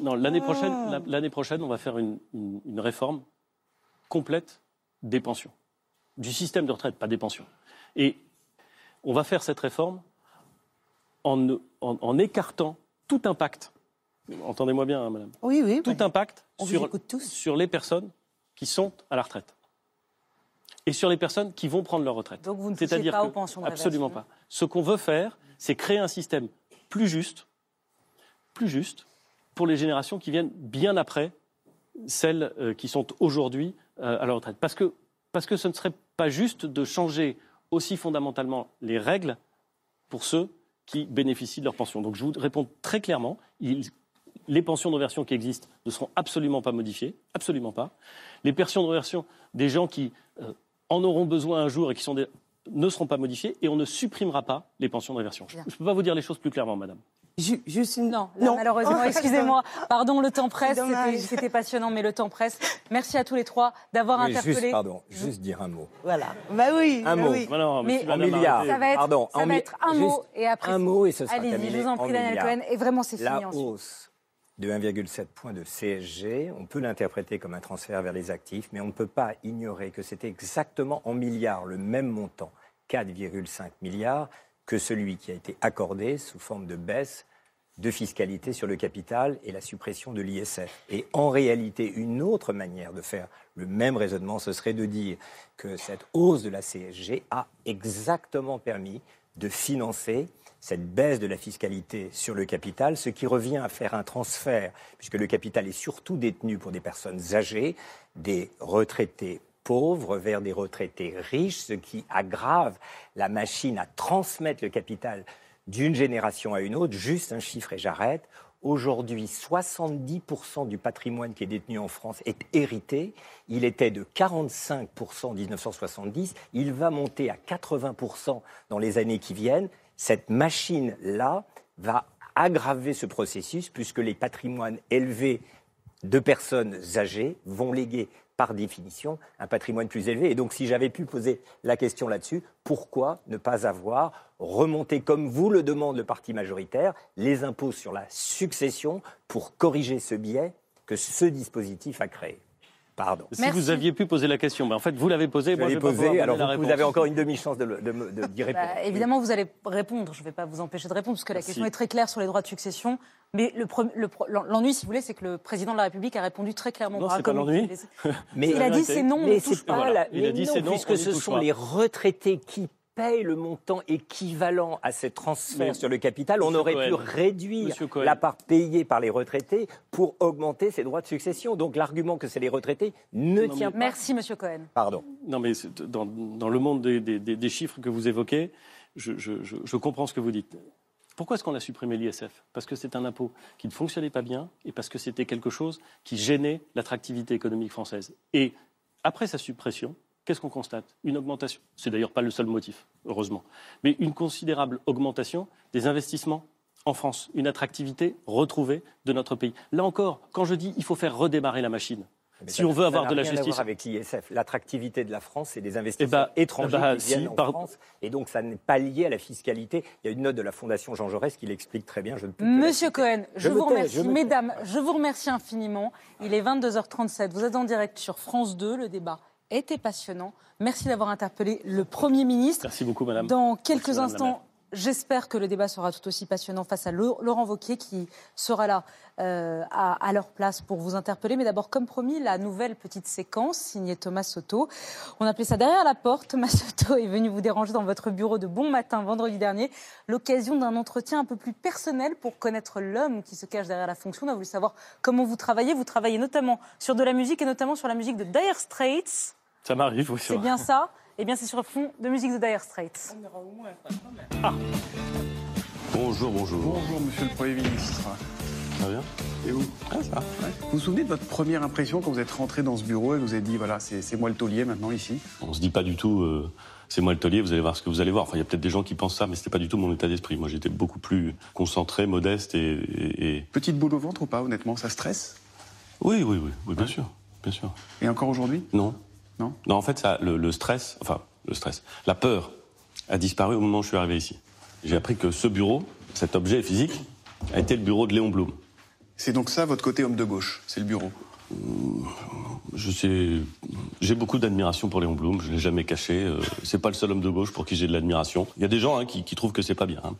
Non, l'année prochaine, Ah. l'année prochaine, on va faire une, une- une réforme complète des pensions, du système de retraite, pas des pensions. Et on va faire cette réforme en, ne- en- en écartant tout impact. Entendez-moi bien, hein, madame. Oui, oui. Tout impact on sur les personnes qui sont à la retraite et sur les personnes qui vont prendre leur retraite. Donc vous ne touchez pas que- aux pensions de Absolument réversion. pas. Ce qu'on veut faire, c'est créer un système plus juste, plus juste pour les générations qui viennent bien après celles euh, qui sont aujourd'hui euh, à la retraite. Parce que, parce que ce ne serait pas juste de changer aussi fondamentalement les règles pour ceux qui bénéficient de leur pension. Donc je vous réponds très clairement, les pensions de reversion qui existent ne seront absolument pas modifiées, absolument pas. Les pensions de reversion des gens qui euh, en auront besoin un jour et qui sont des- ne seront pas modifiées et on ne supprimera pas les pensions de réversion. Je ne peux pas vous dire les choses plus clairement, madame. juste une... Non, là, malheureusement, excusez-moi. Pardon, le temps presse. C'était- passionnant, mais le temps presse. Merci à tous les trois d'avoir Oui, interpellé. juste, pardon, juste dire un mot. Voilà. Bah oui. Un bah mot. oui. Mais en milliards. Ça va être, Pardon, ça va mi- être un juste mot et après. Un mot et ce sera Allez-y, terminé. je vous en prie, Daniel. Cohen. Et vraiment, c'est La fini ensuite. hausse de 1,7 point de CSG, on peut l'interpréter comme un transfert vers les actifs, mais on ne peut pas ignorer que c'est exactement en milliards le même montant, 4,5 milliards, que celui qui a été accordé sous forme de baisse de fiscalité sur le capital et la suppression de l'ISF. Et en réalité, une autre manière de faire le même raisonnement, ce serait de dire que cette hausse de la CSG a exactement permis de financer cette baisse de la fiscalité sur le capital, ce qui revient à faire un transfert, puisque le capital est surtout détenu pour des personnes âgées, des retraités pauvres vers des retraités riches, ce qui aggrave la machine à transmettre le capital d'une génération à une autre. Juste un chiffre et j'arrête. Aujourd'hui, 70% du patrimoine qui est détenu en France est hérité. Il était de 45% en 1970. Il va monter à 80% dans les années qui viennent. Cette machine-là va aggraver ce processus puisque les patrimoines élevés de personnes âgées vont léguer par définition un patrimoine plus élevé. Et donc si j'avais pu poser la question là-dessus, pourquoi ne pas avoir remonté, comme vous le demande le parti majoritaire, les impôts sur la succession pour corriger ce biais que ce dispositif a créé? Pardon. Si vous aviez pu poser la question, mais en fait, vous l'avez posée. Je moi, l'ai je vais pas pouvoir posé, donner alors la vous, vous avez encore une demi-chance de, le- de d'y répondre. Bah, évidemment, vous allez répondre. Je ne vais pas vous empêcher de répondre, parce que la Merci. question est très claire sur les droits de succession. Mais le le l'ennui, si vous voulez, c'est que le président de la République a répondu très clairement. Non, c'est pas l'ennui. Il a dit c'est non, on mais ne touche pas. pas la- Il a mais dit non, c'est non, on puisque ce sont pas. les retraités qui payent le montant équivalent à ces transferts Mais- sur le capital. On aurait pu réduire la part payée par les retraités pour augmenter ces droits de succession. Donc l'argument que c'est les retraités ne Non, tient mais- pas. Merci, Monsieur Cohen. Pardon. Non, mais dans, dans le monde des, des- des- des chiffres que vous évoquez, je, je- je- je comprends ce que vous dites. Pourquoi est-ce qu'on a supprimé l'ISF? Parce que c'est un impôt qui ne fonctionnait pas bien et parce que c'était quelque chose qui gênait l'attractivité économique française. Et après sa suppression, qu'est-ce qu'on constate? Une augmentation. C'est d'ailleurs pas le seul motif, heureusement. Mais une considérable augmentation des investissements en France, une attractivité retrouvée de notre pays. Là encore, quand je dis il faut faire redémarrer la machine, Mais si ça- on veut ça avoir de la à justice, voir avec l'ISF. L'attractivité de la France, c'est des investisseurs Eh ben, étrangers eh ben, qui viennent si, en par- France. Et donc, ça n'est pas lié à la fiscalité. Il y a une note de la Fondation Jean Jaurès qui l'explique très bien. Je ne peux que la Monsieur. Cohen, je, vous tais, remercie. je. Mesdames, je vous remercie infiniment. Il est 22h37. Vous êtes en direct sur France 2. Le débat était passionnant. Merci d'avoir interpellé le Premier ministre. Merci beaucoup, madame. Dans quelques Merci, instants, j'espère que le débat sera tout aussi passionnant face à Lau- Laurent Wauquiez qui sera là euh, à, à leur place pour vous interpeller. Mais d'abord, comme promis, la nouvelle petite séquence signée Thomas Soto. On appelait ça derrière la porte. Thomas Soto est venu vous déranger dans votre bureau de bon matin vendredi dernier. L'occasion d'un entretien un peu plus personnel pour connaître l'homme qui se cache derrière la fonction. On a voulu savoir comment vous travaillez. Vous travaillez notamment sur de la musique et notamment sur la musique de Dire Straits. Ça m'arrive, oui. C'est bien ça? Eh bien, c'est sur le fond de musique de Dire Straits. Bonjour, bonjour. Bonjour, monsieur le Premier ministre. Ça va bien Et vous Ah, ça va. Vous vous souvenez de votre première impression quand vous êtes rentré dans ce bureau et vous avez dit, voilà, c'est moi le taulier maintenant ici? On se dit pas du tout, euh, c'est moi le taulier, vous allez voir ce que vous allez voir. Enfin, il y a peut-être des gens qui pensent ça, mais c'était pas du tout mon état d'esprit. Moi, j'étais beaucoup plus concentré, modeste et, et- et- Petite boule au ventre ou pas, honnêtement? Ça stresse? Oui, oui, oui, oui, bien sûr, bien sûr. Et encore aujourd'hui? Non. Non Non, en fait, ça, le, le stress, enfin, le stress, la peur a disparu au moment où je suis arrivé ici. J'ai appris que ce bureau, cet objet physique, a été le bureau de Léon Blum. C'est donc ça votre côté homme de gauche, c'est le bureau Je sais, j'ai beaucoup d'admiration pour Léon Blum. Je l'ai jamais caché. Euh, c'est pas le seul homme de gauche pour qui j'ai de l'admiration. Il y a des gens hein, qui, qui trouvent que c'est pas bien, hein.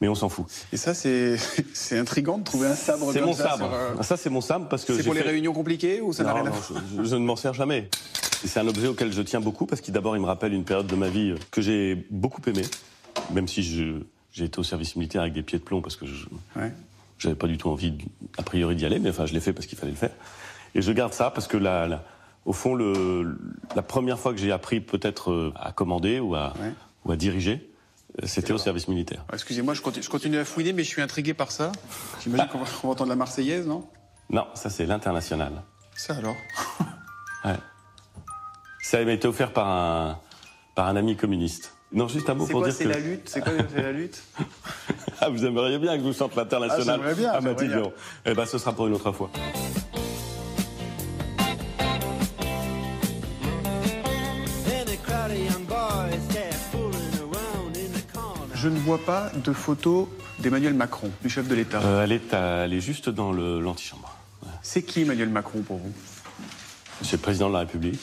Mais on s'en fout. Et ça, c'est c'est intriguant de trouver un sabre C'est mon ça sabre. sur, euh, Ça, c'est mon sabre parce que C'est pour les réunions compliquées ou ça n'a rien à voir je, je ne m'en sers jamais. Et C'est un objet auquel je tiens beaucoup parce qu'il d'abord il me rappelle une période de ma vie que j'ai beaucoup aimée, même si je- j'ai été au service militaire avec des pieds de plomb parce que je Ouais. j'avais pas du tout envie a priori d'y aller, mais enfin je l'ai fait parce qu'il fallait le faire. Et je garde ça parce que la, la- au fond le, la première fois que j'ai appris peut-être euh, à commander ou à, ou à diriger, c'était au service militaire. Ah, Excusez-moi, je continue, je continue à fouiner, mais je suis intrigué par ça. J'imagine qu'on va, entendre la Marseillaise, non? Non, ça c'est l'international. Ça alors? Ouais. Ça m'a été offert par un, par un ami communiste. Non, juste un mot C'est pour quoi, dire c'est que... la lutte? C'est quoi, c'est la lutte? Ah, vous aimeriez bien que je vous chante l'international Ah, j'aimerais bien, à. Véron. Eh ben, ce sera pour une autre fois. Je ne vois pas de photo d'Emmanuel Macron, du chef de l'État. Euh, elle, est à- elle est juste dans le- l'antichambre. C'est qui Emmanuel Macron pour vous? C'est le président de la République.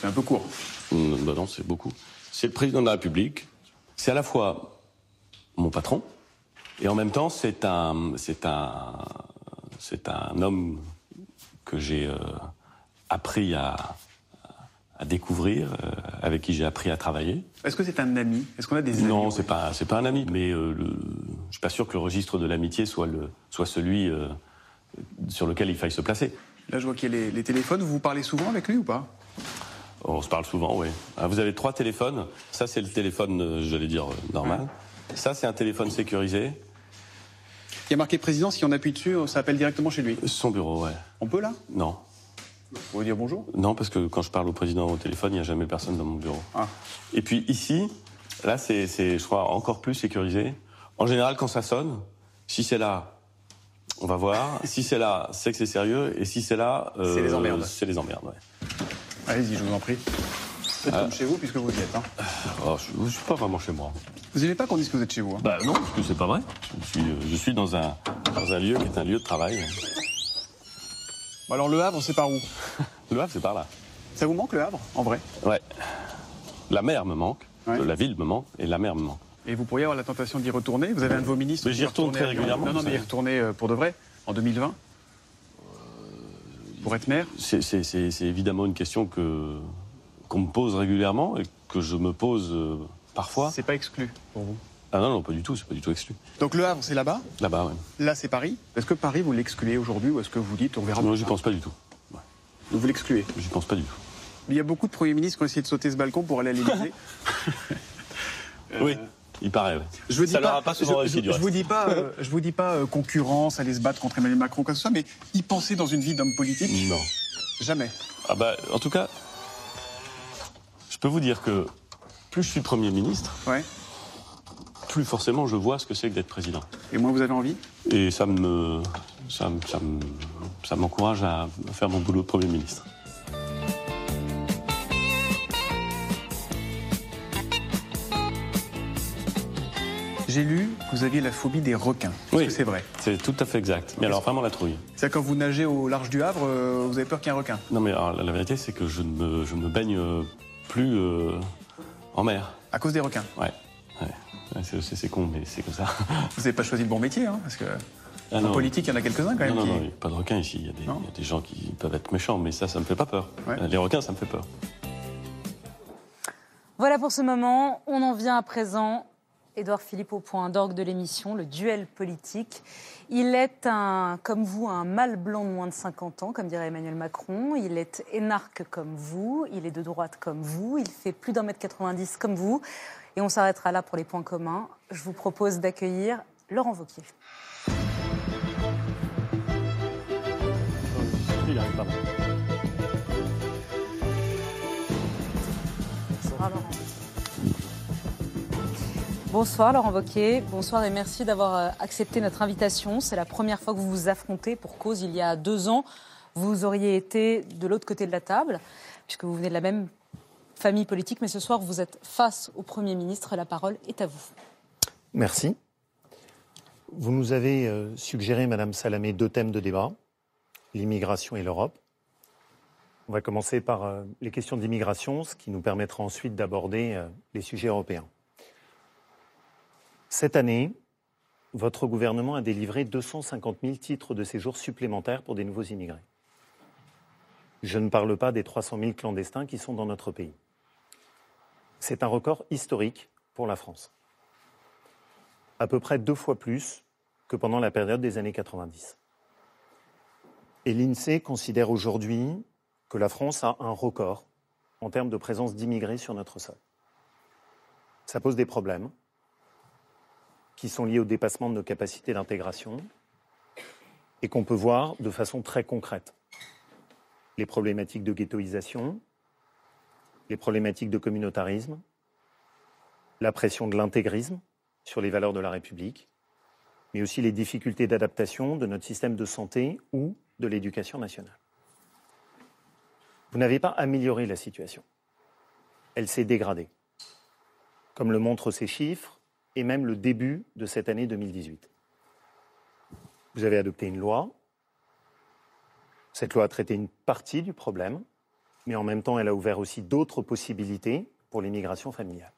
C'est un peu court. Mm, bah non, c'est beaucoup. C'est le président de la République. C'est à la fois mon patron et en même temps c'est un, c'est un, c'est un homme que j'ai euh, appris à, à découvrir, euh, avec qui j'ai appris à travailler. Est-ce que c'est un ami? Est-ce qu'on a des amis? Non, c'est pas, c'est pas un ami, mais euh, je suis pas sûr que le registre de l'amitié soit le, soit celui euh, sur lequel il faille se placer. Là, je vois qu'il y a les, les téléphones. Vous vous parlez souvent avec lui ou pas? On se parle souvent, oui. Ah, Vous avez trois téléphones. Ça, c'est le téléphone, j'allais dire, normal. Ça, c'est un téléphone sécurisé. Il y a marqué président, si on appuie dessus, ça appelle directement chez lui. Son bureau, ouais. On peut là? Non. Vous pouvez dire bonjour? Non, parce que quand je parle au président au téléphone, il n'y a jamais personne dans mon bureau. Ah. Et puis ici, là, c'est, je crois, encore plus sécurisé. En général, quand ça sonne, si c'est là, on va voir. si c'est là, c'est que c'est sérieux. Et si c'est là, euh, C'est les emmerdes. C'est les emmerdes, ouais. Allez-y, je vous en prie. Faites Ah. comme chez vous, puisque vous y êtes. hein. Oh, je ne suis pas vraiment chez moi. Vous n'aimez pas qu'on dise que vous êtes chez vous hein? Bah non, parce que c'est pas vrai. Je suis, euh, je suis dans, un, dans un lieu qui est un lieu de travail. Bon, alors, Le Havre, c'est par où? Le Havre, c'est par là. Ça vous manque, Le Havre, en vrai? Ouais. La mer me manque, euh, la ville me manque, et la mer me manque. Et vous pourriez avoir la tentation d'y retourner? Vous avez un de vos ministres Mais j'y retourne très régulièrement, Non, non, mais y retourner euh, pour de vrai, en 2020 Pour être maire? c'est évidemment une question que qu'on me pose régulièrement et que je me pose euh, parfois. C'est pas exclu pour vous? Ah non, non, pas du tout, c'est pas du tout exclu. Donc Le Havre, c'est là-bas? Là-bas, ouais. Là, c'est Paris? Est-ce que Paris, vous l'excluez aujourd'hui ou est-ce que vous dites on verra Non, j'y pense pas du tout. Vous l'excluez? J'y pense pas du tout. Il y a beaucoup de premiers ministres qui ont essayé de sauter ce balcon pour aller à l'Élysée. Oui, il paraît. ouais. Je vous dis Ça pas, leur a pas souvent je, réussi, je- du je reste. vous dis pas, euh, je vous dis pas euh, concurrence, aller se battre contre Emmanuel Macron, quoi que ce soit, mais y penser dans une vie d'homme politique? Non. Jamais. Ah bah, en tout cas, je peux vous dire que plus je suis Premier ministre, plus forcément je vois ce que c'est que d'être président. Et moi, vous avez envie? Et ça me, ça, me- ça ça m'encourage à faire mon boulot de Premier ministre. J'ai lu que vous aviez la phobie des requins. Est-ce Oui. que c'est vrai? C'est tout à fait exact. Mais alors vraiment la trouille. C'est quand vous nagez au large du Havre, euh, vous avez peur qu'il y ait un requin? Non mais alors, la, vérité c'est que je ne me, je ne me baigne euh, plus euh, en mer. À cause des requins? Ouais. ouais. Ouais, c'est, con mais c'est comme ça. Vous n'avez pas choisi le bon métier, hein, parce que Ah en politique, il y en a quelques-uns quand même. Non, non, qui- non, il n'y a pas de requins ici. Il y, a des, il y a des gens qui peuvent être méchants, mais ça, ça me fait pas peur. Les requins, ça me fait peur. Voilà pour ce moment. On en vient à présent Édouard Philippe au point d'orgue de l'émission, le duel politique. Il est un, comme vous, un mâle blanc de moins de 50 ans, comme dirait Emmanuel Macron. Il est énarque comme vous, il est de droite comme vous, il fait plus d'un mètre 90 comme vous. Et on s'arrêtera là pour les points communs. Je vous propose d'accueillir Laurent Vauquier. Bonsoir Laurent. Bonsoir Laurent Wauquiez, bonsoir et merci d'avoir euh, accepté notre invitation. C'est la première fois que vous vous affrontez pour cause. Il y a deux ans, vous auriez été de l'autre côté de la table, puisque vous venez de la même mais ce soir vous êtes face au Premier ministre. La parole est à vous. Merci. Vous nous avez euh, suggéré, Madame Salamé, deux thèmes de débat, l'immigration et l'Europe. On va commencer par euh, les questions d'immigration, ce qui nous permettra ensuite d'aborder les sujets européens. Cette année, votre gouvernement a délivré 250 000 titres de séjour supplémentaires pour des nouveaux immigrés. Je ne parle pas des 300 000 clandestins qui sont dans notre pays. C'est un record historique pour la France. À peu près deux fois plus que pendant la période des années 90. Et l'INSEE considère aujourd'hui que la France a un record en termes de présence d'immigrés sur notre sol. Ça pose des problèmes qui sont liés au dépassement de nos capacités d'intégration et qu'on peut voir de façon très concrète. Les problématiques de ghettoisation, les problématiques de communautarisme, la pression de l'intégrisme sur les valeurs de la République, mais aussi les difficultés d'adaptation de notre système de santé ou de l'éducation nationale. Vous n'avez pas amélioré la situation. Elle s'est dégradée. Comme le montrent ces chiffres, et même le début de cette année 2018. Vous avez adopté une loi. Cette loi a traité une partie du problème, mais en même temps, elle a ouvert aussi d'autres possibilités pour l'immigration familiale.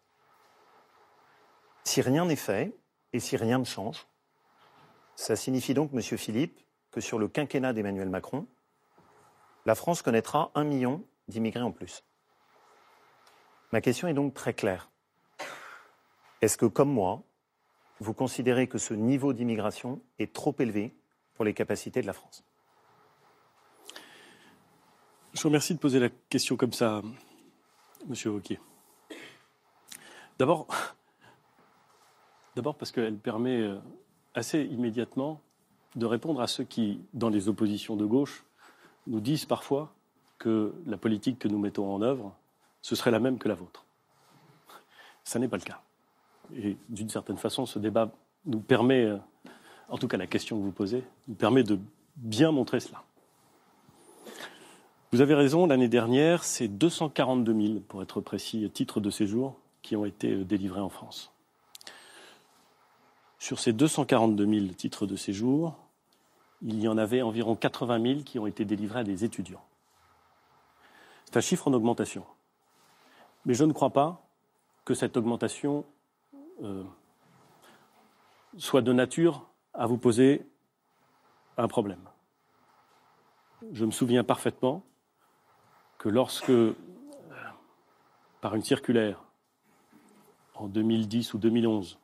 Si rien n'est fait et si rien ne change, ça signifie donc, Monsieur Philippe, que sur le quinquennat d'Emmanuel Macron, la France connaîtra un million d'immigrés en plus. Ma question est donc très claire. Est-ce que, comme moi, vous considérez que ce niveau d'immigration est trop élevé pour les capacités de la France? Je vous remercie de poser la question comme ça, Monsieur Wauquiez. D'abord, parce qu'elle permet euh, assez immédiatement de répondre à ceux qui, dans les oppositions de gauche, nous disent parfois que la politique que nous mettons en œuvre, ce serait la même que la vôtre. Ce n'est pas le cas. Et d'une certaine façon, ce débat nous permet, euh, en tout cas la question que vous posez, nous permet de bien montrer cela. Vous avez raison, l'année dernière, c'est 242 000, pour être précis, titres de séjour qui ont été euh, délivrés en France. Sur ces 242 000 titres de séjour, il y en avait environ 80 000 qui ont été délivrés à des étudiants. C'est un chiffre en augmentation. Mais je ne crois pas que cette augmentation euh, soit de nature à vous poser un problème. Je me souviens parfaitement que lorsque, euh, par une circulaire, en 2010 ou 2011,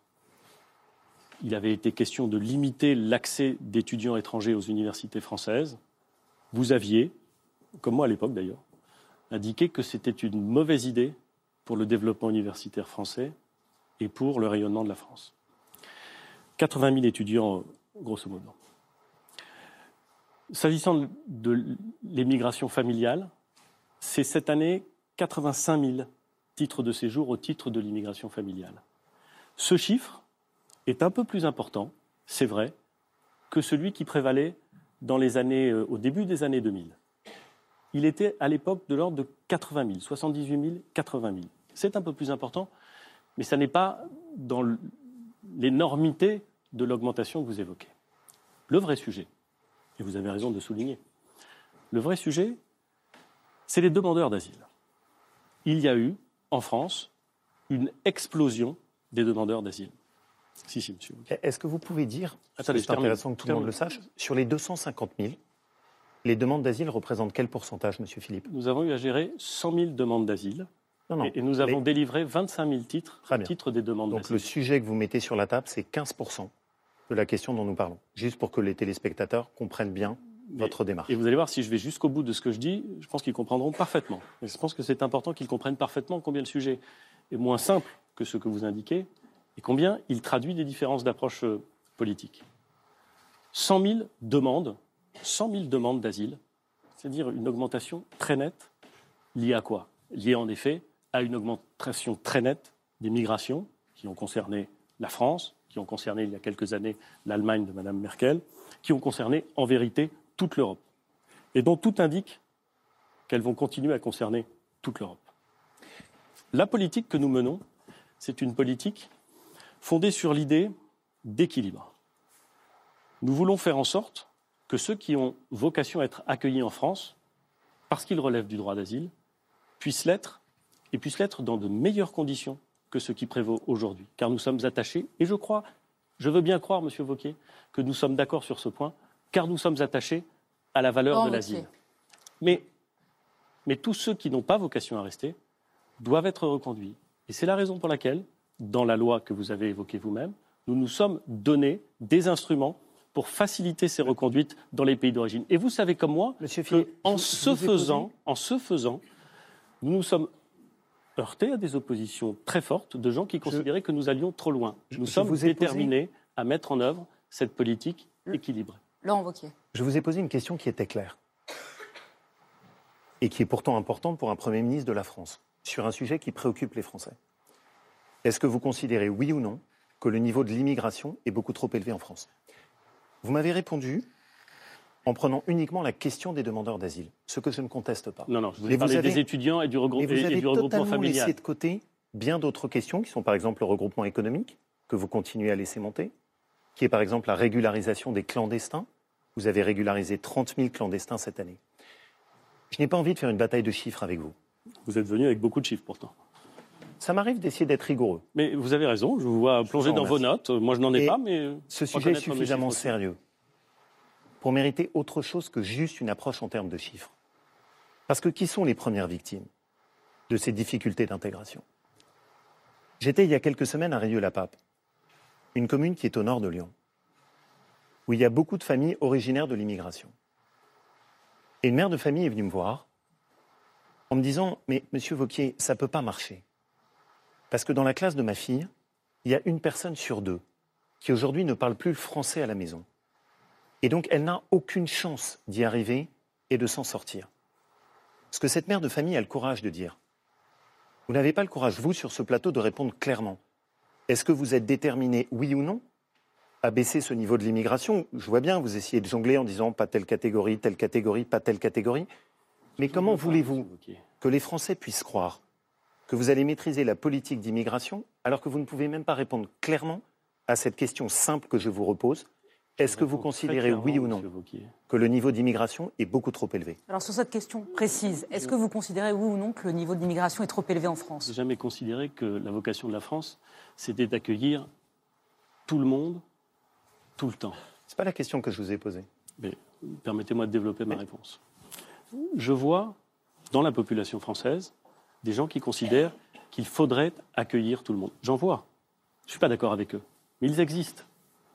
il avait été question de limiter l'accès d'étudiants étrangers aux universités françaises, vous aviez, comme moi à l'époque d'ailleurs, indiqué que c'était une mauvaise idée pour le développement universitaire français et pour le rayonnement de la France. 80 000 étudiants, grosso modo. S'agissant de l'émigration familiale, c'est cette année 85 000 titres de séjour au titre de l'immigration familiale. Ce chiffre est un peu plus important, c'est vrai, que celui qui prévalait dans les années, euh, au début des années 2000. Il était à l'époque de l'ordre de 80 000, 78 000, 80 000. C'est un peu plus important mais ça n'est pas dans l'énormité de l'augmentation que vous évoquez. Le vrai sujet, et vous avez raison de souligner, le vrai sujet, c'est les demandeurs d'asile. Il y a eu, en France, une explosion des demandeurs d'asile. Si, si, monsieur. Est-ce que vous pouvez dire, c'est intéressant que tout le monde le sache, sur les 250 000, les demandes d'asile représentent quel pourcentage, monsieur Philippe? Nous avons eu à gérer 100 000 demandes d'asile Et, et nous avons délivré 25 000 titres Très au bien. titre des demandes Donc d'asile. le sujet que vous mettez sur la table, c'est 15% de la question dont nous parlons. Juste pour que les téléspectateurs comprennent bien votre démarche. Et vous allez voir, si je vais jusqu'au bout de ce que je dis, je pense qu'ils comprendront parfaitement. Et je pense que c'est important qu'ils comprennent parfaitement combien le sujet est moins simple que ce que vous indiquez et combien il traduit des différences d'approche euh, politique. 100 000 demandes, 100 000 demandes d'asile, c'est-à-dire une augmentation très nette, liée à quoi? Liée en effet à une augmentation très nette des migrations qui ont concerné la France, qui ont concerné il y a quelques années l'Allemagne de Mme Merkel, qui ont concerné en vérité toute l'Europe, et dont tout indique qu'elles vont continuer à concerner toute l'Europe. La politique que nous menons, c'est une politique fondée sur l'idée d'équilibre. Nous voulons faire en sorte que ceux qui ont vocation à être accueillis en France, parce qu'ils relèvent du droit d'asile, puissent l'être, et puissent l'être dans de meilleures conditions que ce qui prévaut aujourd'hui. Car nous sommes attachés, et je crois, je veux bien croire, Monsieur Vauquier, que nous sommes d'accord sur ce point, car nous sommes attachés à la valeur Oh, de Vauquier. l'asile. Mais, mais tous ceux qui n'ont pas vocation à rester doivent être reconduits. Et c'est la raison pour laquelle, dans la loi que vous avez évoquée vous-même, nous nous sommes donné des instruments pour faciliter ces reconduites dans les pays d'origine. Et vous savez comme moi que en ce faisant, en ce faisant, nous nous sommes heurtés à des oppositions très fortes de gens qui considéraient que nous allions trop loin. Nous je sommes vous ai posé- déterminés à mettre en œuvre cette politique équilibrée. Laurent Wauquiez. Je vous ai posé une question qui était claire et qui est pourtant importante pour un Premier ministre de la France, sur un sujet qui préoccupe les Français. Est-ce que vous considérez, oui ou non, que le niveau de l'immigration est beaucoup trop élevé en France? Vous m'avez répondu en prenant uniquement la question des demandeurs d'asile, ce que je ne conteste pas. Non, non, je vous ai parlé avez- des étudiants et du, regrou- mais vous avez regroupement totalement familial. laissé de côté bien d'autres questions, qui sont par exemple le regroupement économique, que vous continuez à laisser monter, qui est par exemple la régularisation des clandestins. Vous avez régularisé 30 000 clandestins cette année. Je n'ai pas envie de faire une bataille de chiffres avec vous. Vous êtes venu avec beaucoup de chiffres pourtant. Ça m'arrive d'essayer d'être rigoureux. Mais vous avez raison, je vous vois plonger dans vos notes. Moi, je n'en ai Et pas, mais. Ce sujet est suffisamment sérieux pour mériter autre chose que juste une approche en termes de chiffres. Parce que qui sont les premières victimes de ces difficultés d'intégration? J'étais il y a quelques semaines à Rieux-la-Pape, une commune qui est au nord de Lyon, où il y a beaucoup de familles originaires de l'immigration. Et une mère de famille est venue me voir en me disant Mais monsieur Vauquier, ça ne peut pas marcher. Parce que dans la classe de ma fille, il y a une personne sur deux qui aujourd'hui ne parle plus le français à la maison. Et donc elle n'a aucune chance d'y arriver et de s'en sortir. Ce que cette mère de famille a le courage de dire. Vous n'avez pas le courage, vous, sur ce plateau, de répondre clairement. Est-ce que vous êtes déterminé, oui ou non, à baisser ce niveau de l'immigration. Je vois bien, vous essayez de jongler en disant pas telle catégorie, telle catégorie, pas telle catégorie. Mais comment voulez-vous que les Français puissent croire que vous allez maîtriser la politique d'immigration alors que vous ne pouvez même pas répondre clairement à cette question simple que je vous repose? Est-ce que vous considérez, oui ou non, que le niveau d'immigration est beaucoup trop élevé? Alors sur cette question précise, est-ce que vous considérez oui ou non que le niveau d'immigration est trop élevé en France? J'ai jamais considéré que la vocation de la France, c'était d'accueillir tout le monde, tout le temps. C'est pas la question que je vous ai posée. Mais permettez-moi de développer ma réponse. Je vois dans la population française des gens qui considèrent qu'il faudrait accueillir tout le monde. J'en vois. Je ne suis pas d'accord avec eux. Mais ils existent.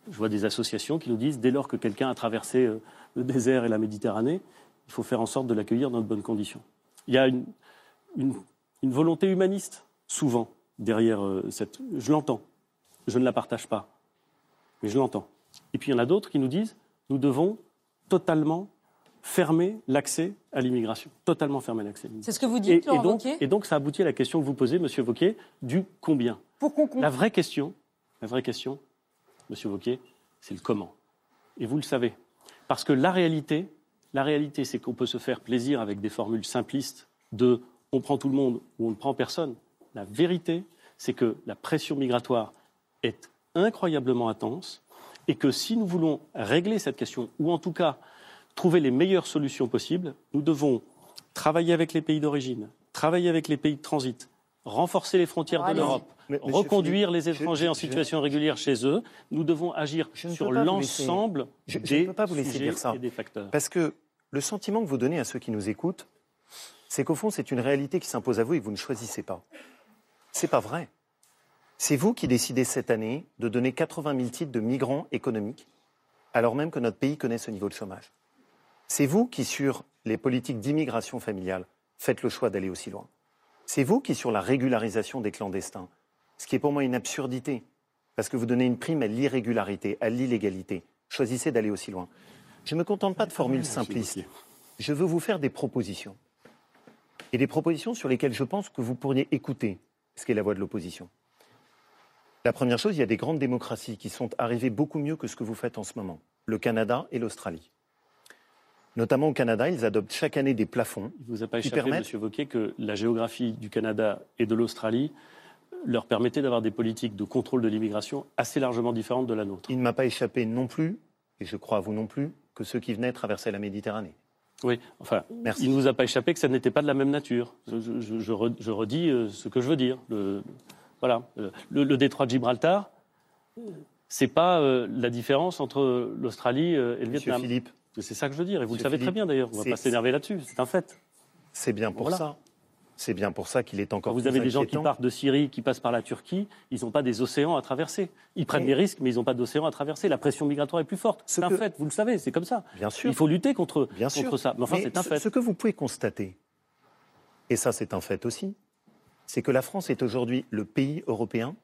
Je vois des associations qui nous disent dès lors que quelqu'un a traversé euh, le désert et la Méditerranée, il faut faire en sorte de l'accueillir dans de bonnes conditions. Il y a une, une- une volonté humaniste, souvent, derrière euh, cette. Je l'entends. Je ne la partage pas. Mais je l'entends. Et puis il y en a d'autres qui nous disent nous devons totalement fermer l'accès à l'immigration. Totalement fermer l'accès à l'immigration. C'est ce que vous dites, et Laurent donc, Wauquiez et donc, ça aboutit à la question que vous posez, Monsieur Vauquier, du combien. Pour qu'on La vraie question, la vraie question, Monsieur Vauquier, c'est le comment. Et vous le savez. Parce que la réalité, la réalité, c'est qu'on peut se faire plaisir avec des formules simplistes de on prend tout le monde ou on ne prend personne. La vérité, c'est que la pression migratoire est incroyablement intense et que si nous voulons régler cette question, ou en tout cas trouver les meilleures solutions possibles, nous devons travailler avec les pays d'origine, travailler avec les pays de transit, renforcer les frontières de l'Europe, reconduire Philippe, les je- étrangers en je- situation régulière chez eux. Nous devons agir sur l'ensemble Je, je des ne peux pas vous laisser sujets dire ça. et des facteurs. Parce que le sentiment que vous donnez à ceux qui nous écoutent, c'est qu'au fond, c'est une réalité qui s'impose à vous et que vous ne choisissez pas. C'est pas vrai. C'est vous qui décidez cette année de donner 80 000 titres de migrants économiques, alors même que notre pays connaît ce niveau de chômage. C'est vous qui, sur les politiques d'immigration familiale, faites le choix d'aller aussi loin. C'est vous qui, sur la régularisation des clandestins, ce qui est pour moi une absurdité, parce que vous donnez une prime à l'irrégularité, à l'illégalité, choisissez d'aller aussi loin. Je ne me contente pas de formules simplistes. Je veux vous faire des propositions. Et des propositions sur lesquelles je pense que vous pourriez écouter ce qu'est la voix de l'opposition. La première chose, il y a des grandes démocraties qui sont arrivées beaucoup mieux que ce que vous faites en ce moment. Le Canada et l'Australie. Notamment au Canada, ils adoptent chaque année des plafonds. Il vous a pas échappé, permettent... Monsieur Wauquiez, que la géographie du Canada et de l'Australie leur permettait d'avoir des politiques de contrôle de l'immigration assez largement différentes de la nôtre. Il ne m'a pas échappé non plus, et je crois à vous non plus, que ceux qui venaient traverser la Méditerranée. Oui, enfin, il ne vous a pas échappé que ça n'était pas de la même nature. Je, je- je re- je redis euh, ce que je veux dire. Le, voilà, Euh, le, le détroit de Gibraltar, c'est pas euh, la différence entre l'Australie euh, et le Monsieur Vietnam. Philippe. C'est ça que je veux dire, et vous Monsieur le savez très bien d'ailleurs. On ne va pas s'énerver là-dessus, c'est un fait. C'est bien pour Voilà. ça. C'est bien pour ça qu'il est encore Vous plus avez des gens qui partent de Syrie, qui passent par la Turquie, ils n'ont pas des océans à traverser. Ils prennent des risques, mais ils n'ont pas d'océan à traverser. La pression migratoire est plus forte. Ce C'est un que- fait, vous le savez, c'est comme ça. Bien sûr. Il faut lutter contre, Bien sûr. contre ça. Mais enfin, c'est un fait. Ce que vous pouvez constater, et ça c'est un fait aussi, c'est que la France est aujourd'hui le pays européen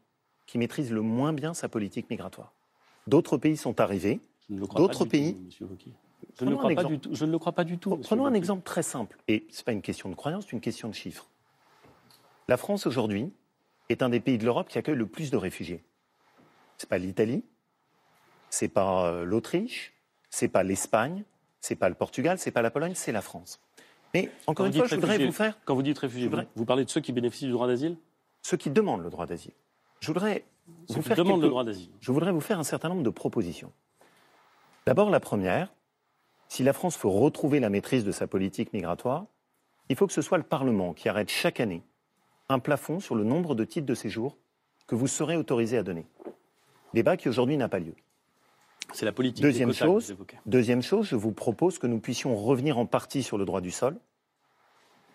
qui maîtrise le moins bien sa politique migratoire. D'autres pays sont arrivés, d'autres pays. tout. Je ne, Prenons le un crois pas du tout. je ne le crois pas du tout. monsieur Prenons un exemple très simple, et ce n'est pas une question de croyance, c'est une question de chiffres. La France aujourd'hui est un des pays de l'Europe qui accueille le plus de réfugiés. Ce n'est pas l'Italie, c'est pas euh, l'Autriche, c'est pas l'Espagne, c'est pas le Portugal, c'est pas la Pologne, c'est la France. Mais encore Quand une fois, je voudrais vous faire Quand vous dites réfugiés, voudrais- vous, parlez de ceux qui bénéficient du droit d'asile? Ceux qui demandent le droit d'asile. Je voudrais Ceux vous faire demandent quelques- le droit d'asile. Je voudrais vous faire un certain nombre de propositions. D'abord, la première, si la France veut retrouver la maîtrise de sa politique migratoire, il faut que ce soit le Parlement qui arrête chaque année un plafond sur le nombre de titres de séjour que vous serez autorisé à donner. Débat qui aujourd'hui n'a pas lieu. C'est la politique Deuxième chose, je vous propose que nous puissions revenir en partie sur le droit du sol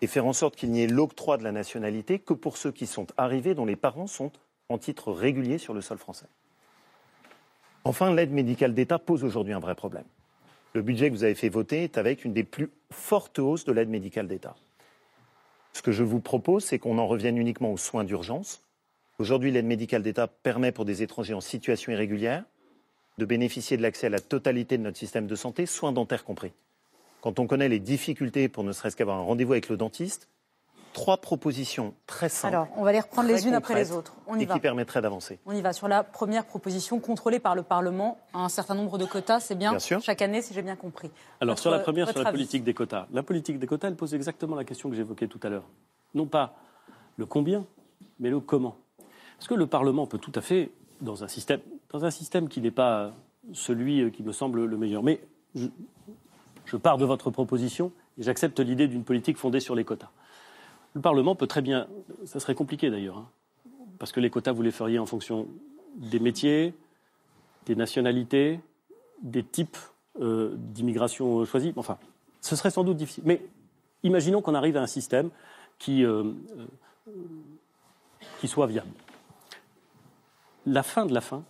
et faire en sorte qu'il n'y ait l'octroi de la nationalité que pour ceux qui sont arrivés dont les parents sont en titre régulier sur le sol français. Enfin, l'aide médicale d'État pose aujourd'hui un vrai problème. Le budget que vous avez fait voter est avec une des plus fortes hausses de l'aide médicale d'État. Ce que je vous propose, c'est qu'on en revienne uniquement aux soins d'urgence. Aujourd'hui, l'aide médicale d'État permet pour des étrangers en situation irrégulière de bénéficier de l'accès à la totalité de notre système de santé, soins dentaires compris. Quand on connaît les difficultés pour ne serait-ce qu'avoir un rendez-vous avec le dentiste, trois propositions très simples. Alors, on va les reprendre les unes après les autres. On y et va. qui permettraient d'avancer. On y va sur la première proposition contrôlée par le Parlement. Un certain nombre de quotas, c'est bien, Bien sûr. chaque année, si j'ai bien compris. Alors, Votre- sur la première, sur la avis politique des quotas. La politique des quotas, elle pose exactement la question que j'évoquais tout à l'heure. Non pas le combien, mais le comment. Parce que le Parlement peut tout à fait, dans un système, dans un système qui n'est pas celui euh, qui me semble le meilleur. Mais je, pars de votre proposition et j'accepte l'idée d'une politique fondée sur les quotas. Le Parlement peut très bien, ça serait compliqué d'ailleurs, hein, parce que les quotas, vous les feriez en fonction des métiers, des nationalités, des types euh, d'immigration choisis. Enfin, ce serait sans doute difficile. Mais imaginons qu'on arrive à un système qui, euh, qui soit viable. La fin de la fin,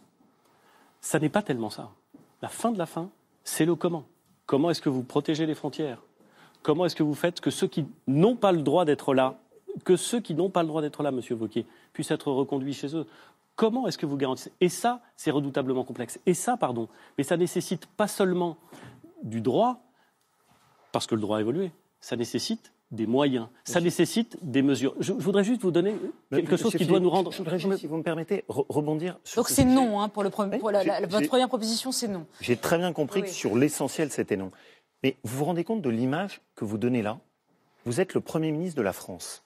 ça n'est pas tellement ça. La fin de la fin, c'est le comment. Comment est-ce que vous protégez les frontières? Comment est-ce que vous faites que ceux qui n'ont pas le droit d'être là, que ceux qui n'ont pas le droit d'être là, Monsieur Wauquiez, puissent être reconduits chez eux? Comment est-ce que vous garantissez? Et ça, c'est redoutablement complexe. Et ça, pardon, mais ça nécessite pas seulement du droit, parce que le droit a évolué, ça nécessite des moyens, ça nécessite des mesures. Je, je voudrais juste vous donner quelque chose qui doit nous rendre. Je voudrais juste, si vous me permettez, re- rebondir sur Donc ce c'est non, hein, pour, le premier- pour la- votre première proposition, c'est non. J'ai très bien compris Oui. que sur l'essentiel, c'était non. Mais vous vous rendez compte de l'image que vous donnez là? Vous êtes le Premier ministre de la France.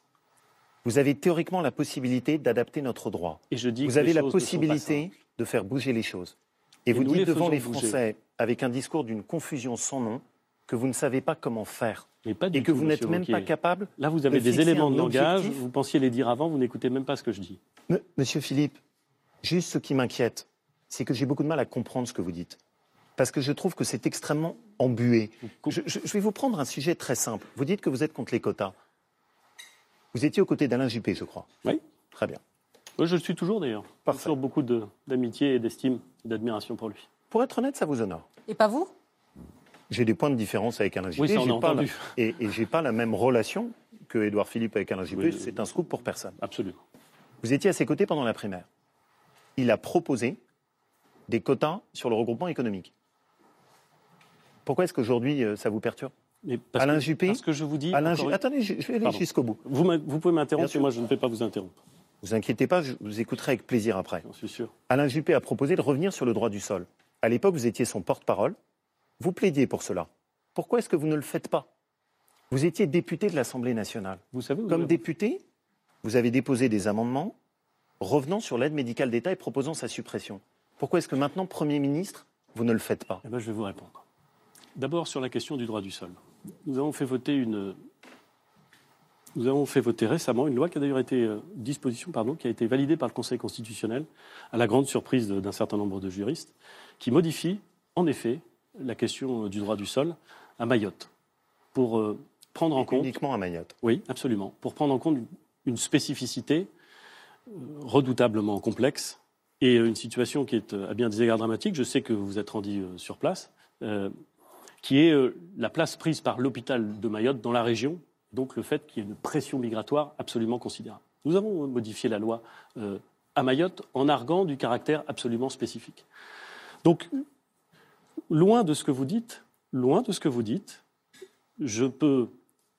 Vous avez théoriquement la possibilité d'adapter notre droit. Et je dis vous que avez la possibilité de faire bouger les choses. Et, Et vous dites les devant les bouger. Français, avec un discours d'une confusion sans nom, que vous ne savez pas comment faire. Mais pas du et que tout, vous n'êtes même pas capable. Là, vous de avez des éléments de langage, objectif. vous pensiez les dire avant, vous n'écoutez même pas ce que je dis. M- Monsieur Philippe, juste ce qui m'inquiète, c'est que j'ai beaucoup de mal à comprendre ce que vous dites. Parce que je trouve que c'est extrêmement embué. Je, je- je vais vous prendre un sujet très simple. Vous dites que vous êtes contre les quotas. Vous étiez aux côtés d'Alain Juppé, je crois. Oui. Très bien. Moi, je le suis toujours d'ailleurs. J'ai toujours beaucoup de- d'amitié et d'estime, d'admiration pour lui. Pour être honnête, ça vous honore. Et pas vous? J'ai des points de différence avec Alain Juppé. Oui, ça, on J'ai a pas entendu. la- Et, et j'ai pas la même relation que Édouard Philippe avec Alain Juppé. Oui, C'est un scoop pour personne. Absolument. Vous étiez à ses côtés pendant la primaire. Il a proposé des quotas sur le regroupement économique. Pourquoi est-ce qu'aujourd'hui euh, ça vous perturbe parce Alain que- Juppé parce que je vous dis Alain Attendez, je, je vais aller jusqu'au bout. Vous, vous pouvez m'interrompre, moi je ne vais pas vous interrompre. Vous inquiétez pas, je vous écouterai avec plaisir après. J'en suis sûr. Alain Juppé a proposé de revenir sur le droit du sol. À l'époque, vous étiez son porte-parole. Vous plaidiez pour cela. Pourquoi est-ce que vous ne le faites pas? Vous étiez député de l'Assemblée nationale. Vous savez, vous Comme avez- député, vous avez déposé des amendements revenant sur l'aide médicale d'État et proposant sa suppression. Pourquoi est-ce que maintenant, Premier ministre, vous ne le faites pas? Eh ben, je vais vous répondre. D'abord sur la question du droit du sol. Nous avons fait voter une. Nous avons fait voter récemment une loi qui a d'ailleurs été euh, disposition, pardon, qui a été validée par le Conseil constitutionnel, à la grande surprise d'un certain nombre de juristes, qui modifie en effet la question euh, du droit du sol à Mayotte pour euh, prendre en compte Uniquement à Mayotte. Oui, absolument. Pour prendre en compte une- spécificité euh, redoutablement complexe et une situation qui est à bien des égards dramatique. Je sais que vous vous êtes rendu sur place, euh, qui est la place prise par l'hôpital de Mayotte dans la région, donc le fait qu'il y ait une pression migratoire absolument considérable. Nous avons modifié la loi euh, à Mayotte en arguant du caractère absolument spécifique. Donc, loin de ce que vous dites, loin de ce que vous dites, je peux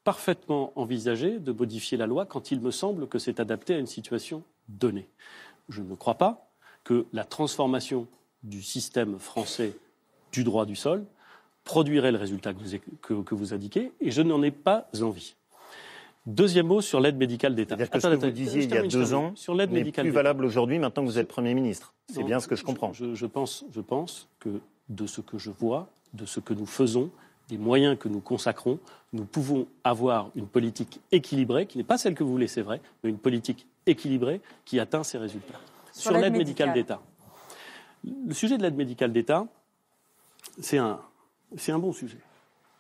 parfaitement envisager de modifier la loi quand il me semble que c'est adapté à une situation donnée. Je ne crois pas que la transformation du système français du droit du sol produirait le résultat que vous, que- que vous indiquez, et je n'en ai pas envie. Deuxième mot sur l'aide médicale d'État. C'est-à-dire que ce que vous disiez il y a deux ans sur l'aide n'est plus valable aujourd'hui maintenant que vous êtes Premier ministre. C'est bien ce que je comprends. Je, je pense, je pense que de ce que je vois, de ce que nous faisons, des moyens que nous consacrons, nous pouvons avoir une politique équilibrée, qui n'est pas celle que vous voulez, c'est vrai, mais une politique équilibrée qui atteint ses résultats. Sur Sur, l'aide médicale médicale. d'État. Le sujet de l'aide médicale d'État, c'est un, c'est un bon sujet.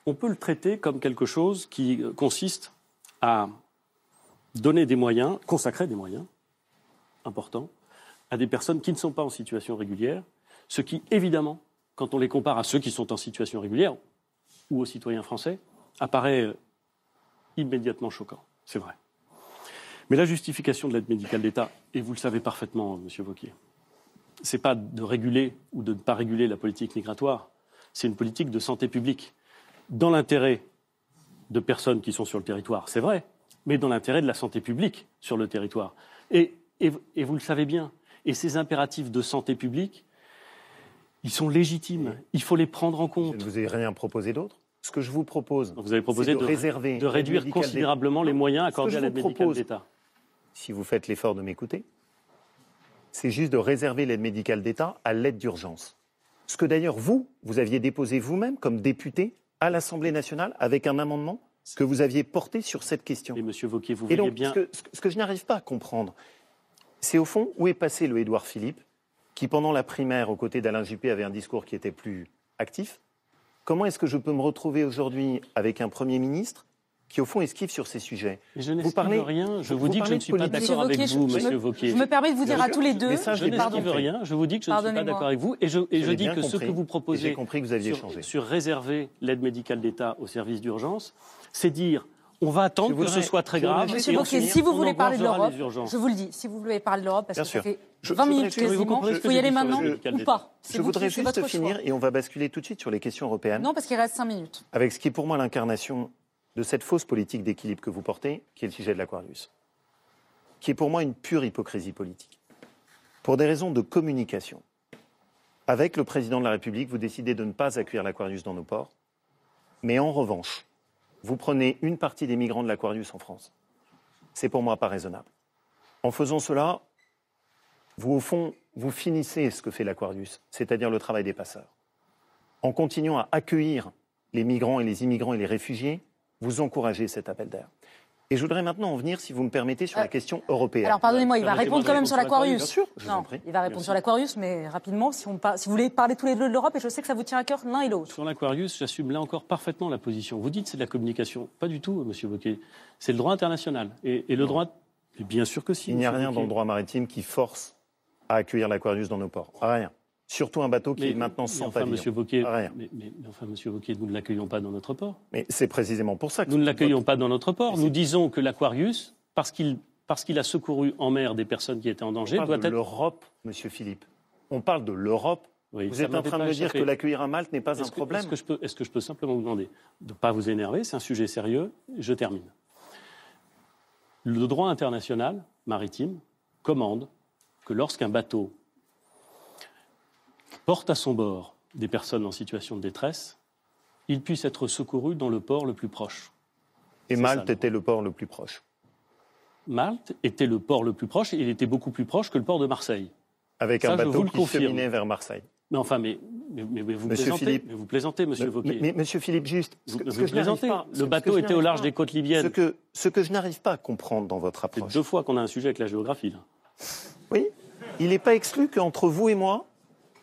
On peut le traiter comme quelque chose qui consiste à donner des moyens, consacrer des moyens importants à des personnes qui ne sont pas en situation régulière, ce qui, évidemment, quand on les compare à ceux qui sont en situation régulière ou aux citoyens français, apparaît euh, immédiatement choquant. C'est vrai. Mais la justification de l'aide médicale d'État, et vous le savez parfaitement, Monsieur Vauquier, c'est pas de réguler ou de ne pas réguler la politique migratoire, c'est une politique de santé publique, dans l'intérêt de personnes qui sont sur le territoire, c'est vrai, mais dans l'intérêt de la santé publique sur le territoire. Et, vous le savez bien, et ces impératifs de santé publique, ils sont légitimes, il faut les prendre en compte. Je ne vous ai rien proposé d'autre. Ce que je vous propose, Vous avez proposé c'est de, réserver de réduire considérablement les moyens accordés à l'aide médicale d'État. si vous faites l'effort de m'écouter, c'est juste de réserver l'aide médicale d'État à l'aide d'urgence. Ce que d'ailleurs vous, vous aviez déposé vous-même comme député à l'Assemblée nationale avec un amendement que vous aviez porté sur cette question. Et Monsieur Vauquier, vous Et voyez donc, bien. ce que- ce que je n'arrive pas à comprendre, c'est au fond où est passé le Édouard Philippe, qui pendant la primaire, aux côtés d'Alain Juppé, avait un discours qui était plus actif. Comment est-ce que je peux me retrouver aujourd'hui avec un Premier ministre qui, au fond, esquive sur ces sujets? Mais je n'esquive rien, je vous dis que je parlez ne suis pas d'accord avec vous, je- Monsieur me- Vauquier. je me permets de vous dire à tous les deux, Mais ça, je n'esquive rien, je vous dis que je ne suis pas d'accord avec vous, et je, et Je je l'ai dis que ce que vous proposez j'ai compris que vous aviez sur, changé. sur réserver l'aide médicale d'État au service d'urgence, c'est dire on va attendre Je que ce voudrais- soit très grave. Monsieur et Bocquet, si vous voulez parler de l'Europe, je vous le dis, si vous voulez parler de l'Europe, parce Bien que sûr. ça fait Je- 20 je minutes quasiment, il que faut y aller maintenant ou pas Je vous voudrais juste finir choix. et on va basculer tout de suite sur les questions européennes. Non, parce qu'il reste 5 minutes. avec ce qui est pour moi l'incarnation de cette fausse politique d'équilibre que vous portez, qui est le sujet de l'Aquarius, qui est pour moi une pure hypocrisie politique. Pour des raisons de communication, avec le président de la République, vous décidez de ne pas accueillir l'Aquarius dans nos ports, mais en revanche, vous prenez une partie des migrants de l'Aquarius en France. C'est pour moi pas raisonnable. En faisant cela, vous, au fond, vous finissez ce que fait l'Aquarius, c'est-à-dire le travail des passeurs. En continuant à accueillir les migrants et les immigrants et les réfugiés, vous encouragez cet appel d'air. Et je voudrais maintenant en venir, si vous me permettez, sur la question européenne. Alors pardonnez-moi, il va répondre quand même sur l'Aquarius. Bien sûr, je vous en Non, prie. il va répondre sur l'Aquarius, mais rapidement, si, on par- si vous voulez parler tous les deux de l'Europe, et je sais que ça vous tient à cœur l'un et l'autre. Sur l'Aquarius, j'assume là encore parfaitement la position. Vous dites c'est de la communication. Pas du tout, Monsieur Wauquiez. C'est le droit international. Et, et le droit. et bien sûr que si. Il n'y a rien dans le droit maritime qui force à accueillir l'Aquarius dans nos ports. Rien. Surtout un bateau qui Mais- est maintenant sans enfin, pavillon. Monsieur Wauquiez, Rien. mais, mais- mais enfin, Monsieur Wauquiez, nous ne l'accueillons pas dans notre port. Mais c'est précisément pour ça que Nous ne l'accueillons pas dans notre port. Nous disons que l'Aquarius, parce qu'il parce qu'il a secouru en mer des personnes qui étaient en danger, On parle doit de être. l'Europe, Monsieur Philippe. On parle de l'Europe. Oui, vous êtes en train de me dire que l'accueillir à Malte n'est pas un que- problème Est-ce que, je peux, est-ce que je peux simplement vous demander de ne pas vous énerver C'est un sujet sérieux. Je termine. Le droit international maritime commande que lorsqu'un bateau porte à son bord des personnes en situation de détresse, il puisse être secouru dans le port le plus proche. Et C'est Malte ça, était le port le plus proche. Malte était le port le plus proche et il était beaucoup plus proche que le port de Marseille. Avec Ça, un bateau qui cheminait vers Marseille. Mais enfin, mais, mais, mais- mais vous Monsieur plaisantez, Philippe. mais vous plaisez, Monsieur Wauquiez. Mais, Monsieur Philippe, juste, ce Vous- que, ce vous que je n'arrive plaisantez. pas- Le bateau était au large pas- des côtes libyennes. Ce que, ce que je n'arrive pas à comprendre dans votre approche. Deux fois qu'on a un sujet avec la géographie. Là. Oui, il n'est pas exclu qu'entre vous et moi,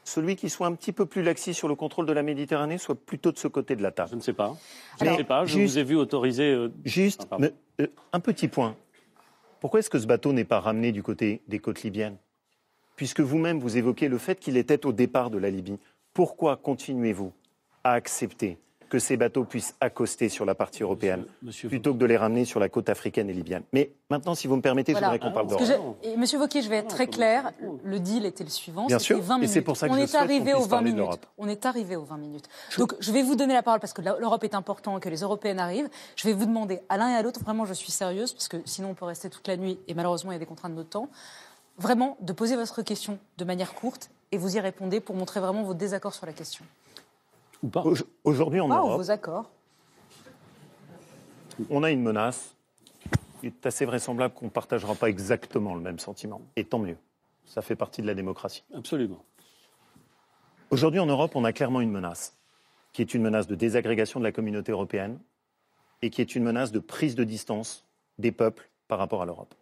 celui qui soit un petit peu plus laxiste sur le contrôle de la Méditerranée soit plutôt de ce côté de la table. Je ne sais pas. Je ne sais pas. Je juste- vous ai vu autoriser. euh, Juste, Ah, euh, un petit point. Pourquoi est-ce que ce bateau n'est pas ramené du côté des côtes libyennes? Puisque vous-même, vous évoquez le fait qu'il était au départ de la Libye. Pourquoi continuez-vous à accepter que ces bateaux puissent accoster sur la partie européenne monsieur plutôt que de les ramener sur la côte africaine et libyenne Mais maintenant, si vous me permettez, Voilà. je voudrais qu'on parle d'Europe. je- et Monsieur Wauquiez, je vais être très clair. Le deal était le suivant. Bien c'était sûr, 20 et minutes. c'est pour ça que on je est arrivé aux 20 parler de minutes. On est arrivé aux 20 minutes. Donc je vais vous donner la parole parce que l'Europe est important, que les Européennes arrivent. Je vais vous demander à l'un et à l'autre, vraiment, je suis sérieuse parce que sinon on peut rester toute la nuit et malheureusement il y a des contraintes de temps. Vraiment, de poser votre question de manière courte et vous y répondez pour montrer vraiment vos désaccords sur la question. Ou pas. Au- Aujourd'hui, en Europe, vos accords. on a une menace. Il est assez vraisemblable qu'on ne partagera pas exactement le même sentiment. Et tant mieux. Ça fait partie de la démocratie. Absolument. Aujourd'hui, en Europe, on a clairement une menace, qui est une menace de désagrégation de la communauté européenne et qui est une menace de prise de distance des peuples par rapport à l'Europe.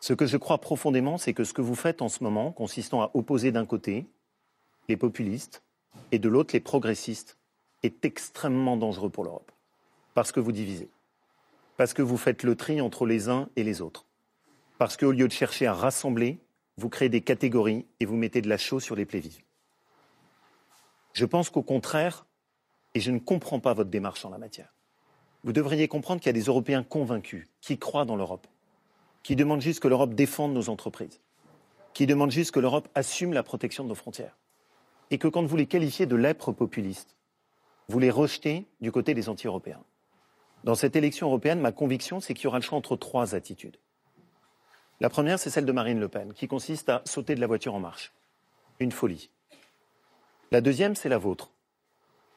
Ce que je crois profondément, c'est que ce que vous faites en ce moment, consistant à opposer d'un côté les populistes et de l'autre les progressistes, est extrêmement dangereux pour l'Europe. Parce que vous divisez. Parce que vous faites le tri entre les uns et les autres. Parce qu'au lieu de chercher à rassembler, vous créez des catégories et vous mettez de la chaux sur les plaies. Je pense qu'au contraire, et je ne comprends pas votre démarche en la matière, vous devriez comprendre qu'il y a des Européens convaincus, qui croient dans l'Europe, qui demandent juste que l'Europe défende nos entreprises, qui demandent juste que l'Europe assume la protection de nos frontières. Et que quand vous les qualifiez de lèpres populistes, vous les rejetez du côté des anti-européens. Dans cette élection européenne, ma conviction, c'est qu'il y aura le choix entre trois attitudes. La première, c'est celle de Marine Le Pen, qui consiste à sauter de la voiture en marche. Une folie. La deuxième, c'est la vôtre,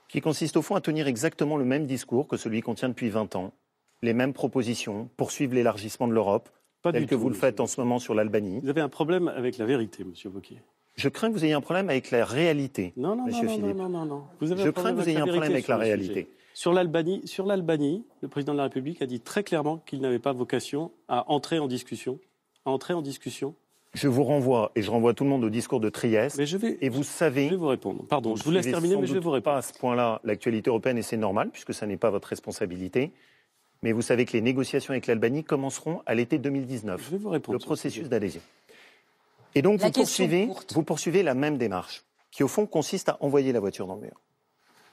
qui consiste au fond à tenir exactement le même discours que celui qu'on tient depuis 20 ans, les mêmes propositions, poursuivre l'élargissement de l'Europe, tel que tout, vous le faites en ce moment sur l'Albanie. Vous avez un problème avec la vérité, Monsieur Wauquiez. Je crains que vous ayez un problème avec la réalité, Non, non, Monsieur non, non, Philippe. non, non, non. Vous avez Je un crains problème que vous ayez un problème avec sur la réalité. sujet. Sur l'Albanie, sur l'Albanie, le président de la République a dit très clairement qu'il n'avait pas vocation à entrer en discussion, à entrer en discussion. Je vous renvoie, et je renvoie tout le monde au discours de Trieste. Mais je vais, et vous savez. je vais vous répondre. Pardon, je vous laisse terminer, sans mais je vais vous répondre. pas à ce point-là l'actualité européenne, et c'est normal, puisque ça n'est pas votre responsabilité. Mais vous savez que les négociations avec l'Albanie commenceront à l'été 2019. Je vais vous répondre. le processus d'adhésion. Et donc, La vous poursuivez, courte. vous poursuivez la même démarche, qui au fond consiste à envoyer la voiture dans le mur.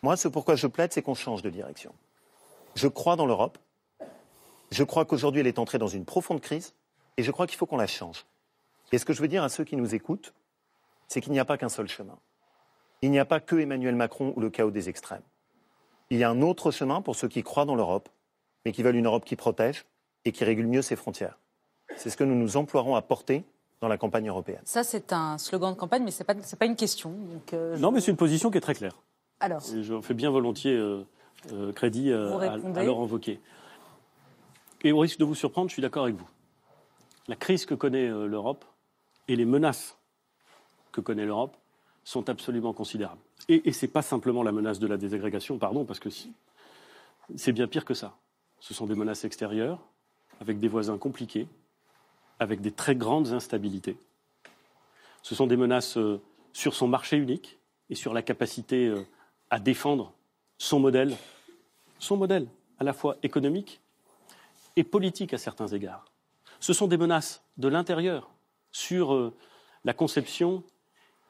Moi, ce pourquoi je plaide, c'est qu'on change de direction. Je crois dans l'Europe. Je crois qu'aujourd'hui, elle est entrée dans une profonde crise. Et je crois qu'il faut qu'on la change. Et ce que je veux dire à ceux qui nous écoutent, c'est qu'il n'y a pas qu'un seul chemin. Il n'y a pas que Emmanuel Macron ou le chaos des extrêmes. Il y a un autre chemin pour ceux qui croient dans l'Europe, mais qui veulent une Europe qui protège et qui régule mieux ses frontières. C'est ce que nous nous emploierons à porter dans la campagne européenne. Ça, c'est un slogan de campagne, mais ce n'est pas, c'est pas une question. Donc, euh, je- Non, mais c'est une position qui est très claire. Alors, Et je fais bien volontiers euh, euh, crédit euh, à, à Laurent Wauquiez. Et au risque de vous surprendre, je suis d'accord avec vous. La crise que connaît euh, l'Europe et les menaces que connaît l'Europe sont absolument considérables. Et, et ce n'est pas simplement la menace de la désagrégation, pardon, parce que si- c'est bien pire que ça. ce sont des menaces extérieures, avec des voisins compliqués, avec des très grandes instabilités. Ce sont des menaces euh, sur son marché unique et sur la capacité euh, à défendre son modèle, son modèle à la fois économique et politique à certains égards. Ce sont des menaces de l'intérieur sur euh, la conception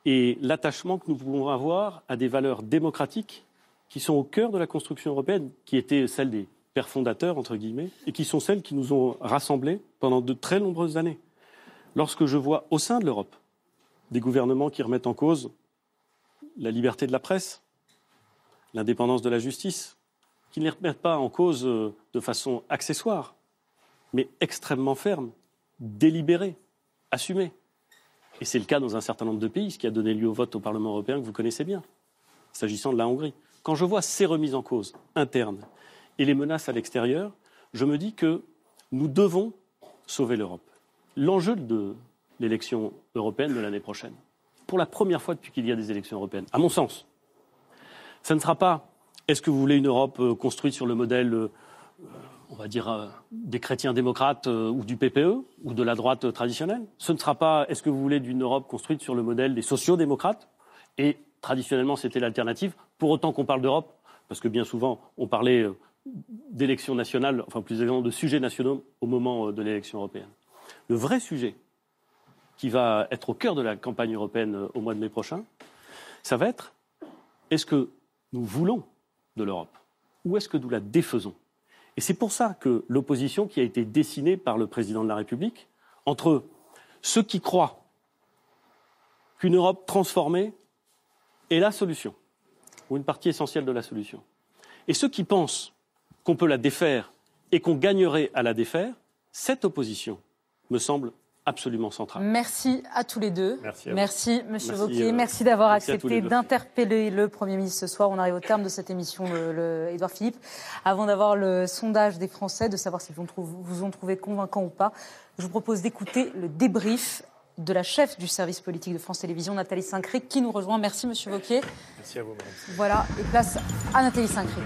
et l'attachement que nous pouvons avoir à des valeurs démocratiques qui sont au cœur de la construction européenne, qui étaient celles des pères fondateurs, entre guillemets, et qui sont celles qui nous ont rassemblés pendant de très nombreuses années. Lorsque je vois au sein de l'Europe des gouvernements qui remettent en cause la liberté de la presse, l'indépendance de la justice, qui ne les remettent pas en cause euh, de façon accessoire, mais extrêmement ferme, délibérée, assumée. Et c'est le cas dans un certain nombre de pays, ce qui a donné lieu au vote au Parlement européen que vous connaissez bien, s'agissant de la Hongrie. Quand je vois ces remises en cause internes et les menaces à l'extérieur, je me dis que nous devons sauver l'Europe. L'enjeu de l'élection européenne de l'année prochaine, pour la première fois depuis qu'il y a des élections européennes, à mon sens, ça ne sera pas est-ce que vous voulez une Europe euh, construite sur le modèle, euh, on va dire, euh, des chrétiens démocrates ou du PPE ou de la droite traditionnelle? Ce ne sera pas est-ce que vous voulez d'une Europe construite sur le modèle des sociaux-démocrates Et traditionnellement, c'était l'alternative, pour autant qu'on parle d'Europe, parce que bien souvent, on parlait d'élections nationales, enfin plus exactement de sujets nationaux au moment de l'élection européenne. Le vrai sujet qui va être au cœur de la campagne européenne au mois de mai prochain, ça va être est-ce que nous voulons de l'Europe Ou est-ce que nous la défaisons? Et c'est pour ça que l'opposition qui a été dessinée par le président de la République entre ceux qui croient qu'une Europe transformée est la solution, ou une partie essentielle de la solution, et ceux qui pensent qu'on peut la défaire et qu'on gagnerait à la défaire, cette opposition me semble absolument centrale. Merci à tous les deux. Merci, merci Monsieur merci, Wauquiez. euh, merci d'avoir accepté d'interpeller le Premier ministre ce soir. On arrive au terme de cette émission, le, le- Édouard Philippe. Avant d'avoir le sondage des Français, de savoir s'ils vous, ont trouvé convaincant ou pas, je vous propose d'écouter le débrief de la chef du service politique de France Télévisions, Nathalie Saint-Cric, qui nous rejoint. Merci Monsieur Wauquiez. Merci à vous, madame. Voilà, et place à Nathalie Saint-Cric.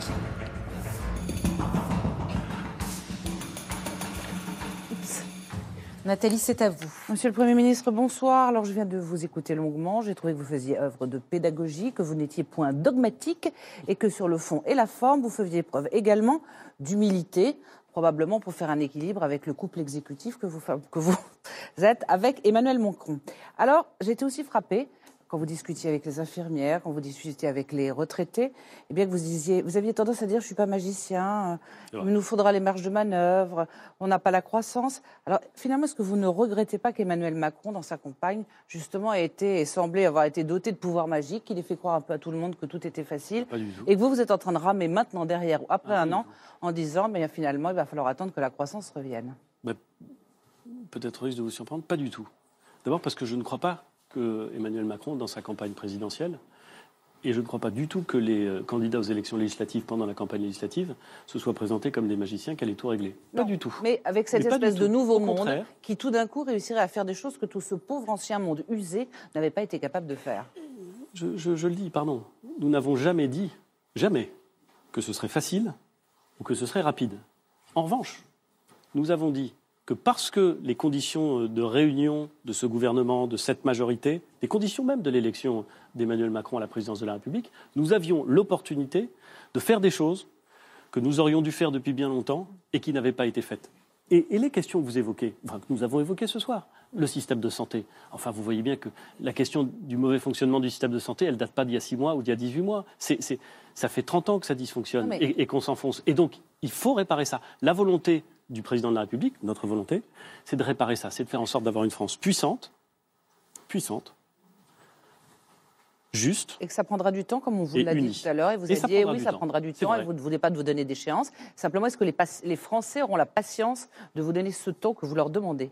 Nathalie, c'est à vous. Monsieur le Premier ministre, bonsoir. Alors, je viens de vous écouter longuement. J'ai trouvé que vous faisiez œuvre de pédagogie, que vous n'étiez point dogmatique et que sur le fond et la forme, vous faisiez preuve également d'humilité, probablement pour faire un équilibre avec le couple exécutif que vous, êtes avec Emmanuel Macron. Alors, j'ai été aussi frappée quand vous discutiez avec les infirmières, quand vous discutiez avec les retraités, eh bien que vous disiez, vous aviez tendance à dire, je suis pas magicien, euh, il nous faudra les marges de manœuvre, on n'a pas la croissance. Alors finalement, est-ce que vous ne regrettez pas qu'Emmanuel Macron, dans sa campagne, justement, ait été et semblait avoir été doté de pouvoirs magiques, qu'il ait fait croire un peu à tout le monde que tout était facile, Pas du tout. et que vous, vous êtes en train de ramer maintenant derrière, ou après un an, en disant, mais finalement, il va falloir attendre que la croissance revienne? Bah, Peut-être risque de vous surprendre, pas du tout. D'abord parce que je ne crois pas que Emmanuel Macron, dans sa campagne présidentielle, et je ne crois pas du tout que les euh, candidats aux élections législatives pendant la campagne législative se soient présentés comme des magiciens qui allaient tout régler. Pas du tout. Mais avec cette Mais espèce de nouveau Au monde contraire. qui tout d'un coup réussirait à faire des choses que tout ce pauvre ancien monde usé n'avait pas été capable de faire. Je, je- je le dis, pardon. Nous n'avons jamais dit, jamais, que ce serait facile ou que ce serait rapide. En revanche, nous avons dit que parce que les conditions de réunion de ce gouvernement, de cette majorité, les conditions même de l'élection d'Emmanuel Macron à la présidence de la République, nous avions l'opportunité de faire des choses que nous aurions dû faire depuis bien longtemps et qui n'avaient pas été faites. Et, et les questions que vous évoquez, enfin, que nous avons évoquées ce soir, le système de santé. Enfin, vous voyez bien que la question du mauvais fonctionnement du système de santé, elle date pas d'il y a 6 mois ou d'il y a 18 mois. Ça fait 30 ans que ça dysfonctionne Non, mais- et, et qu'on s'enfonce. Et donc, il faut réparer ça. La volonté du président de la République, notre volonté, c'est de réparer ça, c'est de faire en sorte d'avoir une France puissante, puissante, juste, Et que ça prendra du temps, comme on vous l'a dit tout à l'heure. Et vous avez dit, eh oui, ça temps. prendra du temps et vous ne voulez pas de vous donner d'échéance. Simplement, est-ce que les, Français auront la patience de vous donner ce temps que vous leur demandez?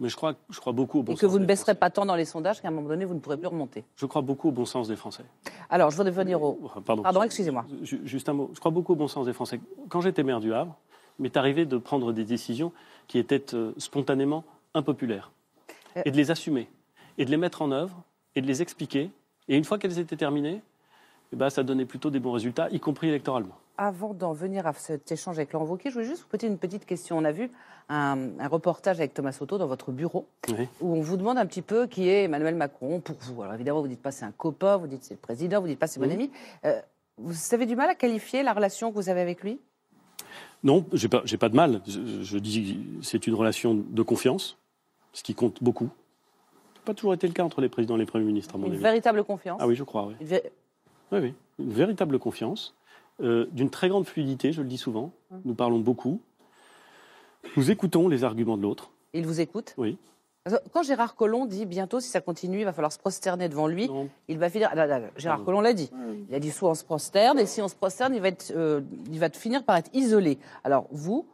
Mais je crois, je crois beaucoup au bon Et que sens vous ne baisserez pas tant dans les sondages qu'à un moment donné, vous ne pourrez plus remonter Je crois beaucoup au bon sens des Français. Alors, je voudrais venir au... Pardon, Pardon, excusez-moi. Ju- Juste un mot. Je crois beaucoup au bon sens des Français. Quand j'étais maire du Havre, m'est arrivé de prendre des décisions qui étaient euh, spontanément impopulaires Euh. et de les assumer et de les mettre en œuvre et de les expliquer. Et une fois qu'elles étaient terminées, eh ben, ça donnait plutôt des bons résultats, y compris électoralement. avant d'en venir à cet échange avec Laurent Wauquiez, je voulais juste vous poser une petite question. On a vu un, un reportage avec Thomas Soto dans votre bureau, Oui. où on vous demande un petit peu qui est Emmanuel Macron pour vous. Alors évidemment, vous dites pas c'est un copain, vous dites c'est le président, vous dites pas c'est mon Oui. ami. Euh, vous avez du mal à qualifier la relation que vous avez avec lui? Non, j'ai pas, j'ai pas de mal. Je, je dis c'est une relation de confiance, ce qui compte beaucoup. Pas toujours été le cas entre les présidents et les premiers ministres, à mon Une avis. véritable confiance Ah oui, je crois, oui. Une vé- Oui, oui. Une véritable confiance, euh, d'une très grande fluidité, je le dis souvent. Hum. Nous parlons beaucoup. Nous écoutons les arguments de l'autre. Il vous écoute Oui. Quand Gérard Collomb dit bientôt, si ça continue, il va falloir se prosterner devant lui, il va finir. Là, là, Gérard Non. Collomb l'a dit. Il a dit soit on se prosterne, et si on se prosterne, il va, être, euh, il va finir par être isolé. Alors vous,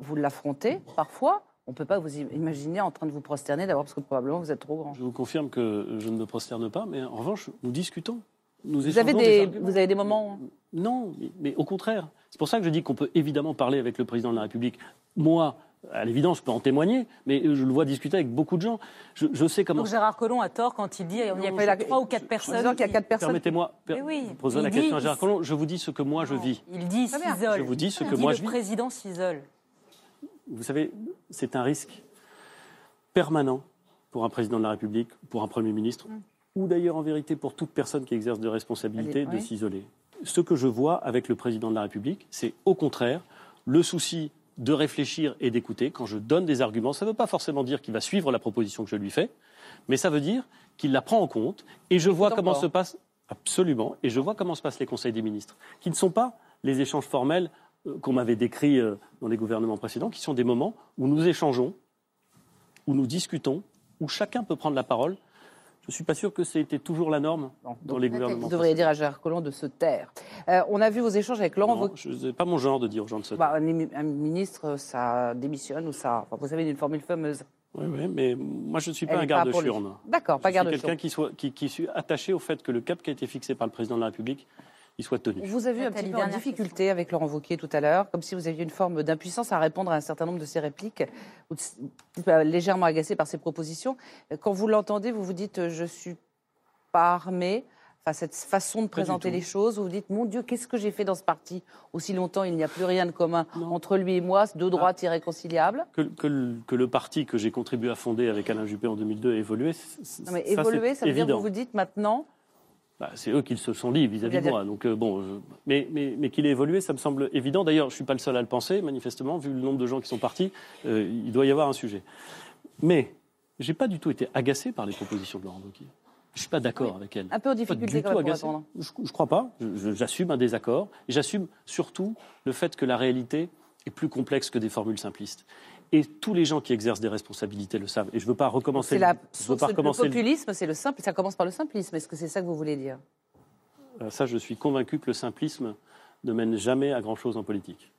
vous l'affrontez parfois. On ne peut pas vous im- imaginer en train de vous prosterner d'abord parce que probablement vous êtes trop grand. Je vous confirme que je ne me prosterne pas, mais en revanche, nous discutons. Nous Vous avez, des, arguments. vous avez des moments. Non, mais, mais au contraire. C'est pour ça que je dis qu'on peut évidemment parler avec le président de la République. Moi, à l'évidence, je peux en témoigner, mais je le vois discuter avec beaucoup de gens. Je, je sais comment. Donc Gérard Collomb a tort quand il dit il n'y a je- trois ou quatre personnes. y a quatre personnes. Permettez-moi, oui, posez il la dit- question à Gérard Collomb. Je vous dis ce que moi je vis. Il dit s'isole. Je vous dis ce Il que dit moi le je vis. président s'isole. Vous savez, c'est un risque permanent pour un président de la République, pour un Premier ministre, ou d'ailleurs en vérité pour toute personne qui exerce de responsabilité, Allez, de oui. s'isoler. Ce que je vois avec le président de la République, c'est au contraire le souci de réfléchir et d'écouter. Quand je donne des arguments, ça ne veut pas forcément dire qu'il va suivre la proposition que je lui fais, mais ça veut dire qu'il la prend en compte. Et je vois comment se passe absolument, et je vois comment se passent les conseils des ministres, qui ne sont pas les échanges formels euh, qu'on m'avait décrits euh, dans les gouvernements précédents, qui sont des moments où nous échangeons, où nous discutons, où chacun peut prendre la parole. Je ne suis pas sûr que c'était toujours la norme dans les gouvernements. Vous devriez dire à Gérard Collomb de se taire. Euh, on a vu vos échanges avec Laurent je- C'est pas mon genre de dire aux gens de se Bah, un, émi- un ministre, ça démissionne ou ça. enfin, vous savez, une formule fameuse. Oui, oui, mais moi je ne suis pas Elle un est pas garde pour lui. churne. D'accord, pas Je suis garde quelqu'un qui, soit, qui, qui suis attaché au fait que le cap qui a été fixé par le président de la République, il soit tenu. Vous a vu un petit peu en difficulté avec Laurent Wauquiez tout à l'heure, comme si vous aviez une forme d'impuissance à répondre à un certain nombre de ses répliques, ou de- légèrement agacé par ses propositions. Quand vous l'entendez, vous vous dites euh, je suis pas armé. Enfin, cette façon de présenter les choses, vous vous dites mon Dieu, qu'est-ce que j'ai fait dans ce parti? Aussi longtemps, il n'y a plus rien de commun entre lui et moi, deux droites irréconciliables. Que, que le, que le parti que j'ai contribué à fonder avec Alain Juppé en 2002 ait évolué, Non, mais ça, évoluer, c'est ça veut dire que vous vous dites maintenant, Bah, c'est eux qui se sont liés vis-à-vis de moi. Donc, euh, bon, je- mais mais, mais qu'il ait évolué, ça me semble évident. D'ailleurs, je ne suis pas le seul à le penser, manifestement, vu le nombre de gens qui sont partis, euh, il doit y avoir un sujet. Mais je n'ai pas du tout été agacé par les propositions de Laurent Wauquiez. Je ne suis pas d'accord avec elle. un peu en Pas difficulté du quand tout agacé. répondre. Je ne crois pas. J'assume un désaccord. J'assume surtout le fait que la réalité est plus complexe que des formules simplistes. Et tous les gens qui exercent des responsabilités le savent. Et je ne veux pas recommencer. C'est la le- je veux source pas recommencer le- populisme, c'est le simple, ça commence par le simplisme. Est-ce que c'est ça que vous voulez dire? Euh, Ça, je suis convaincu que le simplisme ne mène jamais à grand-chose en politique.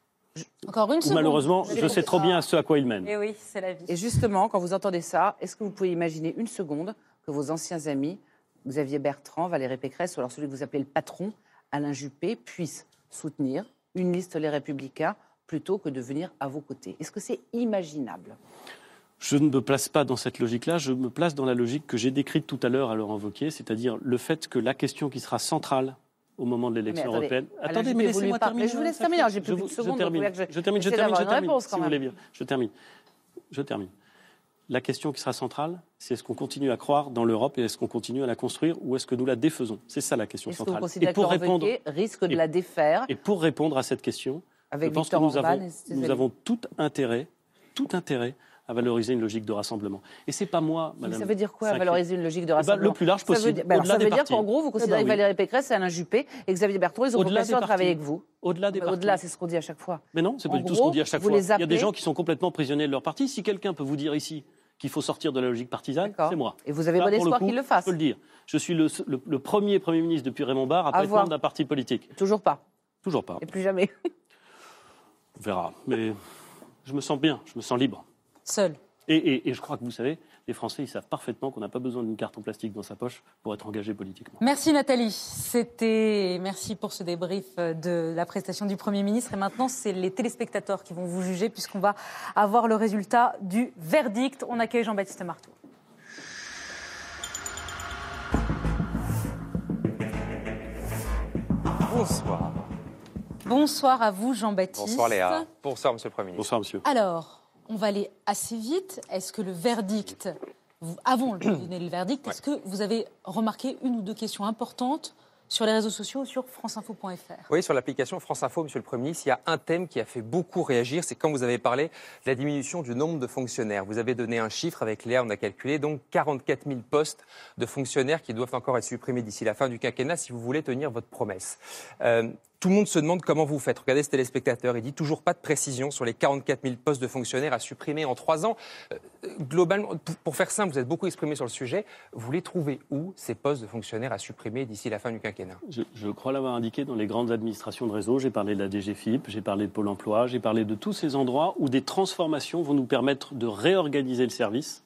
Encore une Ou seconde. malheureusement, je sais trop bien ce à quoi il mène. Et oui, c'est la vie. Et justement, quand vous entendez ça, est-ce que vous pouvez imaginer une seconde que vos anciens amis, Xavier Bertrand, Valérie Pécresse, ou alors celui que vous appelez le patron, Alain Juppé, puissent soutenir une liste Les Républicains plutôt que de venir à vos côtés Est-ce que c'est imaginable? Je ne me place pas dans cette logique-là, je me place dans la logique que j'ai décrite tout à l'heure à Laurent Wauquiez, c'est-à-dire le fait que la question qui sera centrale au moment de l'élection européenne. Attendez, mais laissez-moi terminer. je vous laisse terminer, j'ai plus je de secondes, Je termine, je- termine, je termine, je termine, réponse, si quand vous même. voulez bien. Je termine. Je termine. La question qui sera centrale, c'est est-ce qu'on continue à croire dans l'Europe et est-ce qu'on continue à la construire ou est-ce que nous la défaisons? C'est ça la question centrale. et pour répondre, risque de la défaire et pour répondre à cette question, Avec je pense Viktor que nous Orban avons, nous avons tout intérêt, tout intérêt à valoriser une logique de rassemblement. Et c'est pas moi, Mais madame. ça veut dire quoi, Sacré. valoriser une logique de Eh ben, rassemblement le plus large possible, ben Ça veut dire partis. qu'en gros, vous Eh ben considérez que oui. Valérie Pécresse et Alain Juppé et Xavier Bertrand, ils ont vocation à travailler avec vous Au-delà des Mais partis. Au-delà, c'est ce qu'on dit à chaque fois. Mais non, c'est pas du tout ce qu'on dit à chaque fois. Il y a des gens qui sont complètement prisonniers de leur parti. Si quelqu'un peut vous dire ici qu'il faut sortir de la logique partisane, c'est moi. Et vous avez Là, bon espoir qu'il le fasse. Je peux le dire. Je suis le, le- le premier Premier ministre depuis Raymond Barre à prétendre d'un parti politique. Toujours pas. Toujours pas. Et plus jamais. On verra. Mais je me sens bien, je me sens libre. Seul. Et, et- et je crois que vous savez, les Français, ils savent parfaitement qu'on n'a pas besoin d'une carte en plastique dans sa poche pour être engagé politiquement. Merci Nathalie. C'était merci pour ce débrief de la prestation du Premier ministre. Et maintenant, c'est les téléspectateurs qui vont vous juger puisqu'on va avoir le résultat du verdict. On accueille Jean-Baptiste Marteau. Bonsoir. Bonsoir à vous, Jean-Baptiste. Bonsoir Léa. Bonsoir Monsieur le Premier ministre. Bonsoir Monsieur. Alors, on va aller assez vite. Est-ce que le verdict, vous, avant de donner le verdict, est-ce que vous avez remarqué une ou deux questions importantes sur les réseaux sociaux ou sur franceinfo.fr Oui, sur l'application France Info, Monsieur le Premier ministre, il y a un thème qui a fait beaucoup réagir. C'est quand vous avez parlé de la diminution du nombre de fonctionnaires. Vous avez donné un chiffre avec Léa, on a calculé donc 44 000 postes de fonctionnaires qui doivent encore être supprimés d'ici la fin du quinquennat si vous voulez tenir votre promesse. Euh, tout le monde se demande comment vous faites. Regardez ce téléspectateur, il dit toujours pas de précision sur les 44 000 postes de fonctionnaires à supprimer en trois ans. Euh, globalement, pour, faire simple, vous êtes beaucoup exprimé sur le sujet. Vous les trouvez où, ces postes de fonctionnaires à supprimer d'ici la fin du quinquennat? Je, je crois l'avoir indiqué dans les grandes administrations de réseau. J'ai parlé de la DGFIP, j'ai parlé de Pôle emploi, j'ai parlé de tous ces endroits où des transformations vont nous permettre de réorganiser le service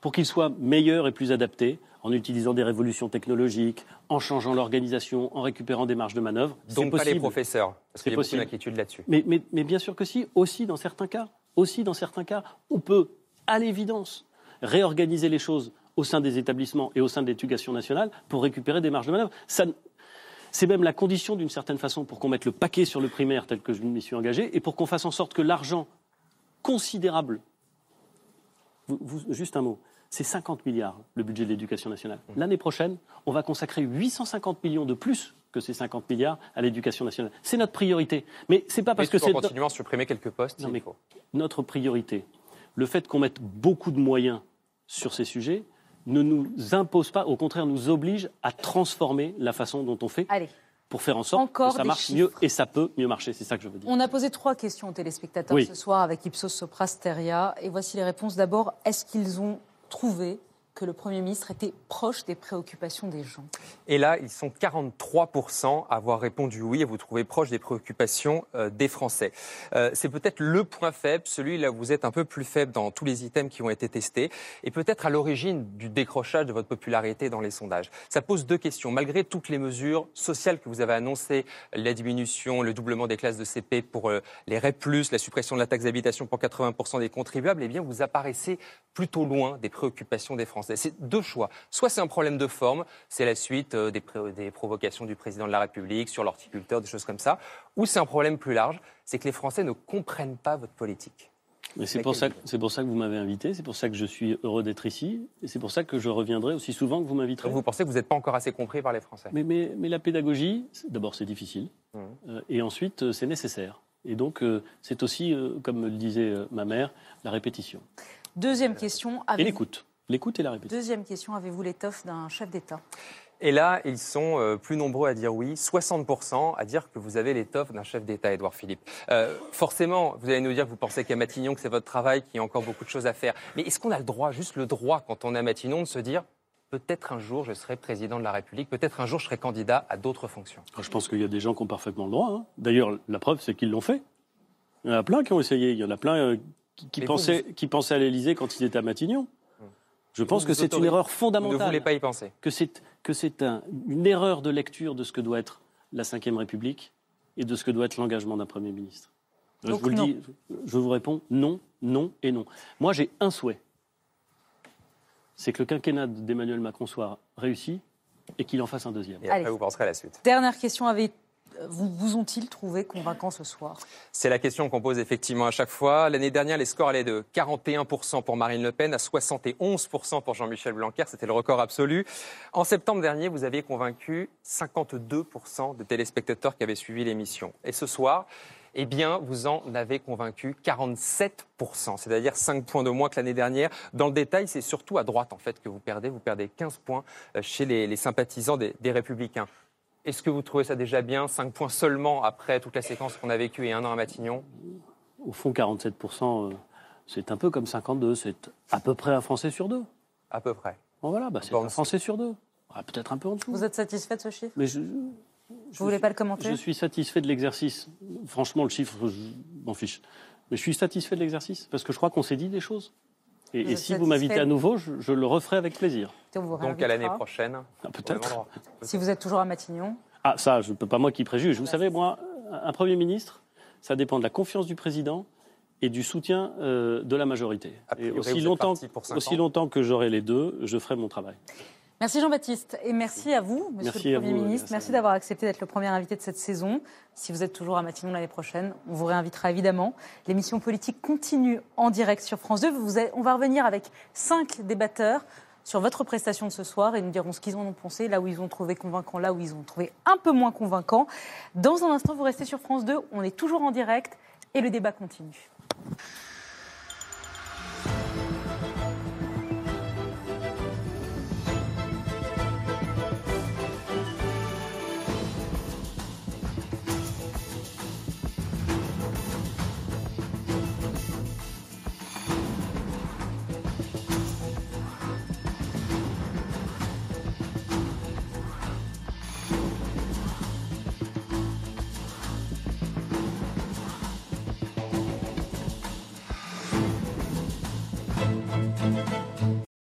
pour qu'il soit meilleur et plus adapté en utilisant des révolutions technologiques, en changeant l'organisation, en récupérant des marges de manœuvre. C'est Donc pas les professeurs, parce qu'il y a beaucoup possible. d'inquiétudes là-dessus. Mais, mais- mais bien sûr que si, aussi dans certains cas, aussi dans certains cas, on peut, à l'évidence, réorganiser les choses au sein des établissements et au sein de l'éducation nationale pour récupérer des marges de manœuvre. Ça c'est même la condition, d'une certaine façon, pour qu'on mette le paquet sur le primaire tel que je m'y suis engagé et pour qu'on fasse en sorte que l'argent considérable, vous- vous- juste un mot, c'est 50 milliards le budget de l'éducation nationale. L'année prochaine, on va consacrer 850 millions de plus que ces 50 milliards à l'éducation nationale. C'est notre priorité. Mais c'est pas parce Mais que tout en c'est continuant à supprimer quelques postes, Non, il mais faut. notre priorité. Le fait qu'on mette beaucoup de moyens sur ces sujets ne nous impose pas, au contraire, nous oblige à transformer la façon dont on fait Allez. Pour faire en sorte Encore que ça marche chiffres. mieux et ça peut mieux marcher. C'est ça que je veux dire. On a posé trois questions aux téléspectateurs Oui. ce soir avec Ipsos Sopra Steria. Et voici les réponses. D'abord, est-ce qu'ils ont trouvé que le Premier ministre était proche des préoccupations des gens Et là, ils sont 43% à avoir répondu oui et vous trouvez proche des préoccupations euh, des Français. Euh, c'est peut-être le point faible, celui là où vous êtes un peu plus faible dans tous les items qui ont été testés et peut-être à l'origine du décrochage de votre popularité dans les sondages. Ça pose deux questions. Malgré toutes les mesures sociales que vous avez annoncées, la diminution, le doublement des classes de CP pour euh, les REP+, la suppression de la taxe d'habitation pour 80% des contribuables, eh bien vous apparaissez plutôt loin des préoccupations des Français. C'est deux choix. Soit c'est un problème de forme, c'est la suite euh, des, provocations du président de la République sur l'horticulteur, des choses comme ça, ou c'est un problème plus large, c'est que les Français ne comprennent pas votre politique. Mais c'est pour, ça, c'est pour ça que vous m'avez invité, c'est pour ça que je suis heureux d'être ici, et c'est pour ça que je reviendrai aussi souvent que vous m'inviterez. Vous pensez que vous n'êtes pas encore assez compris par les Français Mais, mais- mais la pédagogie, c'est- d'abord c'est difficile, Mmh. euh, et ensuite euh, c'est nécessaire. Et donc euh, c'est aussi, euh, comme le disait euh, ma mère, la répétition. Deuxième question. Et l'écoute. L'écoute et la répétition. Deuxième question. Avez-vous l'étoffe d'un chef d'État? Et là, ils sont euh, plus nombreux à dire oui, 60% à dire que vous avez l'étoffe d'un chef d'État, Édouard Philippe. Euh, forcément, vous allez nous dire que vous pensez qu'à Matignon, que c'est votre travail, qu'il y a encore beaucoup de choses à faire. Mais est-ce qu'on a le droit, juste le droit, quand on est à Matignon, de se dire peut-être un jour je serai président de la République, peut-être un jour je serai candidat à d'autres fonctions? Alors, Je pense qu'il y a des gens qui ont parfaitement le droit. hein. D'ailleurs, la preuve, c'est qu'ils l'ont fait. Il y en a plein qui ont essayé. Il y en a plein euh, qui, qui Mais vous, pensaient, qui pensaient à l'Élysée quand ils étaient à Matignon. Je pense Vous que vous c'est une erreur Vous fondamentale. ne voulez pas y penser Que c'est, que c'est un- une erreur de lecture de ce que doit être la Ve République et de ce que doit être l'engagement d'un Premier ministre. Donc je vous non. le dis, je vous réponds non, non et non. Moi, j'ai un souhait. C'est que le quinquennat d'Emmanuel Macron soit réussi et qu'il en fasse un deuxième. Et après, Allez. vous penserez à la suite. Dernière question. Avez, vous, vous ont-ils trouvé convaincant ce soir? C'est la question qu'on pose effectivement à chaque fois. L'année dernière, les scores allaient de 41% pour Marine Le Pen à 71% pour Jean-Michel Blanquer. C'était le record absolu. En septembre dernier, vous aviez convaincu 52% de téléspectateurs qui avaient suivi l'émission. Et ce soir, eh bien, vous en avez convaincu 47%, c'est-à-dire 5 points de moins que l'année dernière. Dans le détail, c'est surtout à droite, en fait, que vous perdez. Vous perdez 15 points euh, chez les, sympathisants des Républicains. Est-ce que vous trouvez ça déjà bien 5 points seulement après toute la séquence qu'on a vécue et un an à Matignon? Au fond, 47%, euh, c'est un peu comme 52, c'est à peu près un Français sur deux. À peu près. Bon, voilà, bah, c'est un Français sur deux. Ah, Peut-être un peu en dessous. Vous êtes satisfait de ce chiffre? Mais je, Vous voulez pas le commenter? je suis satisfait de l'exercice. Franchement, le chiffre, je m'en fiche. Mais je suis satisfait de l'exercice parce que je crois qu'on s'est dit des choses. Et, si vous m'invitez à nouveau, je, je le referai avec plaisir. Vous Donc à l'année prochaine. Ah, Peut-être. Si vous êtes toujours à Matignon. Ah, ça, je ne peux pas moi qui préjuge. Vous savez, moi, un Premier ministre, ça dépend de la confiance du président et du soutien euh, de la majorité. Et aussi pour longtemps que j'aurai les deux, je ferai mon travail. Merci Jean-Baptiste et merci à vous, Monsieur Merci le Premier vous, ministre. merci d'avoir accepté d'être le premier invité de cette saison. Si vous êtes toujours à Matignon l'année prochaine, on vous réinvitera évidemment. L'émission politique continue en direct sur France 2. Vous avez- on va revenir avec cinq débatteurs sur votre prestation de ce soir et nous dirons ce qu'ils en ont pensé, là où ils ont trouvé convaincant, là où ils ont trouvé un peu moins convaincant. Dans un instant, vous restez sur France 2. On est toujours en direct et le débat continue.